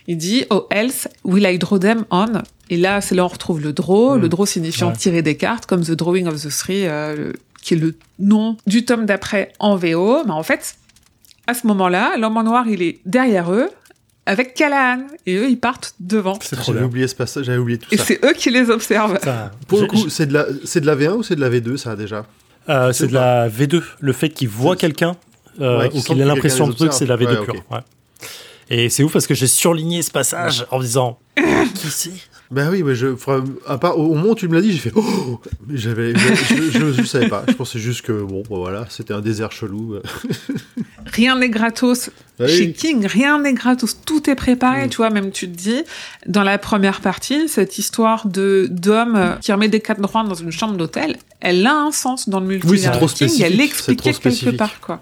il dit, oh else, will I draw them on? Et là, c'est là où on retrouve le draw, le draw signifiant Ouais. tirer des cartes, comme The Drawing of the Three, euh, le- qui est le nom du tome d'après en VO. Mais en fait, à ce moment-là, l'homme en noir, il est derrière eux, avec Callahan, et eux, ils partent devant. C'est trop J'avais oublié ce passage, j'avais oublié tout Et ça. c'est eux qui les observent. Ça, Pour le coup, c'est de la, c'est de la V1 ou c'est de la V2 ça déjà? Euh, c'est de la V2. Le fait qu'il voit quelqu'un euh, Ouais, ou qu'il ait l'impression de truc, c'est de la V2 observe. pure. Ouais, ouais. Et c'est ouf parce que j'ai surligné ce passage en me disant qui c'est? Ben oui, mais je, à part, au moment où tu me l'as dit, j'ai fait oh j'avais, je, je savais pas. Je pensais juste que bon, bah voilà, c'était un désert chelou. Rien n'est gratos. Ah Chez oui. King, rien n'est gratos. Tout est préparé. Mm. Tu vois, même tu te dis, dans la première partie, cette histoire de d'homme qui remet des cadres dans une chambre d'hôtel, elle a un sens dans le multivers c'est trop King. spécifique, Elle c'est l'expliquait trop quelque part, quoi.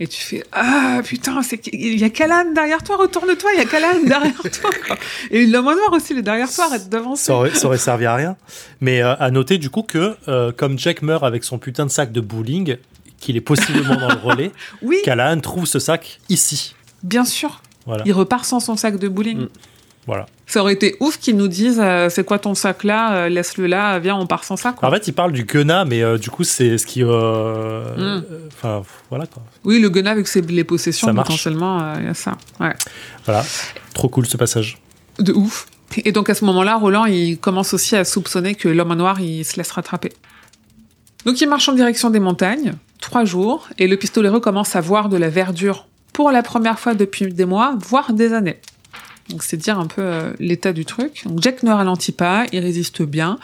Et tu fais ah putain c'est il y a Callahan derrière toi retourne-toi il y a Callahan derrière toi et l'homme en noir aussi il est derrière toi arrête d'avancer ça aurait, ça aurait servi à rien. Mais euh, à noter du coup que euh, comme Jack meurt avec son putain de sac de bowling, qu'il est possiblement dans le relais, oui Callahan trouve ce sac ici. bien sûr Voilà. il repart sans son sac de bowling Mm. Voilà. ça aurait été ouf qu'ils nous disent euh, c'est quoi ton sac là Euh, laisse-le là viens on part sans ça quoi. En fait, il parle du quena, mais euh, du coup, c'est ce qui. Mm. Enfin, voilà quoi. Oui, le gunna avec ses, les possessions, Ça potentiellement, il y a ça. Ouais. Voilà. Trop cool ce passage. De ouf. Et donc à ce moment-là, Roland, il commence aussi à soupçonner que l'homme en noir, il se laisse rattraper. Donc il marche en direction des montagnes. trois jours et le pistolero commence à voir de la verdure pour la première fois depuis des mois, voire des années. Donc c'est dire un peu euh, l'état du truc. Donc Jack ne ralentit pas, il résiste bien,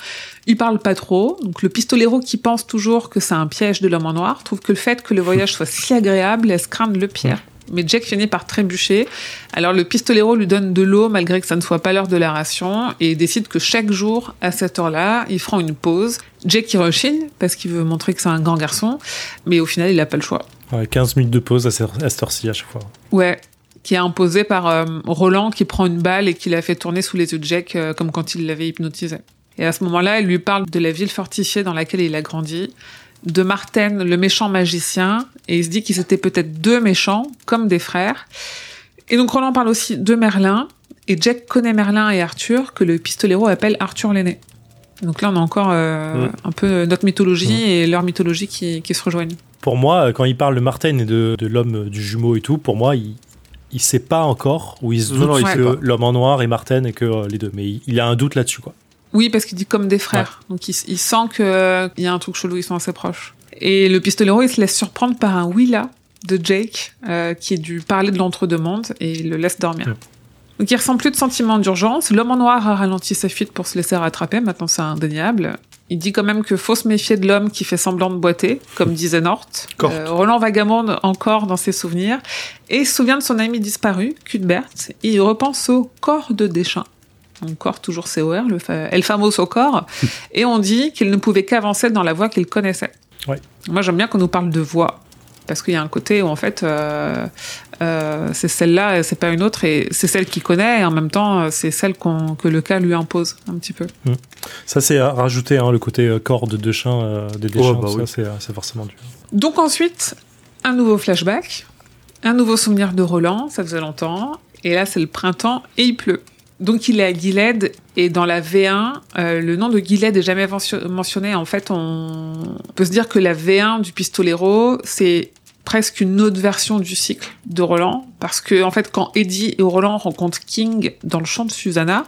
il parle pas trop. Donc le pistolero qui pense toujours que c'est un piège de l'homme en noir trouve que le fait que le voyage soit si agréable laisse craindre le pire. Mais Jack finit par trébucher. Alors le pistolero lui donne de l'eau malgré que ça ne soit pas l'heure de la ration et décide que chaque jour, à cette heure-là, il fera une pause. Jack y rechigne parce qu'il veut montrer que c'est un grand garçon, mais au final, il n'a pas le choix. Ouais, 15 minutes de pause à cette heure-ci à chaque fois. Ouais, qui est imposé par euh, Roland qui prend une balle et qui l'a fait tourner sous les yeux de Jack euh, comme quand il l'avait hypnotisé. Et à ce moment-là, il lui parle de la ville fortifiée dans laquelle il a grandi, de Martin, le méchant magicien, et il se dit qu'ils étaient peut-être deux méchants, comme des frères. Et donc Roland parle aussi de Merlin, et Jack connaît Merlin et Arthur, que le pistolero appelle Arthur l'aîné. Donc là, on a encore euh, un peu notre mythologie et leur mythologie qui, qui, se rejoignent. Pour moi, quand il parle de Martin et de, de l'homme du jumeau et tout, pour moi, il, il sait pas encore, ou il se doute que l'homme en noir est Martin et que euh, les deux. Mais il, a un doute là-dessus, quoi. Oui, parce qu'il dit comme des frères. Donc il, sent qu'il euh, y a un truc chelou, ils sont assez proches. Et le pistolero, il se laisse surprendre par un oui-là de Jake, euh, qui est du parler de l'entre-deux-mondes, et il le laisse dormir. Donc il ressent plus de sentiment d'urgence. L'homme en noir a ralenti sa fuite pour se laisser rattraper. Maintenant, c'est indéniable. Il dit quand même que faut se méfier de l'homme qui fait semblant de boiter, comme disait Nort. Euh, Roland vagabonde encore dans ses souvenirs et il se souvient de son ami disparu, Cuthbert, et il repense au corps de Deschamps. Un corps toujours COR, le fa El Famoso corps, et on dit qu'il ne pouvait qu'avancer dans la voie qu'il connaissait. Moi j'aime bien qu'on nous parle de voie, parce qu'il y a un côté où en fait euh, euh, c'est celle-là, c'est pas une autre, et c'est celle qu'il connaît, et en même temps c'est celle que le cas lui impose un petit peu. Mmh. Ça c'est à rajouter hein, le côté euh, corps de euh, des Deschamps, bah c'est forcément dur. Donc ensuite, un nouveau flashback, un nouveau souvenir de Roland, ça faisait longtemps, et là c'est le printemps et il pleut. Donc il est à Gilead et dans la V1, euh, le nom de Gilead est jamais mentionné. En fait, on peut se dire que la V1 du Pistolero, c'est presque une autre version du cycle de Roland parce que en fait quand Eddie et Roland rencontrent King dans le champ de Susanna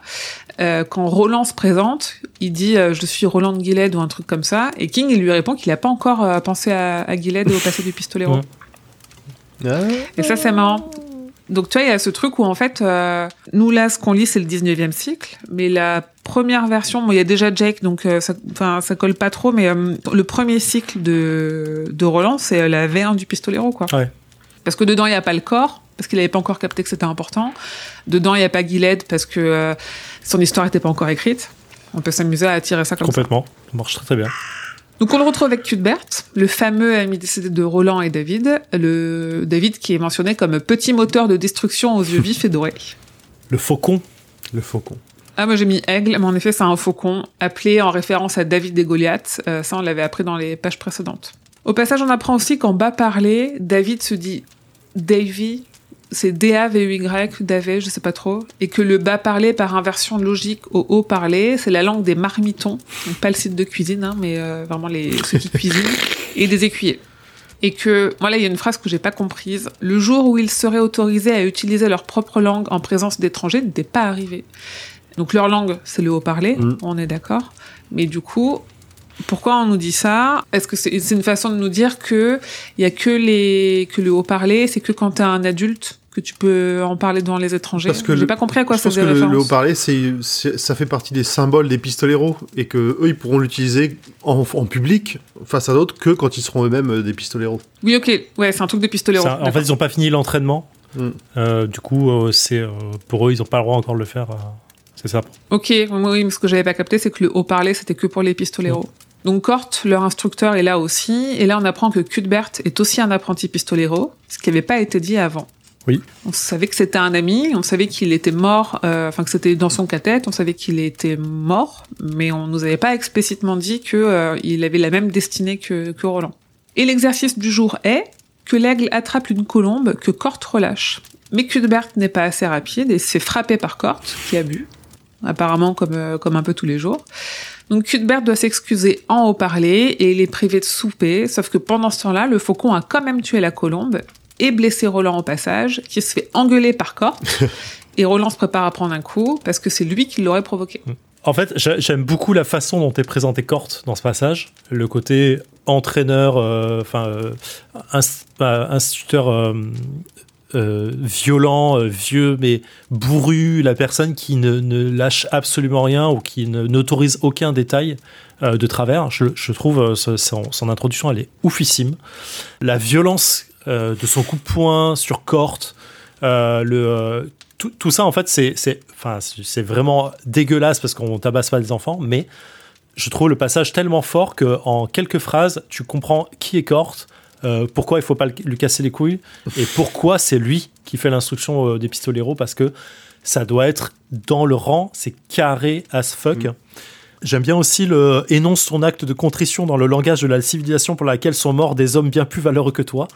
euh, quand Roland se présente il dit euh, je suis Roland de Gilead ou un truc comme ça et King il lui répond qu'il n'a pas encore pensé à, à et au passé du Pistolero et ça c'est marrant donc tu vois, il y a ce truc où en fait, euh, nous là, ce qu'on lit, c'est le 19e cycle, mais la première version, bon, il y a déjà Jake, donc euh, ça, ça colle pas trop, mais euh, le premier cycle de, de Roland, c'est la V1 du Pistolero, quoi. Ouais. Parce que dedans, il n'y a pas le corps, parce qu'il n'avait pas encore capté que c'était important. Dedans, il n'y a pas Gilead, parce que son histoire n'était pas encore écrite. On peut s'amuser à tirer ça comme Complètement. ça. Complètement, ça marche très très bien. Donc on le retrouve avec Cuthbert, le fameux ami décédé de Roland et David, le David qui est mentionné comme petit moteur de destruction aux yeux vifs et dorés. Le faucon. Le faucon. Ah moi j'ai mis aigle, mais en effet c'est un faucon, appelé en référence à David et Goliath, euh, ça on l'avait appris dans les pages précédentes. Au passage on apprend aussi qu'en bas parlé, David se dit Davy c'est D-A-V-Y, Davé, je sais pas trop, et que le bas parlé par inversion logique au haut parlé, c'est la langue des marmitons, donc pas le site de cuisine, hein, mais euh, vraiment les, ceux qui cuisinent, et des écuyers. Et que, voilà, il y a une phrase que j'ai pas comprise. Le jour où ils seraient autorisés à utiliser leur propre langue en présence d'étrangers n'était pas arrivé. Donc leur langue, c'est le haut-parlé, mm. on est d'accord. Mais du coup, pourquoi on nous dit ça? Est-ce que c'est une façon de nous dire que il y a que les que le haut parler, c'est que quand tu es un adulte que tu peux en parler devant les étrangers? Parce que j'ai pas compris à quoi ça faisait référence. Le, haut parler, c'est ça fait partie des symboles des pistoleros et que eux ils pourront l'utiliser en, public face à d'autres que quand ils seront eux-mêmes euh, des pistoleros. Oui, ok, ouais, c'est un truc des pistoleros. En fait, ils ont pas fini l'entraînement. Mm. Euh, du coup, euh, c'est pour eux, ils ont pas le droit encore de le faire. c'est ça. Ok, oui, mais ce que j'avais pas capté, c'est que le haut parler, c'était que pour les pistoleros. Mm. Donc Cort, leur instructeur, est là aussi, et là on apprend que Cuthbert est aussi un apprenti pistolero, ce qui n'avait pas été dit avant. Oui. On savait que c'était un ami, on savait qu'il était mort, euh, enfin que c'était dans son cathète, on savait qu'il était mort, mais on nous avait pas explicitement dit que euh, il avait la même destinée que, que Roland. Et l'exercice du jour est que l'aigle attrape une colombe que Cort relâche. Mais Cuthbert n'est pas assez rapide et se fait frapper par Cort, qui a bu, apparemment comme, euh, comme un peu tous les jours. Donc Cuthbert doit s'excuser en haut-parler et il est privé de souper, sauf que pendant ce temps-là, le faucon a quand même tué la colombe et blessé Roland au passage, qui se fait engueuler par Corte. et Roland se prépare à prendre un coup parce que c'est lui qui l'aurait provoqué. En fait, j'a- j'aime beaucoup la façon dont est présenté Cort dans ce passage. Le côté entraîneur, euh, enfin, euh, pas instituteur euh, euh, violent, euh, vieux, mais bourru, la personne qui ne, lâche absolument rien ou qui n'autorise aucun détail euh, de travers. Je, trouve son, introduction, elle est oufissime. La violence de son coup de poing sur Cort, le, euh, tout, ça, en fait, c'est, vraiment dégueulasse parce qu'on tabasse pas les enfants, mais je trouve le passage tellement fort que en quelques phrases, tu comprends qui est Cort, euh, pourquoi il faut pas lui casser les couilles et pourquoi c'est lui qui fait l'instruction euh, des pistoleros? Parce que ça doit être dans le rang, c'est carré as fuck. J'aime bien aussi le énonce ton acte de contrition dans le langage de la civilisation pour laquelle sont morts des hommes bien plus valeureux que toi.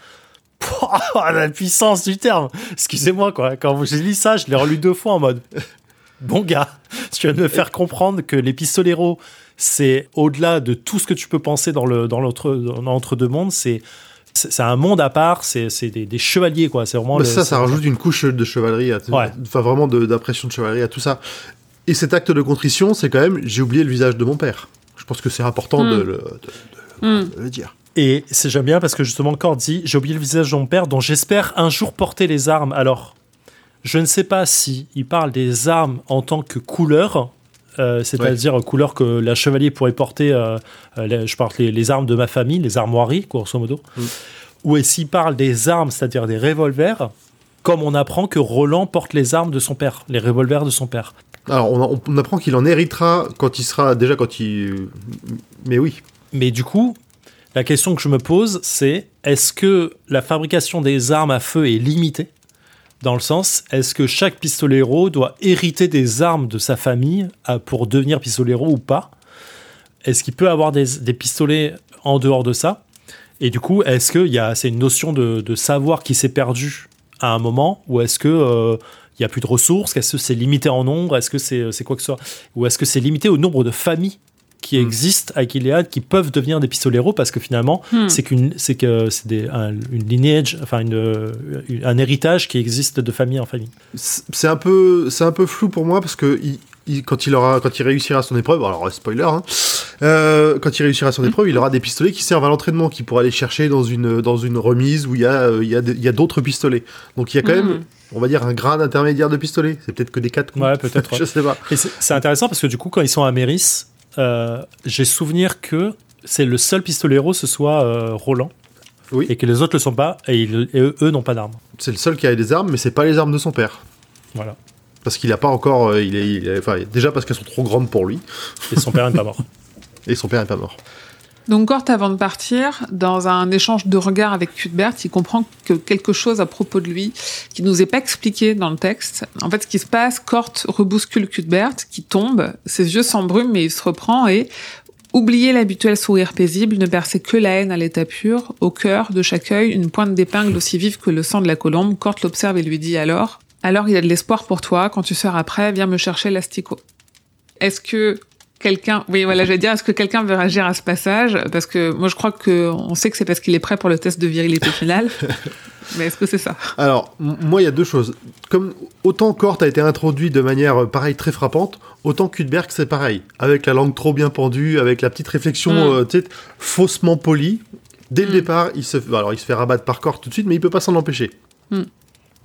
Pouah, la puissance du terme. Excusez-moi quoi. Quand j'ai lu ça, je l'ai relu deux fois en mode bon gars, tu viens de me faire comprendre que les pistoleros c'est au-delà de tout ce que tu peux penser dans le dans l'entre-deux mondes, c'est c'est un monde à part, c'est c'est des, des chevaliers quoi, c'est vraiment Bah, le- ça, ça rajoute une couche de chevalerie, Ouais. enfin vraiment d'impression de, chevalerie à tout ça. Et cet acte de contrition, c'est quand même, j'ai oublié le visage de mon père. Je pense que c'est important de, Mm. le, de- de- Hmm. de le dire. Et c'est j'aime bien parce que justement Cord dit j'ai oublié le visage de mon père dont j'espère un jour porter les armes. Alors je ne sais pas si il parle des armes en tant que couleur, euh, c'est-à-dire couleur que la chevalier pourrait porter. euh, euh, les- je parle les, les armes de ma famille, les armoiries grosso modo. Mm. Ou qu'il parle des armes, c'est-à-dire des revolvers, comme on apprend que Roland porte les armes de son père, les revolvers de son père? Alors, on, on apprend qu'il en héritera quand il sera, déjà quand il... Mais oui, Mais du coup, la question que je me pose, c'est est-ce que la fabrication des armes à feu est limitée? Dans le sens, est-ce que chaque pistolero doit hériter des armes de sa famille euh, pour devenir pistolero ou pas? Est-ce qu'il peut avoir des, pistolets en dehors de ça? Et du coup, est-ce que il y a- c'est une notion de, savoir qui s'est perdu à un moment Ou est-ce que euh, il y a plus de ressources? Est-ce que c'est limité en nombre? Est-ce que c'est c'est quoi que ce soit? Ou est-ce que c'est limité au nombre de familles qui Mm. existent à Gilead qui peuvent devenir des pistoleros parce que finalement Hmm. c'est qu'une c'est que c'est des- un, une lineage enfin une, une- un héritage qui existe de famille en famille c'est un peu, c'est un peu flou pour moi parce que il- il- quand il aura, quand il réussira son épreuve, alors spoiler, hein, euh, quand il réussira son épreuve, il aura des pistolets qui servent à l'entraînement, qu'il pourra aller chercher dans une, dans une remise où il y a, euh, il y a, il y a d'autres pistolets. Donc il y a quand Mhm. même, on va dire, un grade intermédiaire de pistolets. C'est peut-être que des 4 ouais peut-être Je sais pas. et c'est c'est intéressant parce que du coup quand ils sont à Méris euh, j'ai souvenir que c'est le seul pistolero ce soit euh, Roland Oui. et que les autres le sont pas et, ils- et eux, eux n'ont pas d'armes C'est le seul qui a des armes, mais c'est pas les armes de son père. voilà Parce qu'il a pas encore, euh, il est, il est- enfin, déjà parce qu'elles sont trop grandes pour lui, et son père n'est pas mort et son père est pas mort. Donc Cort, avant de partir, dans un échange de regards avec Cuthbert, il comprend que quelque chose à propos de lui, qui nous est pas expliqué dans le texte. En fait, ce qui se passe, Cort rebouscule Cuthbert, qui tombe, ses yeux s'embrument, mais il se reprend et Oubliez l'habituel sourire paisible, ne percez que la haine à l'état pur. Au cœur de chaque œil, une pointe d'épingle aussi vive que le sang de la colombe. Cort l'observe et lui dit alors? Alors il y a de l'espoir pour toi, quand tu seras prêt, viens me chercher l'asticot. Est-ce que quelqu'un, oui, voilà, j'allais dire, est-ce que quelqu'un veut réagir à ce passage? Parce que moi, je crois que on sait que c'est parce qu'il est prêt pour le test de virilité finale. Mais est-ce que c'est ça? Alors, moi, il y a deux choses. Comme autant Cort a été introduit de manière, euh, pareil, très frappante, autant Kudberg, c'est pareil. Avec la langue trop bien pendue, avec la petite réflexion, Mm. euh, tu sais, faussement polie. Dès le Mm. départ, il se, alors, il se fait rabattre par Cort tout de suite, mais il peut pas s'en empêcher. Mm.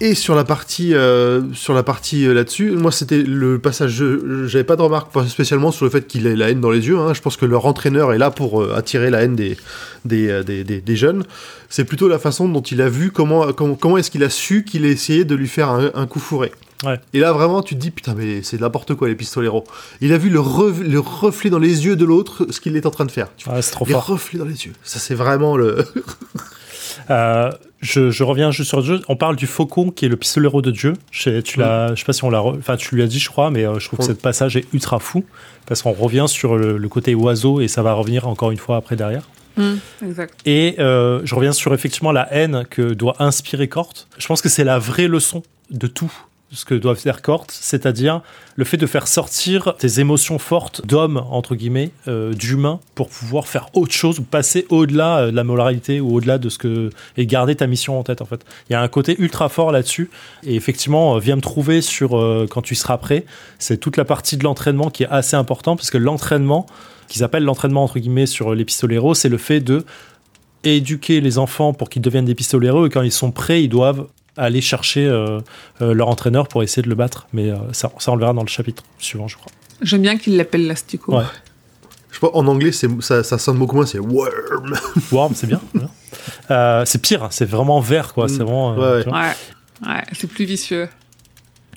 Et sur la partie, euh, sur la partie euh, là-dessus, moi c'était le passage. je- J'avais pas de remarque spécialement sur le fait qu'il ait la haine dans les yeux. hein. Je pense que leur entraîneur est là pour euh, attirer la haine des des, des, des- des jeunes. C'est plutôt la façon dont il a vu comment comment, comment est-ce qu'il a su qu'il a essayé de lui faire un, un coup fourré. Ouais. Et là vraiment tu te dis putain mais c'est n'importe quoi les pistoleros. Il a vu le, re- le reflet dans les yeux de l'autre ce qu'il est en train de faire. Tu vois, Ouais, c'est trop les fort reflets dans les yeux. Ça c'est vraiment le. Euh, je, je reviens juste sur le jeu. On parle du faucon qui est le pistolero de Dieu. Je, tu l'as, je sais pas si on l'a, re- enfin tu lui as dit, je crois, mais euh, je trouve que ce passage est ultra fou parce qu'on revient sur le, le côté oiseau et ça va revenir encore une fois après derrière. Exact. Et euh, je reviens sur effectivement la haine que doit inspirer Cort. Je pense que c'est la vraie leçon de tout ce que doivent faire Cort, c'est-à-dire le fait de faire sortir tes émotions fortes d'homme, entre guillemets, euh, d'humain, pour pouvoir faire autre chose, passer au-delà euh, de la moralité, ou au-delà de ce que. et garder ta mission en tête, en fait. Il y a un côté ultra fort là-dessus, et effectivement, euh, viens me trouver sur quand tu seras prêt. C'est toute la partie de l'entraînement qui est assez important, parce que l'entraînement, qu'ils appellent l'entraînement, entre guillemets, sur les pistoleros, c'est le fait de éduquer les enfants pour qu'ils deviennent des pistoleros et quand ils sont prêts, ils doivent aller chercher euh, euh, leur entraîneur pour essayer de le battre. Mais euh, ça, ça, on le verra dans le chapitre suivant, je crois. J'aime bien qu'il l'appelle l'astico. Ouais. Je sais pas, en anglais, c'est, ça, ça sonne beaucoup moins, c'est worm. Worm, c'est bien. bien. Euh, c'est pire, hein, c'est vraiment vert, quoi. Mm. C'est vraiment. euh, Ouais, ouais. c'est plus vicieux.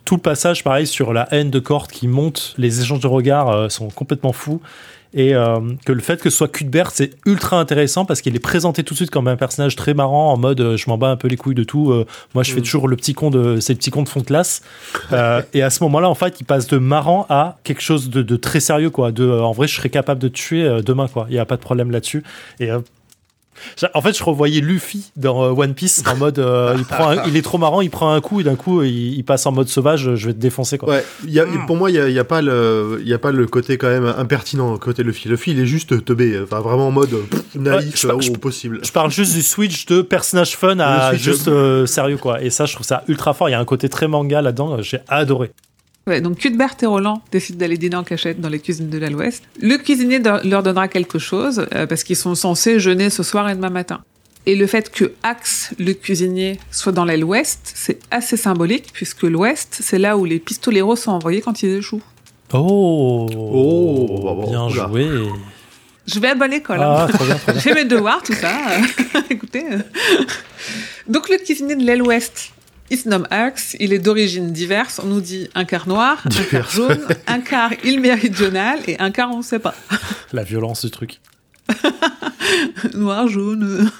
Tout le passage, pareil, sur la haine de Cort qui monte, les échanges de regards euh, sont complètement fous. Et euh, que le fait que ce soit Cuthbert, c'est ultra intéressant parce qu'il est présenté tout de suite comme un personnage très marrant, en mode euh, je m'en bats un peu les couilles de tout. euh, moi, je fais Mm. toujours le petit con de ces petits cons de fond de classe. Euh, et à ce moment-là, en fait, il passe de marrant à quelque chose de, de très sérieux, quoi. De, euh, en vrai, je serais capable de te tuer euh, demain, quoi. Il n'y a pas de problème là-dessus. Et euh, en fait, je revoyais Luffy dans euh, One Piece en mode euh, il, prend un- il est trop marrant, il prend un coup et d'un coup il, il passe en mode sauvage, je vais te défoncer quoi. Ouais, y a, Mm. pour moi, il n'y a, y a, pas le- il y a pas le côté quand même impertinent côté Luffy. Luffy, il est juste teubé, enfin vraiment en mode pff, naïf je- au je- possible. Je parle juste du switch de personnage fun à juste euh, sérieux quoi. Et ça, je trouve ça ultra fort. Il y a un côté très manga là-dedans. J'ai adoré. Ouais, donc Cuthbert et Roland décident d'aller dîner en cachette dans les cuisines de l'Ouest. Le cuisinier leur donnera quelque chose euh, parce qu'ils sont censés jeûner ce soir et demain matin. Et le fait que Axe, le cuisinier, soit dans l'aile ouest, c'est assez symbolique puisque l'ouest, c'est là où les pistoleros sont envoyés quand ils échouent. Oh, Oh, bah, bon, bien oula. joué. Je vais à bonne école. hein. Ah, trop bien, trop bien. J'ai mes devoirs, tout ça. Écoutez. Donc, le cuisinier de l'aile ouest, il se nomme Axe. Il est d'origine diverse. On nous dit un quart noir, un quart jaune, un quart île méridionale et un quart on ne sait pas. La violence du truc. Noir, jaune.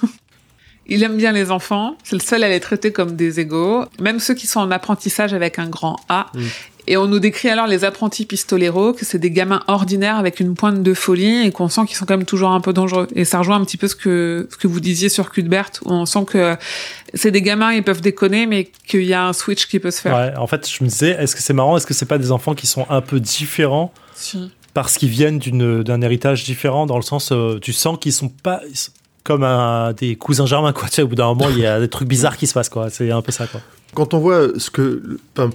Il aime bien les enfants. C'est le seul à les traiter comme des égaux. Même ceux qui sont en apprentissage avec un grand A. Mm. Et on nous décrit alors les apprentis pistoleros, que c'est des gamins ordinaires avec une pointe de folie et qu'on sent qu'ils sont quand même toujours un peu dangereux. Et ça rejoint un petit peu ce que, ce que vous disiez sur Cuthbert, où on sent que c'est des gamins, ils peuvent déconner, mais qu'il y a un switch qui peut se faire. Ouais, en fait, je me disais, est-ce que c'est marrant Est-ce que c'est pas des enfants qui sont un peu différents Si. parce qu'ils viennent d'un héritage différent dans le sens, euh, tu sens qu'ils sont pas ils sont comme un, des cousins germains quoi. Tu sais, au bout d'un moment, il y a des trucs bizarres qui se passent quoi. C'est un peu ça quoi. Quand on voit ce que,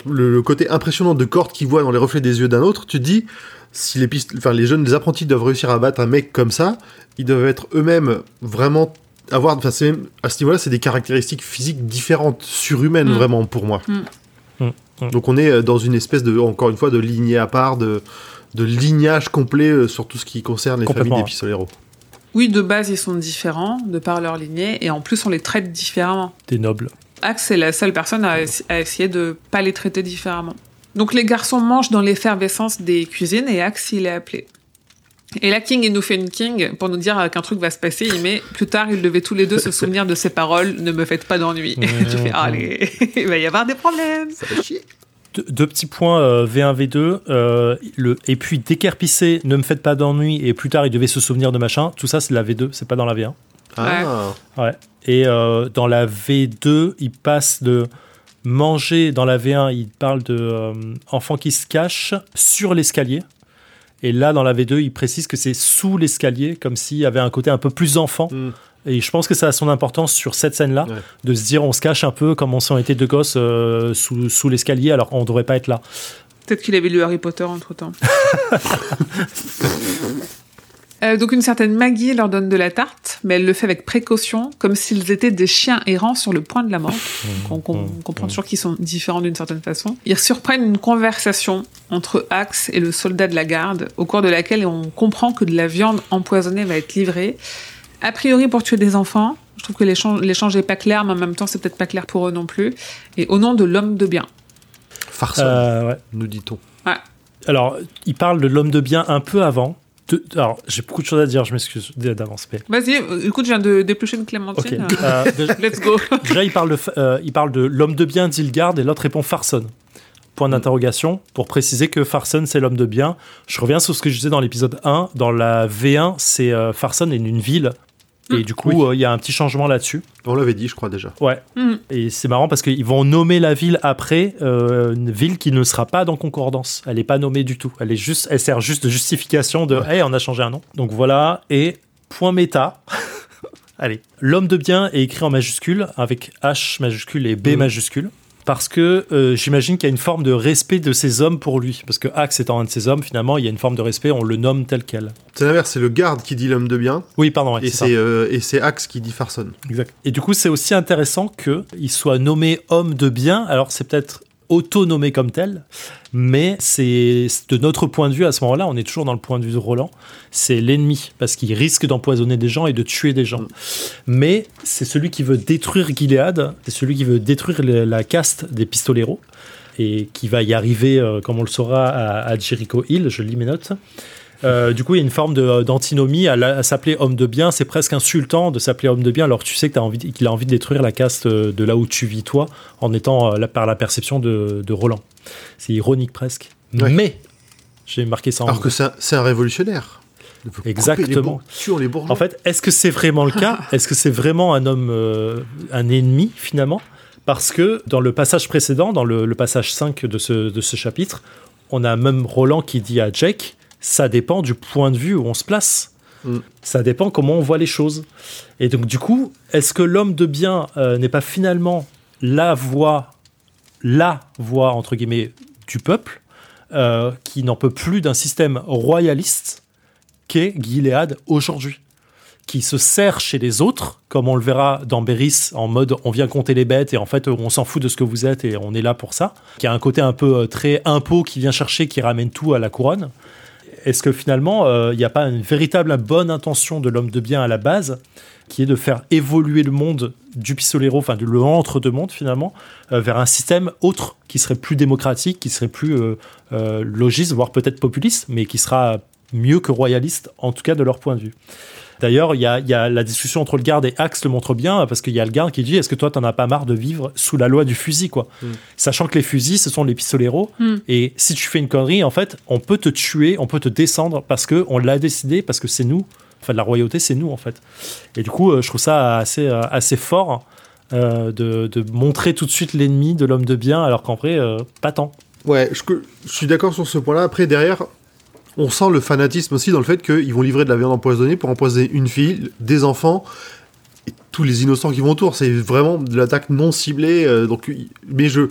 le, le côté impressionnant de Cort qu'il voit dans les reflets des yeux d'un autre, tu te dis, si les, pist- enfin, les jeunes, les apprentis doivent réussir à battre un mec comme ça, ils doivent être eux-mêmes vraiment avoir, enfin, à ce niveau-là, c'est des caractéristiques physiques différentes, surhumaines Mm. vraiment pour moi. Mm. Mm. Donc on est euh, dans une espèce de, encore une fois, de lignée à part, de, de lignage complet euh, sur tout ce qui concerne les familles des pistoleros. Oui, de base, ils sont différents, de par leur lignée, et en plus, on les traite différemment. Des nobles. Axe est la seule personne à, à essayer de pas les traiter différemment. Donc les garçons mangent dans l'effervescence des cuisines et Axe il est appelé. Et là King il nous fait une King pour nous dire qu'un truc va se passer. Il met plus tard ils devaient tous les deux se souvenir de ses paroles. Ne me faites pas d'ennui. Ouais, tu fais ouais. allez il va y avoir des problèmes. Ça fait chier. Deux, deux petits points euh, V1, V2. euh, le, et puis décarpisser, ne me faites pas d'ennui. Et plus tard, il devait se souvenir de machin. Tout ça, c'est la V2, c'est pas dans la V1. Ah, Ouais. Et euh, dans la V2, il passe de manger. Dans la V1, il parle de euh, enfant qui se cache sur l'escalier. Et là, dans la V2, il précise que c'est sous l'escalier, comme s'il y avait un côté un peu plus enfant. Hmm. Et je pense que ça a son importance sur cette scène-là, Ouais. de se dire on se cache un peu comme on s'en était deux gosses euh, sous, sous l'escalier, alors on devrait pas être là. Peut-être qu'il avait lu Harry Potter entre temps. Euh, donc une certaine Maggie leur donne de la tarte, mais elle le fait avec précaution, comme s'ils étaient des chiens errants sur le point de la mort. On, on comprend toujours qu'ils sont différents d'une certaine façon. Ils surprennent une conversation entre Axe et le soldat de la garde, au cours de laquelle on comprend que de la viande empoisonnée va être livrée, a priori pour tuer des enfants. Je trouve que l'échange l'échange est pas clair, mais en même temps c'est peut-être pas clair pour eux non plus. Et au nom de l'homme de bien. farceur, Euh, ouais. nous dit-on. Alors, il parle de l'homme de bien un peu avant. De- alors, j'ai beaucoup de choses à dire, je m'excuse d'avance. mais- Vas-y, euh, écoute, je viens de déplucher une clémentine. Euh, déjà- Let's go. Déjà, il parle de, euh, il parle de l'homme de bien d'Ilgard et l'autre répond Farson. Point d'interrogation pour préciser que Farson c'est l'homme de bien. Je reviens sur ce que je disais dans l'épisode 1. Dans la V1, c'est euh, Farson est une ville Et du coup, euh, il y a un petit changement là-dessus. On l'avait dit, je crois déjà. Ouais. Mm. Et c'est marrant parce qu'ils vont nommer la ville après euh, une ville qui ne sera pas dans concordance. Elle n'est pas nommée du tout. Elle est juste, elle sert juste de justification de, hey, on a changé un nom. Donc voilà. Et point méta. Allez, l'homme de bien est écrit en majuscule avec H majuscule et B Mm. majuscule. Parce que euh, j'imagine qu'il y a une forme de respect de ces hommes pour lui. Parce que Axe étant un de ces hommes, finalement, il y a une forme de respect, on le nomme tel quel. C'est l'inverse, c'est le garde qui dit l'homme de bien, Oui, pardon, ouais, et c'est euh, et c'est Axe qui dit Farson. Exact. Et du coup, c'est aussi intéressant qu'il soit nommé homme de bien. Alors, c'est peut-être auto-nommé comme tel, mais c'est de notre point de vue à ce moment-là, on est toujours dans le point de vue de Roland, c'est l'ennemi, parce qu'il risque d'empoisonner des gens et de tuer des gens. Mais c'est celui qui veut détruire Gilead, c'est celui qui veut détruire la caste des pistoleros, et qui va y arriver, euh, comme on le saura, à, à Jericho Hill, je lis mes notes. Euh, du coup, il y a une forme de- d'antinomie à, s'appeler homme de bien. C'est presque insultant de s'appeler homme de bien alors que tu sais qu'il a envie de détruire la caste euh, de là où tu vis toi en étant euh, là, par la perception de, de Roland. C'est ironique presque. Ouais. Mais j'ai marqué ça en Alors que c'est un, révolutionnaire. Exactement. les. En fait, est-ce que c'est vraiment le cas Est-ce que c'est vraiment un homme, euh, un ennemi finalement? Parce que dans le passage précédent, dans le, le passage 5 de ce, de ce chapitre, on a même Roland qui dit à Jake, ça dépend du point de vue où on se place. Mm. Ça dépend comment on voit les choses. Et donc du coup, est-ce que l'homme de bien euh, n'est pas finalement la voix, la voix entre guillemets du peuple, euh, qui n'en peut plus d'un système royaliste qu'est Gilead aujourd'hui qui se sert chez les autres, comme on le verra dans Beris, en mode on vient compter les bêtes et en fait on s'en fout de ce que vous êtes et on est là pour ça, qui a un côté un peu euh, très impôt qui vient chercher, qui ramène tout à la couronne. Est-ce que finalement euh, il n'y a pas une véritable bonne intention de l'homme de bien à la base, qui est de faire évoluer le monde du pistolero, enfin de l'entre-deux-mondes finalement, euh, vers un système autre qui serait plus démocratique, qui serait plus euh, logiste, voire peut-être populiste, mais qui sera mieux que royaliste, en tout cas de leur point de vue. D'ailleurs, il y a, il y a la discussion entre le garde et Axe le montre bien, parce qu'il y a le garde qui dit Est-ce que toi, t'en as pas marre de vivre sous la loi du fusil, quoi? Mm. Sachant que les fusils, ce sont les pistoleros, Mm. et si tu fais une connerie, en fait, on peut te tuer, on peut te descendre, parce que on l'a décidé, parce que c'est nous. Enfin, la royauté, c'est nous, en fait. Et du coup, euh, je trouve ça assez, euh, assez fort euh, de, de montrer tout de suite l'ennemi de l'homme de bien, alors qu'en vrai, euh, pas tant. Ouais, je, je suis d'accord sur ce point-là. Après, derrière, on sent le fanatisme aussi dans le fait qu'ils vont livrer de la viande empoisonnée pour empoisonner une fille, des enfants et tous les innocents qui vont autour. C'est vraiment de l'attaque non ciblée. euh, donc, mais je,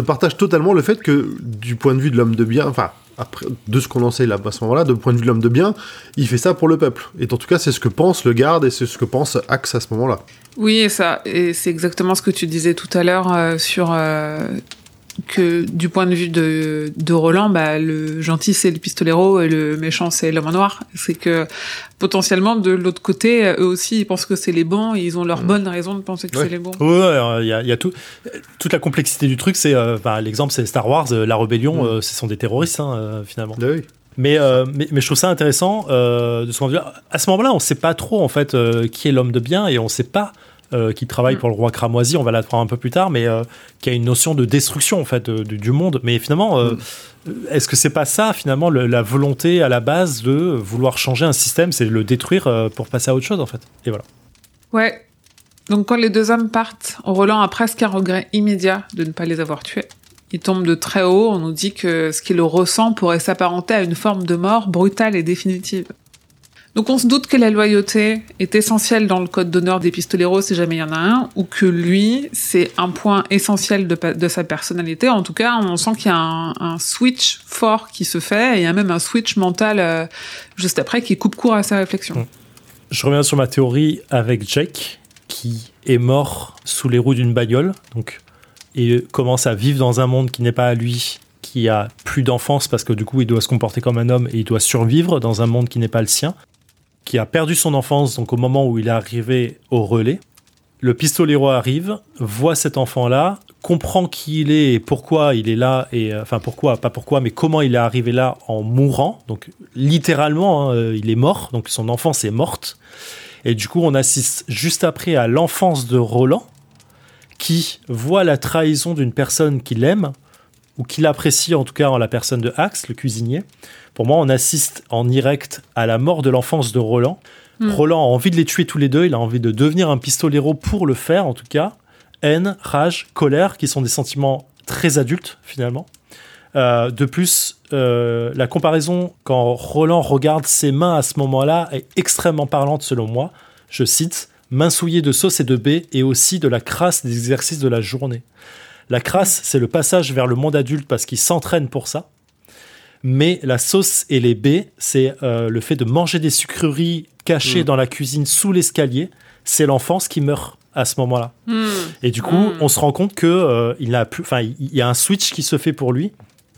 partage totalement le fait que, du point de vue de l'homme de bien, enfin, après, de ce qu'on en sait là à ce moment-là, de point de vue de l'homme de bien, il fait ça pour le peuple. Et en tout cas, c'est ce que pense le garde et c'est ce que pense Axe à ce moment-là. Oui, et ça, et c'est exactement ce que tu disais tout à l'heure euh, sur euh, que du point de vue de, de Roland, bah, le gentil c'est le pistolero et le méchant c'est l'homme en noir. C'est que potentiellement de l'autre côté, eux aussi ils pensent que c'est les bons et ils ont leur bonne raison de penser que Ouais. c'est les bons. Ouais, ouais, il y a, il y a tout, toute la complexité du truc. C'est, euh, enfin, l'exemple, c'est Star Wars, euh, la rébellion, Mm. euh, ce sont des terroristes hein, euh, finalement. Ah oui. Mais, euh, mais, mais je trouve ça intéressant euh, de ce point de vue. À ce moment-là, on ne sait pas trop en fait euh, qui est l'homme de bien et on ne sait pas euh, qui travaille Mm. pour le roi cramoisi. On va l'apprendre un peu plus tard, mais euh, qui a une notion de destruction en fait euh, du, du monde. Mais finalement, euh, est-ce que c'est pas ça finalement le- la volonté à la base de vouloir changer un système, c'est le détruire pour passer à autre chose en fait? Et voilà. Ouais. Donc quand les deux hommes partent, Roland a presque un regret immédiat de ne pas les avoir tués. Il tombe de très haut, on nous dit que ce qu'il ressent pourrait s'apparenter à une forme de mort brutale et définitive. Donc on se doute que la loyauté est essentielle dans le code d'honneur des pistoleros si jamais il y en a un, ou que lui, c'est un point essentiel de, sa personnalité. En tout cas, on sent qu'il y a un, switch fort qui se fait, et il y a même un switch mental euh, juste après qui coupe court à sa réflexion. Je reviens sur ma théorie avec Jake, qui est mort sous les roues d'une bagnole, donc et commence à vivre dans un monde qui n'est pas à lui, qui a plus d'enfance parce que du coup il doit se comporter comme un homme et il doit survivre dans un monde qui n'est pas le sien, qui a perdu son enfance donc au moment où il est arrivé au relais. Le pistolero arrive, voit cet enfant-là, comprend qui il est et pourquoi il est là, et euh, enfin pourquoi, pas pourquoi, mais comment il est arrivé là en mourant. Donc littéralement, hein, euh, il est mort, donc son enfance est morte. Et du coup, on assiste juste après à l'enfance de Roland, qui voit la trahison d'une personne qu'il aime, ou qu'il apprécie en tout cas en la personne de Axe, le cuisinier. Pour moi, on assiste en direct à la mort de l'enfance de Roland, Hmm. Roland a envie de les tuer tous les deux, il a envie de devenir un pistolero pour le faire en tout cas. Haine, rage, colère, qui sont des sentiments très adultes finalement. Euh, de plus, euh, la comparaison quand Roland regarde ses mains à ce moment-là est extrêmement parlante selon moi. Je cite Mains souillées de sauce et de baie et aussi de la crasse des exercices de la journée. La crasse, c'est le passage vers le monde adulte parce qu'il s'entraîne pour ça. Mais la sauce et les baies, c'est euh, le fait de manger des sucreries cachées Mm. dans la cuisine sous l'escalier. C'est l'enfance qui meurt à ce moment-là. Hmm. Et du coup, Mm. on se rend compte que euh, il a plus, enfin, il il y a un switch qui se fait pour lui.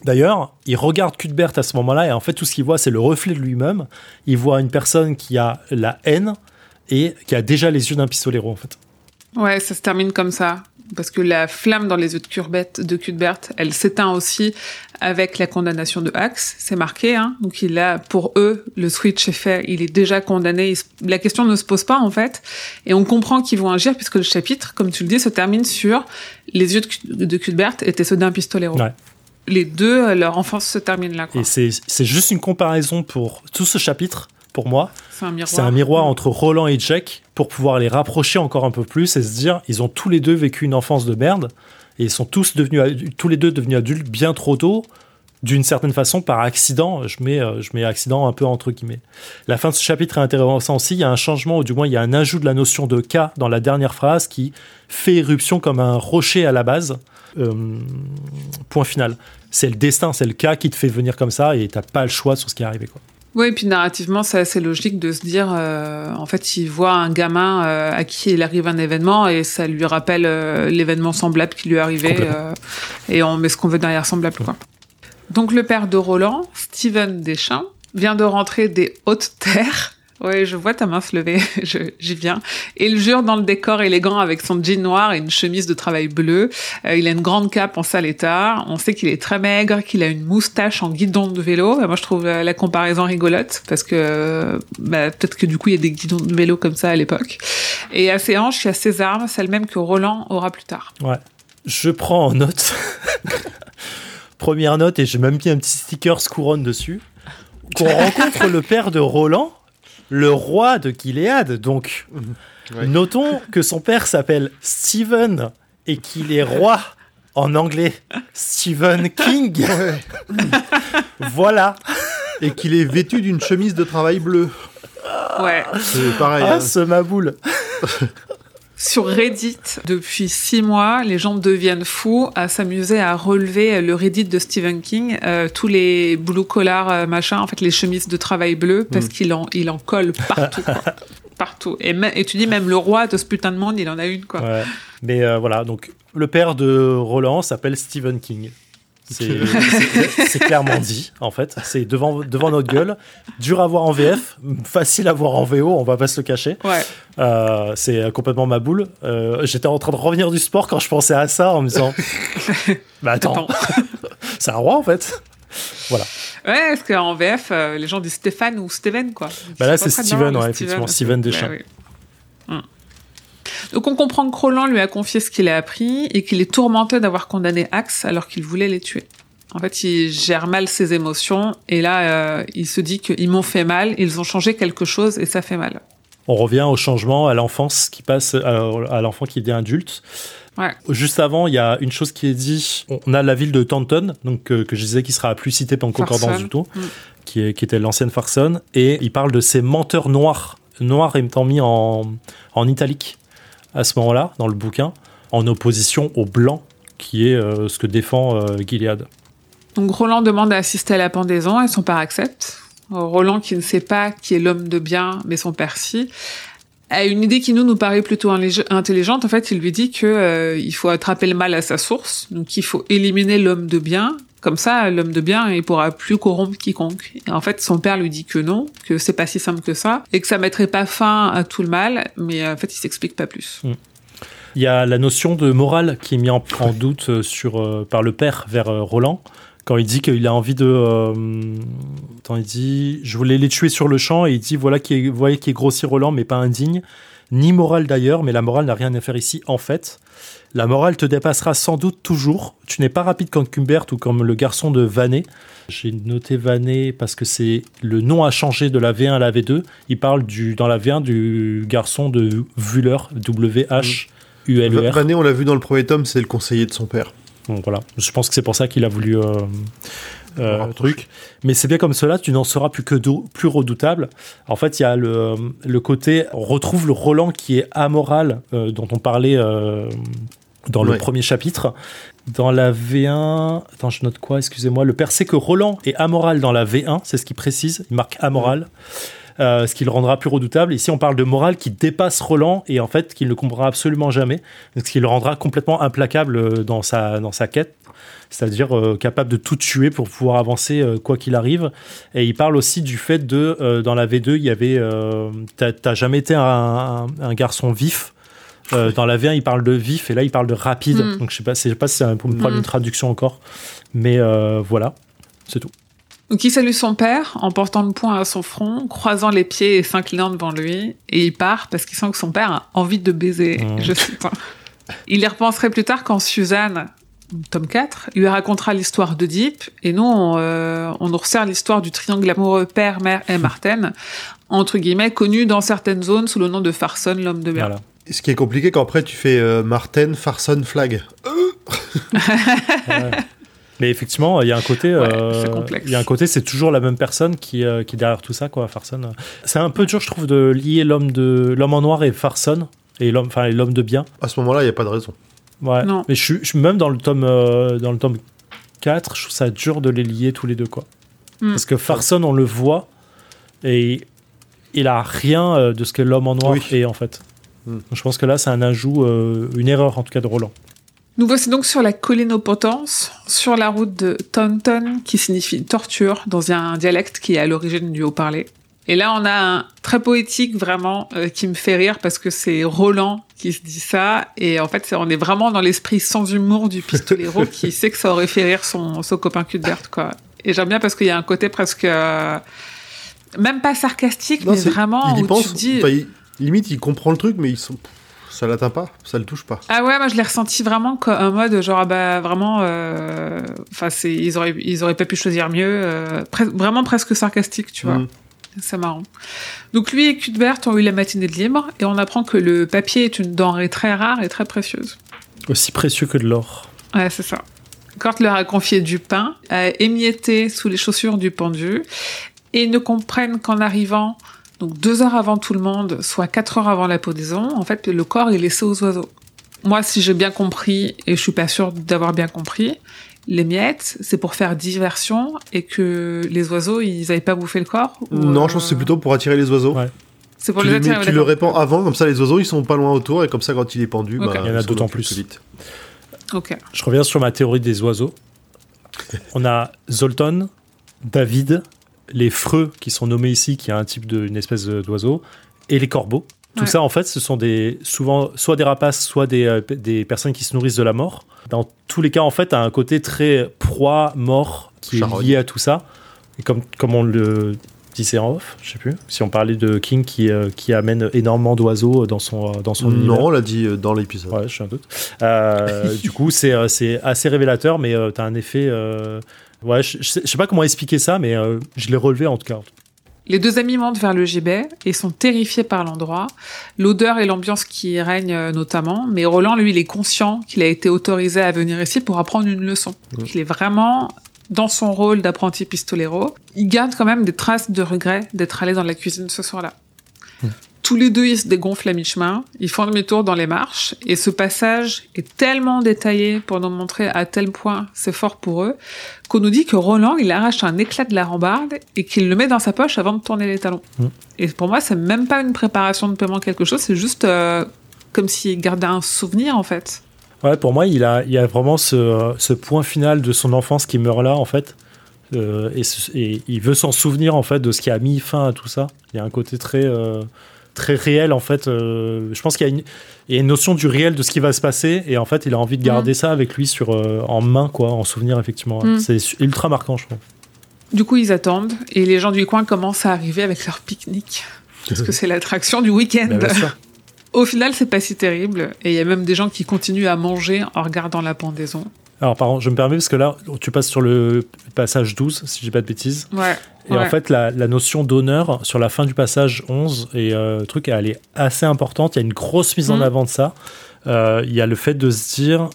D'ailleurs, il regarde Cuthbert à ce moment-là et en fait, tout ce qu'il voit, c'est le reflet de lui-même. Il voit une personne qui a la haine et qui a déjà les yeux d'un pistolero en fait. Ouais, ça se termine comme ça. Parce que la flamme dans les yeux de Cuthbert, de Cuthbert elle s'éteint aussi avec la condamnation de Axe. C'est marqué, hein. Donc il a, pour eux, le switch est fait. Il est déjà condamné. La question ne se pose pas, en fait. Et on comprend qu'ils vont agir puisque le chapitre, comme tu le dis, se termine sur les yeux de, de Cuthbert étaient ceux d'un pistolero. Ouais. Les deux, leur enfance se termine là, quoi. Et c'est juste une comparaison pour tout ce chapitre. Pour moi, C'est un miroir. c'est un miroir entre Roland et Jack pour pouvoir les rapprocher encore un peu plus et se dire ils ont tous les deux vécu une enfance de merde et ils sont tous devenus tous les deux devenus adultes bien trop tôt d'une certaine façon par accident. Je mets euh, je mets accident un peu entre guillemets. La fin de ce chapitre est intéressant aussi. Il y a un changement ou du moins il y a un ajout de la notion de cas dans la dernière phrase qui fait éruption comme un rocher à la base. Euh, point final. C'est le destin c'est le cas qui te fait venir comme ça et t'as pas le choix sur ce qui est arrivé quoi Oui, et puis narrativement, c'est assez logique de se dire, euh, en fait, il voit un gamin euh, à qui il arrive un événement et ça lui rappelle euh, l'événement semblable qui lui est arrivé Complètement. euh, et on met ce qu'on veut derrière semblable. Quoi. Donc le père de Roland, Steven Deschamps, vient de rentrer des hautes terres. Oui, je vois ta main se lever, j'y viens. Et il jure dans le décor élégant avec son jean noir et une chemise de travail bleue. Euh, il a une grande cape en sale état. On sait qu'il est très maigre, qu'il a une moustache en guidon de vélo. Et moi, je trouve euh, la comparaison rigolote parce que euh, bah, peut-être que du coup, il y a des guidons de vélo comme ça à l'époque. Et à ses hanches, il y a ses armes, celles mêmes que Roland aura plus tard. Ouais. Je prends en note. Première note, et j'ai même mis un petit sticker couronne dessus. Qu'on rencontre le père de Roland, le roi de Gilead. Donc, Ouais. notons que son père s'appelle Stephen et qu'il est roi en anglais. Stephen King. Ouais. voilà. Et qu'il est vêtu d'une chemise de travail bleue. Ouais. C'est pareil. Ah, hein. ce maboule. Sur Reddit, depuis six mois, les gens deviennent fous à s'amuser à relever le Reddit de Stephen King, euh, tous les blue collar euh, machin, en fait les chemises de travail bleu, parce qu'il en, il en colle partout. quoi. partout. Et, tu dis même le roi de ce putain de monde, il en a une quoi. Ouais. Mais euh, voilà, donc le père de Roland s'appelle Stephen King. C'est clairement dit, en fait. C'est devant, devant notre gueule. Dur à voir en VF, facile à voir en VO, on va pas se le cacher. Ouais. Euh, c'est complètement ma boule. Euh, J'étais en train de revenir du sport quand je pensais à ça en me disant Bah attends, Attends. c'est un roi en fait. Voilà. Ouais, parce qu'en VF, euh, les gens disent Stéphane ou Steven, quoi. Bah là, c'est Steven, dedans, ouais, le effectivement, Steven Deschamps. Hum. Donc on comprend que Roland lui a confié ce qu'il a appris et qu'il est tourmenté d'avoir condamné Axe alors qu'il voulait les tuer. En fait, il gère mal ses émotions et là, euh, il se dit qu'ils m'ont fait mal, ils ont changé quelque chose et ça fait mal. On revient au changement, à l'enfance qui passe, à, l'enfant qui devient adulte. Ouais. Juste avant, il y a une chose qui est dit. On a la ville de Taunton, donc euh, que je disais qui sera plus citée pendant Concordance du tout, Mm. qui, est, qui était l'ancienne Farson, et il parle de ces menteurs noirs, noirs étant mis en, en italique à ce moment-là dans le bouquin, en opposition aux blancs, qui est euh, ce que défend euh, Gilead. Donc Roland demande à assister à la pendaison et son père accepte. Euh, Roland, qui ne sait pas qui est l'homme de bien, mais son père si, a une idée qui nous nous paraît plutôt intelligente. En fait, il lui dit que euh, il faut attraper le mal à sa source, donc il faut éliminer l'homme de bien. Comme ça, l'homme de bien, il pourra plus corrompre quiconque. Et en fait, son père lui dit que non, que c'est pas si simple que ça, et que ça mettrait pas fin à tout le mal, mais euh, en fait, il s'explique pas plus. Il y a la notion de morale qui est mise en, doute euh, euh, par le père vers Roland. Quand il dit qu'il a envie de. attends, il dit Je voulais les tuer sur le champ. Et il dit Voilà qui est, qui est grossier Roland, mais pas indigne. Ni morale d'ailleurs, mais la morale n'a rien à faire ici, en fait. La morale te dépassera sans doute toujours. Tu n'es pas rapide comme Cumbert ou comme le garçon de Vanet. J'ai noté Vanet parce que c'est le nom a changé de la V1 à la V2. Il parle du, dans la V1 du garçon de Wuller, W-H-U-L-E-R. Vanet, on l'a vu dans le premier tome, c'est le conseiller de son père. Donc voilà, je pense que c'est pour ça qu'il a voulu euh, euh, truc. Mais c'est bien comme cela, tu n'en seras plus que do- plus redoutable. En fait, il y a le, le côté, on retrouve le Roland qui est amoral, euh, dont on parlait euh, dans le premier chapitre. Dans la V1, attends, je note quoi, excusez-moi, le père sait que Roland est amoral dans la V1, c'est ce qu'il précise, il marque amoral. euh, ce qui le rendra plus redoutable. Ici, on parle de morale qui dépasse Roland et en fait qu'il ne comprendra absolument jamais, ce qui le rendra complètement implacable dans sa, dans sa quête, c'est-à-dire euh, capable de tout tuer pour pouvoir avancer euh, quoi qu'il arrive. Et il parle aussi du fait de, euh, dans la V2, il y avait, t'as jamais été un, un- un garçon vif. Dans la V1, il parle de vif et là, il parle de rapide. Mm. Donc, je sais pas, je sais pas si c'est un- pour me prendre Mm. traduction encore, mais voilà, c'est tout. Donc il salue son père en portant le poing à son front, croisant les pieds et s'inclinant devant lui, et il part parce qu'il sent que son père a envie de baiser. Mmh. Je cite. hein. Il y repenserait plus tard quand Suzanne, tome 4, lui racontera l'histoire d'Oedipe, et nous, on, euh, on nous resserre l'histoire du triangle amoureux père, mère et Martine, entre guillemets, connu dans certaines zones sous le nom de Farson, l'homme de mer. Voilà. Ce qui est compliqué quand après tu fais euh, Martin, Farson, Flag. Ouais. Mais effectivement, il y a un côté, Ouais, euh, il y a un côté, c'est toujours la même personne qui, euh, qui est derrière tout ça, quoi, Farson. C'est un peu dur, je trouve, de lier l'homme de l'homme en noir et Farson et l'homme, enfin, et l'homme de bien. À ce moment-là, il n'y a pas de raison. Ouais. Non. Mais je suis, même dans le tome, euh, dans le tome 4, je trouve ça dur de les lier tous les deux, quoi. Mm. Parce que Farson, on le voit et il a rien euh, de ce que l'homme en noir Oui. est, en fait. Mm. Donc, je pense que là, c'est un ajout, euh, une erreur, en tout cas, de Roland. Nous voici donc sur la colline aux potences, sur la route de Taunton, qui signifie torture, dans un dialecte qui est à l'origine du haut-parler. Et là, on a un très poétique, vraiment, euh, qui me fait rire, parce que c'est Roland qui se dit ça, et en fait, on est vraiment dans l'esprit sans humour du pistolero, qui sait que ça aurait fait rire son, son copain Cuthbert, quoi. Et j'aime bien parce qu'il y a un côté presque... euh, même pas sarcastique, Non, mais vraiment il y où pense. tu dis... enfin, il- limite, il comprend le truc, mais il sont- ça l'atteint pas, ça le touche pas. Ah ouais, moi je l'ai ressenti vraiment comme un mode genre ah bah vraiment, euh, enfin c'est ils auraient ils auraient pas pu choisir mieux, euh, pres- vraiment presque sarcastique, tu vois. Mm. C'est marrant. Donc lui et Cuthbert ont eu la matinée de libre et on apprend que le papier est une denrée très rare et très précieuse. Aussi précieux que de l'or. Ouais, c'est ça. Kurt leur a confié du pain, a émietté sous les chaussures du pendu, et ils ne comprennent qu'en arrivant, donc deux heures avant tout le monde, soit quatre heures avant la podaison, en fait, le corps est laissé aux oiseaux. Moi, si j'ai bien compris, et je suis pas sûre d'avoir bien compris, les miettes, c'est pour faire diversion et que les oiseaux, ils n'avaient pas bouffé le corps ou, Non, euh, je pense que c'est plutôt pour attirer les oiseaux. Ouais. C'est pour tu les les mets- attirer. tu le répands avant, comme ça les oiseaux ils sont pas loin autour, et comme ça quand il est pendu, bah, Il y en a d'autant plus. plus vite. Je reviens sur ma théorie des oiseaux. On a Zoltan, David, les freux qui sont nommés ici, qui est un type de, une espèce d'oiseau, et les corbeaux. Tout Ouais. ça, en fait, ce sont des, souvent soit des rapaces, soit des, euh, des personnes qui se nourrissent de la mort. Dans tous les cas, en fait, a un côté très proie, mort, qui Charogne. est lié à tout ça. Et comme, comme on le disait en off, je sais plus, si on parlait de King qui, euh, qui amène énormément d'oiseaux dans son, euh, dans son univers. Non, on l'a dit euh, dans l'épisode. Ouais, je suis un doute. Euh, du coup, c'est euh, c'est assez révélateur, mais euh, t'as un effet. euh, Ouais, je, je sais, pas comment expliquer ça, mais euh, je l'ai relevé en tout cas. Les deux amis montent vers le gibet et sont terrifiés par l'endroit, l'odeur et l'ambiance qui y règnent euh, notamment, mais Roland, lui, il est conscient qu'il a été autorisé à venir ici pour apprendre une leçon. Donc, il est vraiment dans son rôle d'apprenti pistolero. Il garde quand même des traces de regret d'être allé dans la cuisine ce soir-là. Tous les deux, ils se dégonflent à mi-chemin, ils font demi-tour dans les marches, et ce passage est tellement détaillé pour nous montrer à tel point c'est fort pour eux, qu'on nous dit que Roland, il arrache un éclat de la rambarde et qu'il le met dans sa poche avant de tourner les talons. Mm. Et pour moi, c'est même pas une préparation de paiement quelque chose, c'est juste euh, comme s'il gardait un souvenir, en fait. Ouais, pour moi, il a, il a vraiment ce, ce point final de son enfance qui meurt là, en fait. Euh, et, il veut s'en souvenir, en fait, de ce qui a mis fin à tout ça. Il y a un côté très, euh, très réel, en fait. Euh, je pense qu'il y, a une- il y a une notion du réel de ce qui va se passer. Et en fait, il a envie de garder ça avec lui sur, euh, en main, quoi, en souvenir, effectivement. Mm. C'est ultra marquant, je trouve. Du coup, ils attendent et les gens du coin commencent à arriver avec leur pique-nique. Parce que c'est l'attraction du week-end. Bah. Au final, c'est pas si terrible. Et il y a même des gens qui continuent à manger en regardant la pendaison. Alors, pardon, je me permets parce que là, tu passes sur le passage 12, si dis pas de bêtises. Ouais. Et en fait, la, la notion d'honneur sur la fin du passage 11 et euh, truc, elle est assez importante. Il y a une grosse mise en Mhm. avant de ça. Euh, il y a le fait de se dire.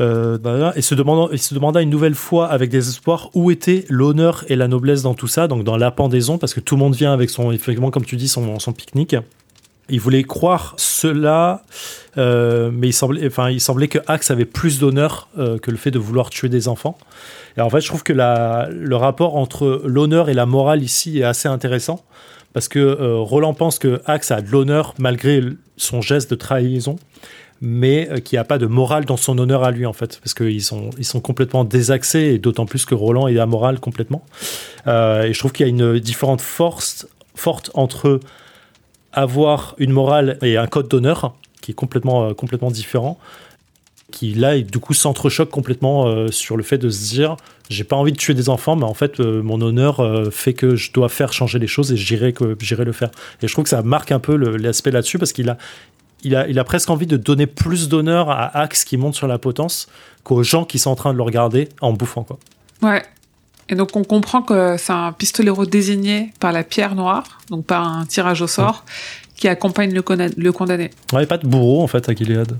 Euh, bah, et, se demandant, et se demanda une nouvelle fois avec désespoir où était l'honneur et la noblesse dans tout ça, donc dans la pendaison, parce que tout le monde vient avec son, effectivement, comme tu dis, son, son pique-nique. Il voulait croire cela, euh, mais il semblait, enfin, il semblait que Axe avait plus d'honneur euh, que le fait de vouloir tuer des enfants. Et en fait, je trouve que la, le rapport entre l'honneur et la morale ici est assez intéressant. Parce que euh, Roland pense que Axe a de l'honneur malgré son geste de trahison, mais euh, qu'il n'y a pas de morale dans son honneur à lui, en fait. Parce qu'ils sont, ils sont complètement désaxés, et d'autant plus que Roland est amoral complètement. Euh, et je trouve qu'il y a une différente force forte entre avoir une morale et un code d'honneur qui est complètement, euh, complètement différent qui là du coup s'entrechoque complètement euh, sur le fait de se dire j'ai pas envie de tuer des enfants mais en fait euh, mon honneur fait que je dois faire changer les choses et j'irai le faire et je trouve que ça marque un peu l'aspect là-dessus parce qu'il a il a, il a presque envie de donner plus d'honneur à Axe qui monte sur la potence qu'aux gens qui sont en train de le regarder en bouffant quoi. Ouais. Et donc on comprend que c'est un pistolero désigné par la pierre noire, donc par un tirage au sort, qui accompagne le, condamné. Ouais, pas de bourreau en fait à Gilead.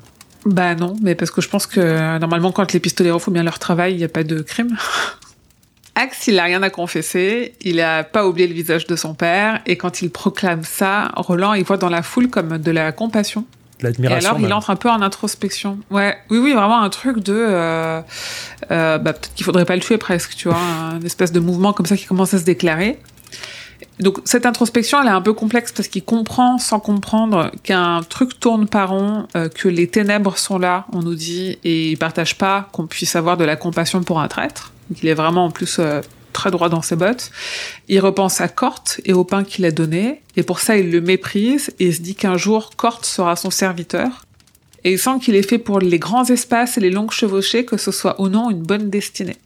Bah non, mais parce que je pense que normalement quand les pistoleros font bien leur travail, il n'y a pas de crime. Axe, il a rien à confesser, il a pas oublié le visage de son père, et quand il proclame ça, Roland, il voit dans la foule comme de la compassion. De Et l'admiration. alors, il entre un peu en introspection. Ouais, oui, oui, vraiment un truc de. euh, euh, bah, peut-être qu'il faudrait pas le tuer presque, tu vois, un espèce de mouvement comme ça qui commence à se déclarer. Donc cette introspection, elle est un peu complexe parce qu'il comprend sans comprendre qu'un truc tourne par rond, euh, que les ténèbres sont là, on nous dit, et il partage pas qu'on puisse avoir de la compassion pour un traître. Donc il est vraiment en plus très droit dans ses bottes. Il repense à Corte et au pain qu'il a donné, et pour ça il le méprise et se dit qu'un jour Corte sera son serviteur. Et il sent qu'il est fait pour les grands espaces et les longues chevauchées, que ce soit ou non une bonne destinée.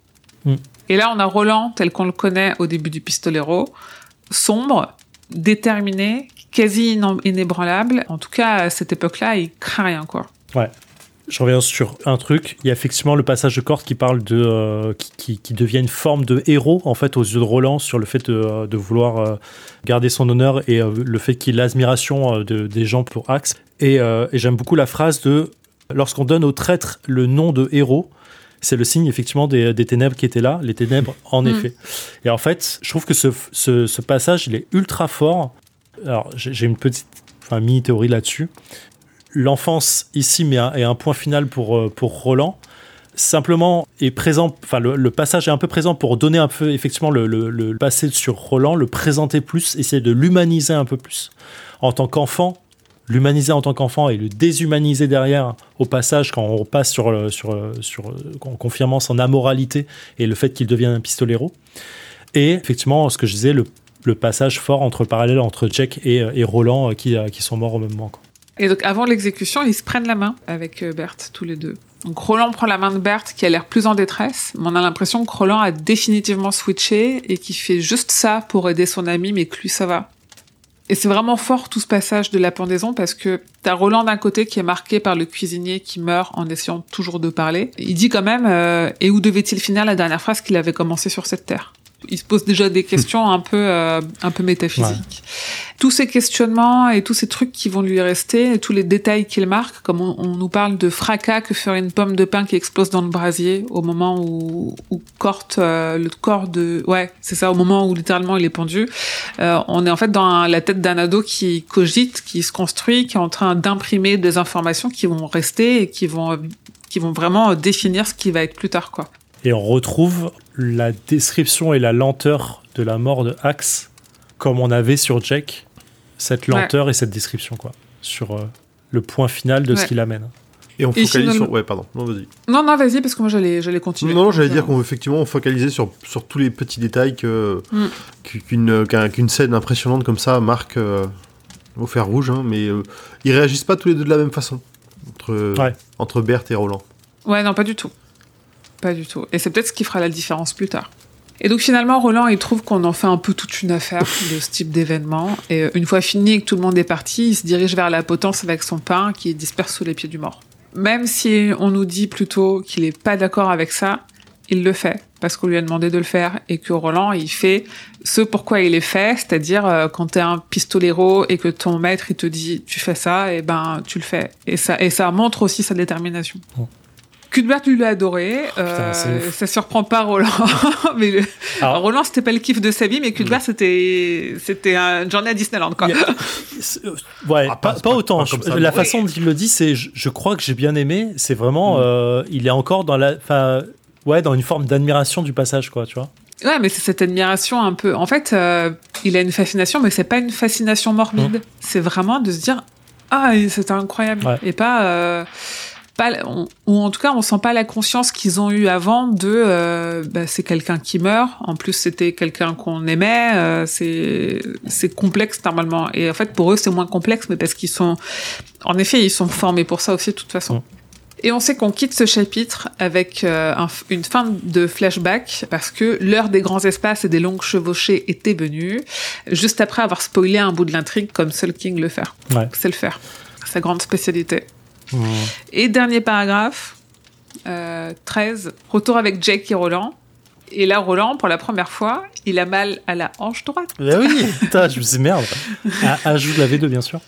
Mm. Et là, on a Roland tel qu'on le connaît au début du Pistolero, sombre, déterminé, quasi inébranlable. En tout cas, à cette époque-là, il craint rien, quoi. Je reviens sur un truc. Il y a effectivement le passage de Corte qui parle de euh, qui, qui, qui devient une forme de héros en fait aux yeux de Roland sur le fait de, de vouloir euh, garder son honneur et euh, le fait qu'il a l'admiration euh, de, des gens pour Axe. Et, euh, et j'aime beaucoup la phrase de lorsqu'on donne au traître le nom de héros. C'est le signe effectivement des, des ténèbres qui étaient là, les ténèbres en Mm. effet. Et en fait, je trouve que ce, ce, ce passage, il est ultra fort. Alors, j'ai j'ai une petite, enfin, mini théorie là-dessus l'enfance ici mais est un point final pour, euh, pour Roland. Simplement est présent, enfin le, passage est un peu présent pour donner un peu effectivement le, passé sur Roland, le présenter plus, essayer de l'humaniser un peu plus. En tant qu'enfant, l'humaniser en tant qu'enfant et le déshumaniser derrière au passage quand on passe sur, le- sur, euh, sur, euh, en confirmant son amoralité et le fait qu'il devienne un pistolero. Et effectivement, ce que je disais, le, passage fort entre le parallèle entre Jack et, et Roland euh, qui, euh, qui sont morts au même moment. Et donc, avant l'exécution, ils se prennent la main avec euh, Berthe, tous les deux. Donc, Roland prend la main de Berthe, qui a l'air plus en détresse. Mais on a l'impression que Roland a définitivement switché et qu'il fait juste ça pour aider son ami, mais que lui, ça va. Et c'est vraiment fort tout ce passage de la pendaison parce que t'as Roland d'un côté qui est marqué par le cuisinier qui meurt en essayant toujours de parler. Il dit quand même euh, et où devait-il finir la dernière phrase qu'il avait commencé sur cette terre? Il se pose déjà des questions un peu euh, un peu métaphysiques. Tous ces questionnements et tous ces trucs qui vont lui rester, et tous les détails qu'il marque, comme on, on nous parle de fracas que ferait une pomme de pain qui explose dans le brasier au moment où, où Corte, euh, le corps de, ouais, c'est ça, au moment où littéralement il est pendu. Euh, on est en fait dans la tête d'un ado qui cogite, qui se construit, qui est en train d'imprimer des informations qui vont rester et qui vont, qui vont vraiment définir ce qui va être plus tard, quoi. Et on retrouve la description et la lenteur de la mort de Axe comme on avait sur Jack, cette Ouais. lenteur et cette description, quoi, sur euh, le point final de ce qu'il amène. Et on Et focalise sur. Ouais, pardon. Non, vas-y. Non, non, vas-y, parce que moi j'allais, j'allais continuer. Non, non, j'allais dire Euh, qu'on effectivement on focalisait sur, sur tous les petits détails que Mm. qu'une qu'un- qu'une scène impressionnante comme ça marque euh, au fer rouge, hein, mais euh, ils réagissent pas tous les deux de la même façon entre Ouais. entre Berthe et Roland. Ouais, non, pas du tout. Pas du tout. Et c'est peut-être ce qui fera la différence plus tard. Et donc finalement, Roland, il trouve qu'on en fait un peu toute une affaire de ce type d'événement. Et euh, une fois fini et que tout le monde est parti, il se dirige vers la potence avec son pain qui disperse sous les pieds du mort. Même si on nous dit plutôt qu'il est pas d'accord avec ça, il le fait parce qu'on lui a demandé de le faire et que Roland il fait ce pourquoi il est fait, c'est-à-dire euh, quand t'es un pistolero et que ton maître il te dit tu fais ça, et ben tu le fais et ça et ça montre aussi sa détermination. Cuthbert lui l'a adoré, euh, ouf. ça surprend pas Roland, mais le- Alors- Roland c'était pas le kiff de sa vie, mais Cuthbert c'était c'était un journée à Disneyland quoi. A- euh, Ouais, Ah, pas, pas- pas pas- autant. pas comme Je- ça, la façon dont il le dit, c'est, je, je crois que j'ai bien aimé. C'est vraiment, euh, il est encore dans la, enfin, ouais, dans une forme d'admiration du passage, quoi, tu vois. Ouais, mais c'est cette admiration un peu. En fait, euh, il a une fascination, mais c'est pas une fascination morbide. C'est vraiment de se dire ah c'est incroyable Ouais. et pas. Pas, on- ou en tout cas, on sent pas la conscience qu'ils ont eu avant de euh, bah, c'est quelqu'un qui meurt. En plus, c'était quelqu'un qu'on aimait. euh, c'est c'est complexe normalement. Et en fait, pour eux, c'est moins complexe, mais parce qu'ils sont, en effet, ils sont formés pour ça aussi de toute façon. Et on sait qu'on quitte ce chapitre avec euh, un- une fin de flashback parce que l'heure des grands espaces et des longues chevauchées était venue, juste après avoir spoilé un bout de l'intrigue comme seul King le faire. Ouais. C'est le faire. Sa grande spécialité. Mmh. Et dernier paragraphe, euh, 13, retour avec Jake et Roland. Et là, Roland, pour la première fois, il a mal à la hanche droite. Bah oui, putain, je me suis merde. Ajoute la V2, bien sûr.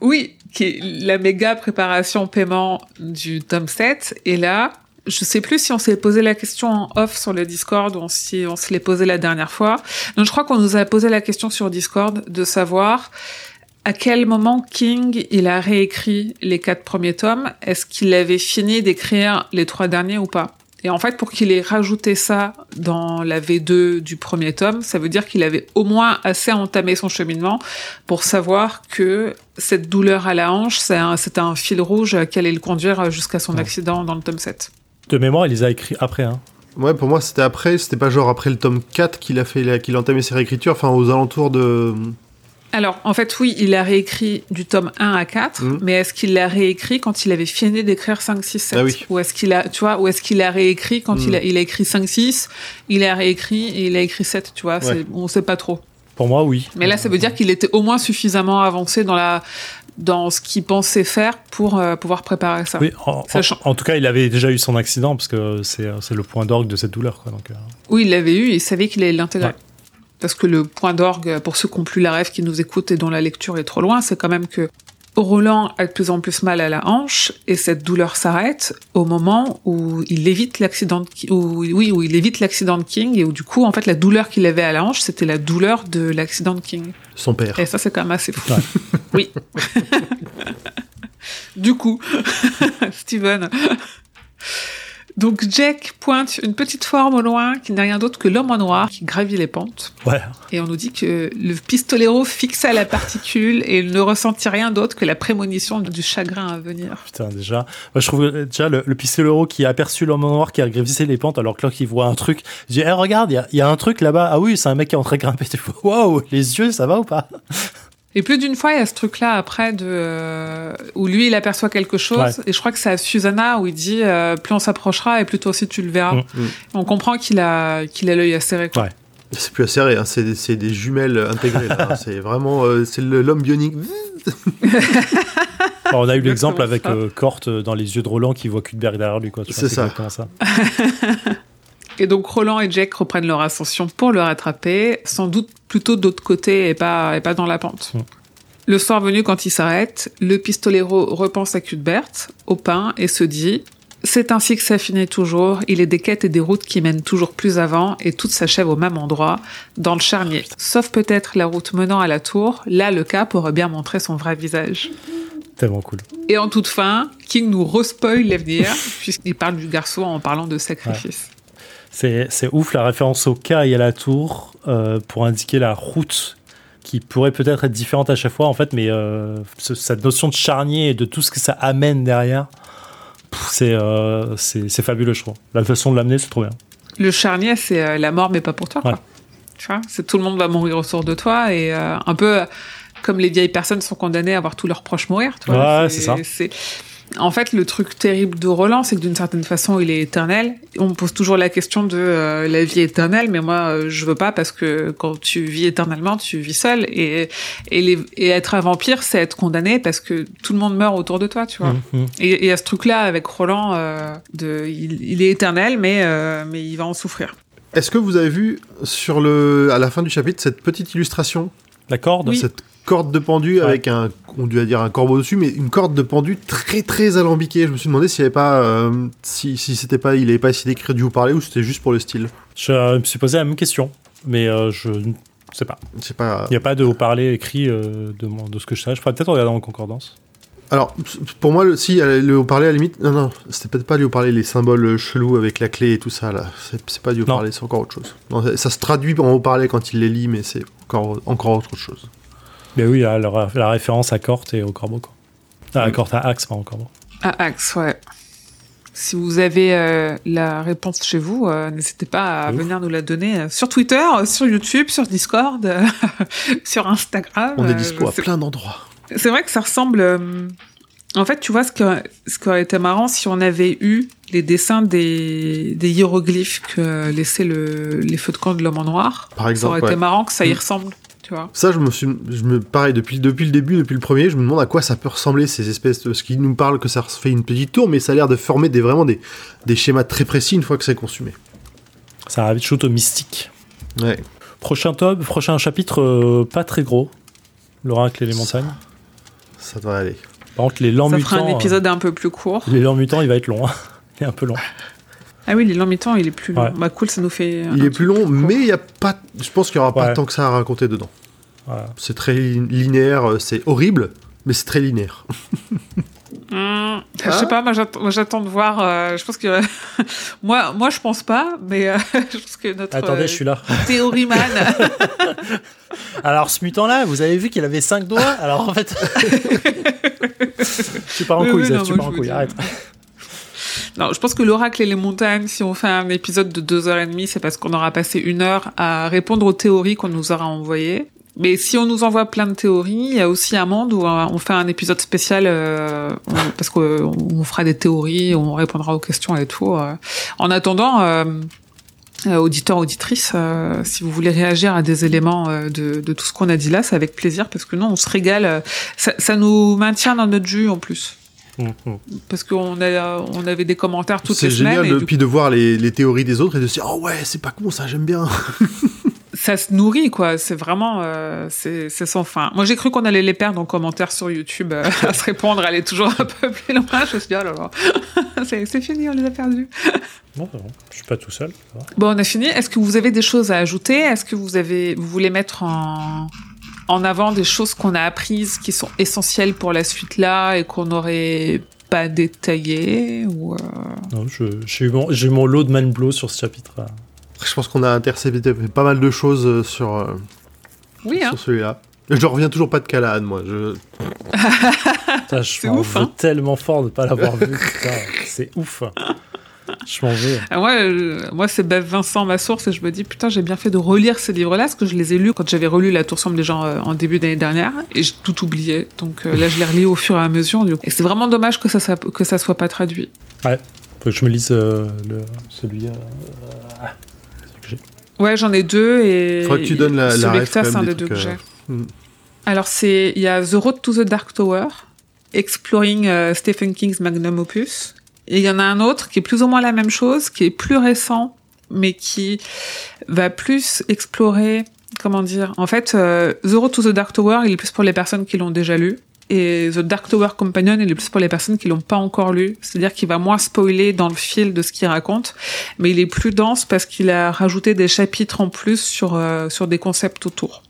Oui, qui est la méga préparation paiement du tome 7. Et là, je sais plus si on s'est posé la question en off sur le Discord ou si on se l'est posé la dernière fois. Donc je crois qu'on nous a posé la question sur Discord de savoir à quel moment King il a réécrit les quatre premiers tomes? Est-ce qu'il avait fini d'écrire les trois derniers ou pas? Et en fait, pour qu'il ait rajouté ça dans la V2 du premier tome, ça veut dire qu'il avait au moins assez entamé son cheminement pour savoir que cette douleur à la hanche, c'est un, c'était un fil rouge qui allait le conduire jusqu'à son Ouais. accident dans le tome 7. De mémoire, il les a écrits après. Hein. Ouais, pour moi, c'était après, c'était pas genre après le tome 4 qu'il a fait, qu'il a entamé ses réécritures, enfin aux alentours de. Alors, en fait, oui, il a réécrit du tome 1 à 4, Mhm. mais est-ce qu'il l'a réécrit quand il avait fini d'écrire 5, 6, 7 Ah oui. Ou est-ce qu'il a, tu vois, ou est-ce qu'il a réécrit quand il, a, il a écrit 5, 6, il a réécrit et il a écrit 7, tu vois, Ouais. on sait pas trop. Pour moi, oui. Mais là, ça veut dire qu'il était au moins suffisamment avancé dans la dans ce qu'il pensait faire pour euh, pouvoir préparer ça. Oui, en, Sachant- en- en tout cas, il avait déjà eu son accident parce que c'est c'est le point d'orgue de cette douleur. Quoi, donc, euh, Oui, il l'avait eu il savait qu'il allait l'intégrer. Ouais. Parce que le point d'orgue, pour ceux qui n'ont plus la rêve, qui nous écoutent et dont la lecture est trop loin, c'est quand même que Roland a de plus en plus mal à la hanche et cette douleur s'arrête au moment où il évite l'accident de, où, oui, où il évite l'accident de King et où du coup, en fait, la douleur qu'il avait à la hanche, c'était la douleur de l'accident de King. Son père. Et ça, c'est quand même assez fou. Ouais. Oui. du coup, Steven. Donc Jack pointe une petite forme au loin qui n'est rien d'autre que l'homme en noir qui gravit les pentes. ouais. Et on nous dit que le pistolero fixa la particule et il ne ressentit rien d'autre que la prémonition du chagrin à venir. Putain, déjà. Moi, je trouve déjà le, le pistolero qui a aperçu l'homme en noir qui a gravissé les pentes alors que là, il voit un truc. Il dit, Eh, regarde, il y y, a un truc là-bas. Ah oui, c'est un mec qui est en train de grimper. Waouh, les yeux, ça va ou pas? Et plus d'une fois, il y a ce truc-là après de euh, où lui il aperçoit quelque chose. Ouais. Et je crois que c'est à Susanna où il dit euh, plus on s'approchera et plus toi aussi tu le verras. Mm. Mm. On comprend qu'il a qu'il a l'œil acéré. Quoi. Ouais. C'est plus serré, hein, c'est des, c'est des jumelles intégrées. là, hein, c'est vraiment euh, c'est le- l'homme bionique. Alors, On a eu l'exemple avec euh, euh, dans les yeux de Roland qui voit Cuthbert derrière lui. quoi. Tu vois, C'est ça. ça. Et donc Roland et Jack reprennent leur ascension pour le rattraper, sans doute plutôt d'autre côté et pas, et pas dans la pente. Le soir venu, quand il s'arrête, le pistolero repense à Cuthbert, au pain, et se dit C'est ainsi que ça finit toujours. Il est des quêtes et des routes qui mènent toujours plus avant, et tout s'achève au même endroit, dans le charnier. Sauf peut-être la route menant à la tour. Là, le cap aurait bien montré son vrai visage. Tellement cool. Et en toute fin, King nous respoil l'avenir, puisqu'il parle du garçon en parlant de sacrifice. C'est ouf la référence au cas et à la tour euh, pour indiquer la route qui pourrait peut-être être différente à chaque fois en fait, mais euh, ce- cette notion de charnier et de tout ce que ça amène derrière, c'est euh, c'est c'est fabuleux je trouve. La façon de l'amener c'est trop bien. Le charnier, c'est la mort, mais pas pour toi. Quoi. Tu vois, c'est tout le monde va mourir autour de toi et un peu comme les vieilles personnes sont condamnées à voir tous leurs proches mourir. Tu vois, Ouais, c'est ça. En fait, le truc terrible de Roland, c'est que d'une certaine façon, il est éternel. On me pose toujours la question de euh, la vie éternelle, mais moi, euh, je veux pas parce que quand tu vis éternellement, tu vis seul. Et, et, les- et être un vampire, c'est être condamné parce que tout le monde meurt autour de toi, tu vois. Mhm. Et et à ce truc-là, avec Roland, euh, de, il, il est éternel, mais, euh, mais il va en souffrir. Est-ce que vous avez vu sur le, à la fin du chapitre cette petite illustration, La corde Oui. cette corde de pendu Ouais. avec un, on doit dire un corbeau dessus, mais une corde de pendu très très alambiquée. Je me suis demandé s'il avait pas, euh, si, si c'était pas, il avait pas essayé d'écrire du haut parler ou c'était juste pour le style. Je me suis posé la même question, mais euh, je ne sais pas. Sais pas. Il n'y a pas de haut-parler écrit euh, de, de ce que je sache. Je pourrais peut-être regarder en concordance. Alors, pour moi, le, si euh, le haut parler à la limite, non non, c'était peut-être pas du haut parler, les symboles chelous avec la clé et tout ça là. C'est c'est pas du haut Non. parler, c'est encore autre chose. Non, ça, ça se traduit en haut parler quand il les lit, mais c'est encore encore autre chose. Mais oui, la, la référence à Corte et au corbeau. Quoi. Ah, à Mm. Corte, à Axe, pas au corbeau. À Axe, ouais. Si vous avez euh, la réponse chez vous, euh, n'hésitez pas à venir nous la donner euh, sur Twitter, sur YouTube, sur Discord, sur Instagram. On est dispo à plein d'endroits. C'est vrai que ça ressemble. En fait, tu vois, ce, que, ce qui aurait été marrant si on avait eu les dessins des, des hiéroglyphes que laissait le, les feux de camp de l'homme en noir. Par Ça exemple. aurait ouais. été marrant que ça y Mm. ressemble, tu vois. Ça, je me suis, je me, pareil, depuis, depuis le début, depuis le premier, je me demande à quoi ça peut ressembler ces espèces de, ce qui nous parle que ça fait une petite tour, mais ça a l'air de former des, vraiment des, des schémas très précis une fois que c'est consumé. Ça rajoute au mystique. Ouais. Prochain tome, prochain chapitre, euh, pas très gros. L'oracle et les montagnes. Ça devrait aller. Par contre, les lents Ça mutants. fera un épisode un peu plus court. euh, les lents mutants, il va être long. hein. Il est un peu long. Ah oui, l'élan mi-temps, il est plus long. Ouais. Bah cool, ça nous fait. Il est plus long, mais il y a pas, je pense qu'il y aura pas tant que ça à raconter dedans. C'est très li- linéaire, euh, c'est horrible, mais c'est très linéaire. Hum, je sais pas, moi j'attends, de voir. euh, je pense que moi, moi je pense pas, mais euh, je pense que notre Attendez, euh, je suis là. théorie man. Alors, ce mutant-là, vous avez vu qu'il avait 5 doigts Alors, en fait. tu pars en Oui, couille, oui, Zef, non, tu pars en couille, arrête. Non, je pense que l'oracle et les montagnes, si on fait un épisode de deux heures et demie, c'est parce qu'on aura passé une heure à répondre aux théories qu'on nous aura envoyées. Mais si on nous envoie plein de théories, il y a aussi un monde où euh, on fait un épisode spécial euh, parce qu'on on fera des théories, on répondra aux questions et tout. euh. En attendant, euh, euh, auditeurs, auditrices, si vous voulez réagir à des éléments de, tout ce qu'on a dit là, c'est avec plaisir parce que non, on se régale. ça nous maintient dans notre jus en plus. Hum, hum. Parce qu'on a, on avait des commentaires toutes C'est les semaines. génial, et puis de voir les, les théories des autres et de se dire, oh ouais, c'est pas con ça, j'aime bien. ça se nourrit quoi c'est vraiment euh, c'est c'est sans fin moi j'ai cru qu'on allait les perdre en commentaire sur YouTube euh, à se répondre elle est toujours un peu plus loin je me suis dit oh là là c'est c'est fini on les a perdus Bon, c'est bon. Je suis pas tout seul. bon on a fini est-ce que vous avez des choses à ajouter? Est-ce que vous avez vous voulez mettre en en avant des choses qu'on a apprises qui sont essentielles pour la suite là et qu'on n'aurait pas détaillé ou euh, Non, je- j'ai eu, mon- j'ai eu mon lot de man blow sur ce chapitre. là. Je pense qu'on a intercepté pas mal de choses euh, sur, euh, oui hein sur celui-là. Je reviens toujours pas de Callahan, moi. Je... Putain, je C'est ouf, hein. tellement fort de ne pas l'avoir vu. c'est ouf. Je m'en veux. Ah, Moi, euh, moi c'est Bev Vincent, ma source, et je me dis, putain, j'ai bien fait de relire ces livres-là, parce que je les ai lus quand j'avais relu La Tour sombre des gens euh, en début d'année dernière, et j'ai tout oublié. Donc euh, là, je les relis au fur et à mesure. du coup. Et c'est vraiment dommage que ça, ça- que ça soit pas traduit. Faut que je me lise euh, le, celui. euh, ah, celui que j'ai. Ouais, j'en ai deux, et. Faudrait que tu donnes la- la ref, c'est un des des deux que j'ai. euh, hmm. Alors, c'est, il y a The Road to the Dark Tower, Exploring euh, Stephen King's Magnum Opus. Et il y en a un autre qui est plus ou moins la même chose, qui est plus récent, mais qui va plus explorer, comment dire, en fait, euh, The Road to the Dark Tower, il est plus pour les personnes qui l'ont déjà lu. Et The Dark Tower Companion, il est plus pour les personnes qui l'ont pas encore lu. C'est-à-dire qu'il va moins spoiler dans le fil de ce qu'il raconte, mais il est plus dense parce qu'il a rajouté des chapitres en plus sur, euh, sur des concepts autour.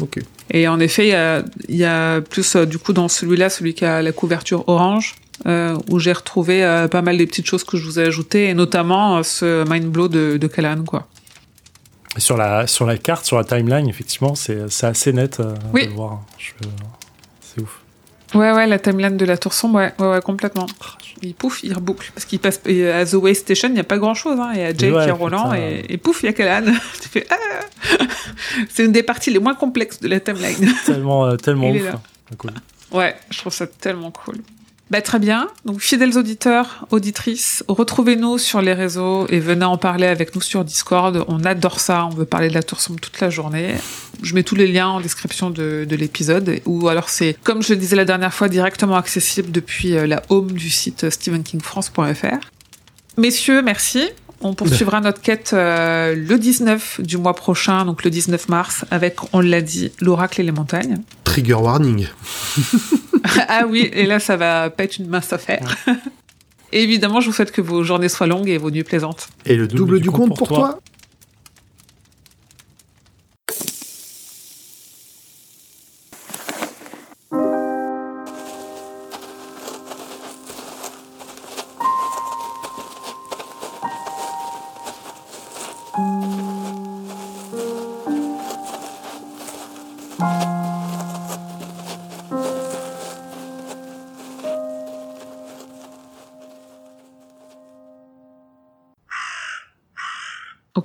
Ok. Et en effet, il y a, y a plus euh, du coup dans celui-là, celui qui a la couverture orange, euh, où j'ai retrouvé euh, pas mal des petites choses que je vous ai ajoutées, et notamment euh, ce mind blow de, de quoi. Sur la, sur la carte, sur la timeline, effectivement, c'est assez net Oui. de le voir. C'est ouf. Ouais, ouais, la timeline de la tour sombre, ouais, ouais, ouais, complètement. Il pouf, il reboucle. Parce qu'il passe et à The Way Station, il n'y a pas grand chose. Hein. Il y a Jake, Ouais, il y a Roland, et, et pouf, il y a Callan. tu fais ah C'est une des parties les moins complexes de la timeline. Tellement, tellement ouf. hein. Cool. ouais, je trouve ça tellement cool. Bah, très bien. Donc, fidèles auditeurs, auditrices, retrouvez-nous sur les réseaux et venez en parler avec nous sur Discord. On adore ça. On veut parler de la Tour Sombre toute la journée. Je mets tous les liens en description de, de l'épisode. Ou alors, c'est, comme je le disais la dernière fois, directement accessible depuis euh, la home du site stephenkingfrance.fr. Messieurs, merci. On poursuivra notre quête euh, le 19 du mois prochain, donc le 19 mars, avec, on l'a dit, l'oracle et les montagnes. Trigger warning. ah oui, et là, ça va pas être une mince affaire. Évidemment, je vous souhaite que vos journées soient longues et vos nuits plaisantes. Et le double, du compte pour toi.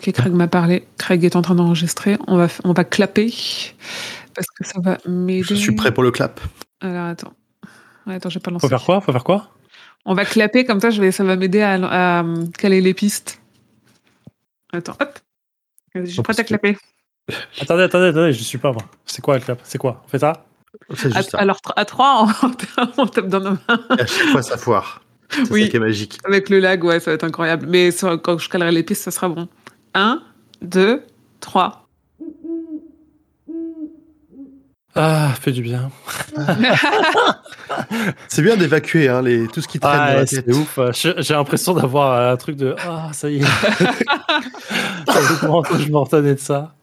Ok, Craig m'a parlé. Craig est en train d'enregistrer. On va, on va clapper parce que ça va m'aider. Je suis prêt pour le clap. Alors attends. Attends, j'ai pas lancé. Faut faire quoi? Faut faire quoi? On va clapper comme ça. Je vais, ça va m'aider à, à, caler les pistes. Attends, hop. Je suis prête à clapper. Attendez, attendez, attendez, je suis pas moi. C'est quoi le clap? C'est quoi? On fait ça? À, alors à 3, on, on tape dans nos mains. Et à chaque fois, ça foire. C'est Oui. ça qui est magique. Avec le lag, ouais, ça va être incroyable. Mais sur- quand je calerai les pistes, ça sera bon. 1, 2, 3. Ah, fait du bien. C'est bien d'évacuer hein, les... tout ce qui traîne Ah, dans la ouais, tête. c'est ouf. J'ai l'impression d'avoir un truc de Ah, ça y est. ça je m'en retenais de ça.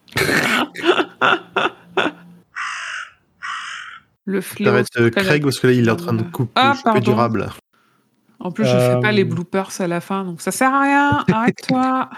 Le Ça fléau. va être euh, Craig parce que là, il est en train de couper, Ah, couper pardon. durable. En plus, je fais pas Euh, les bloopers à la fin, donc ça sert à rien. Arrête-toi.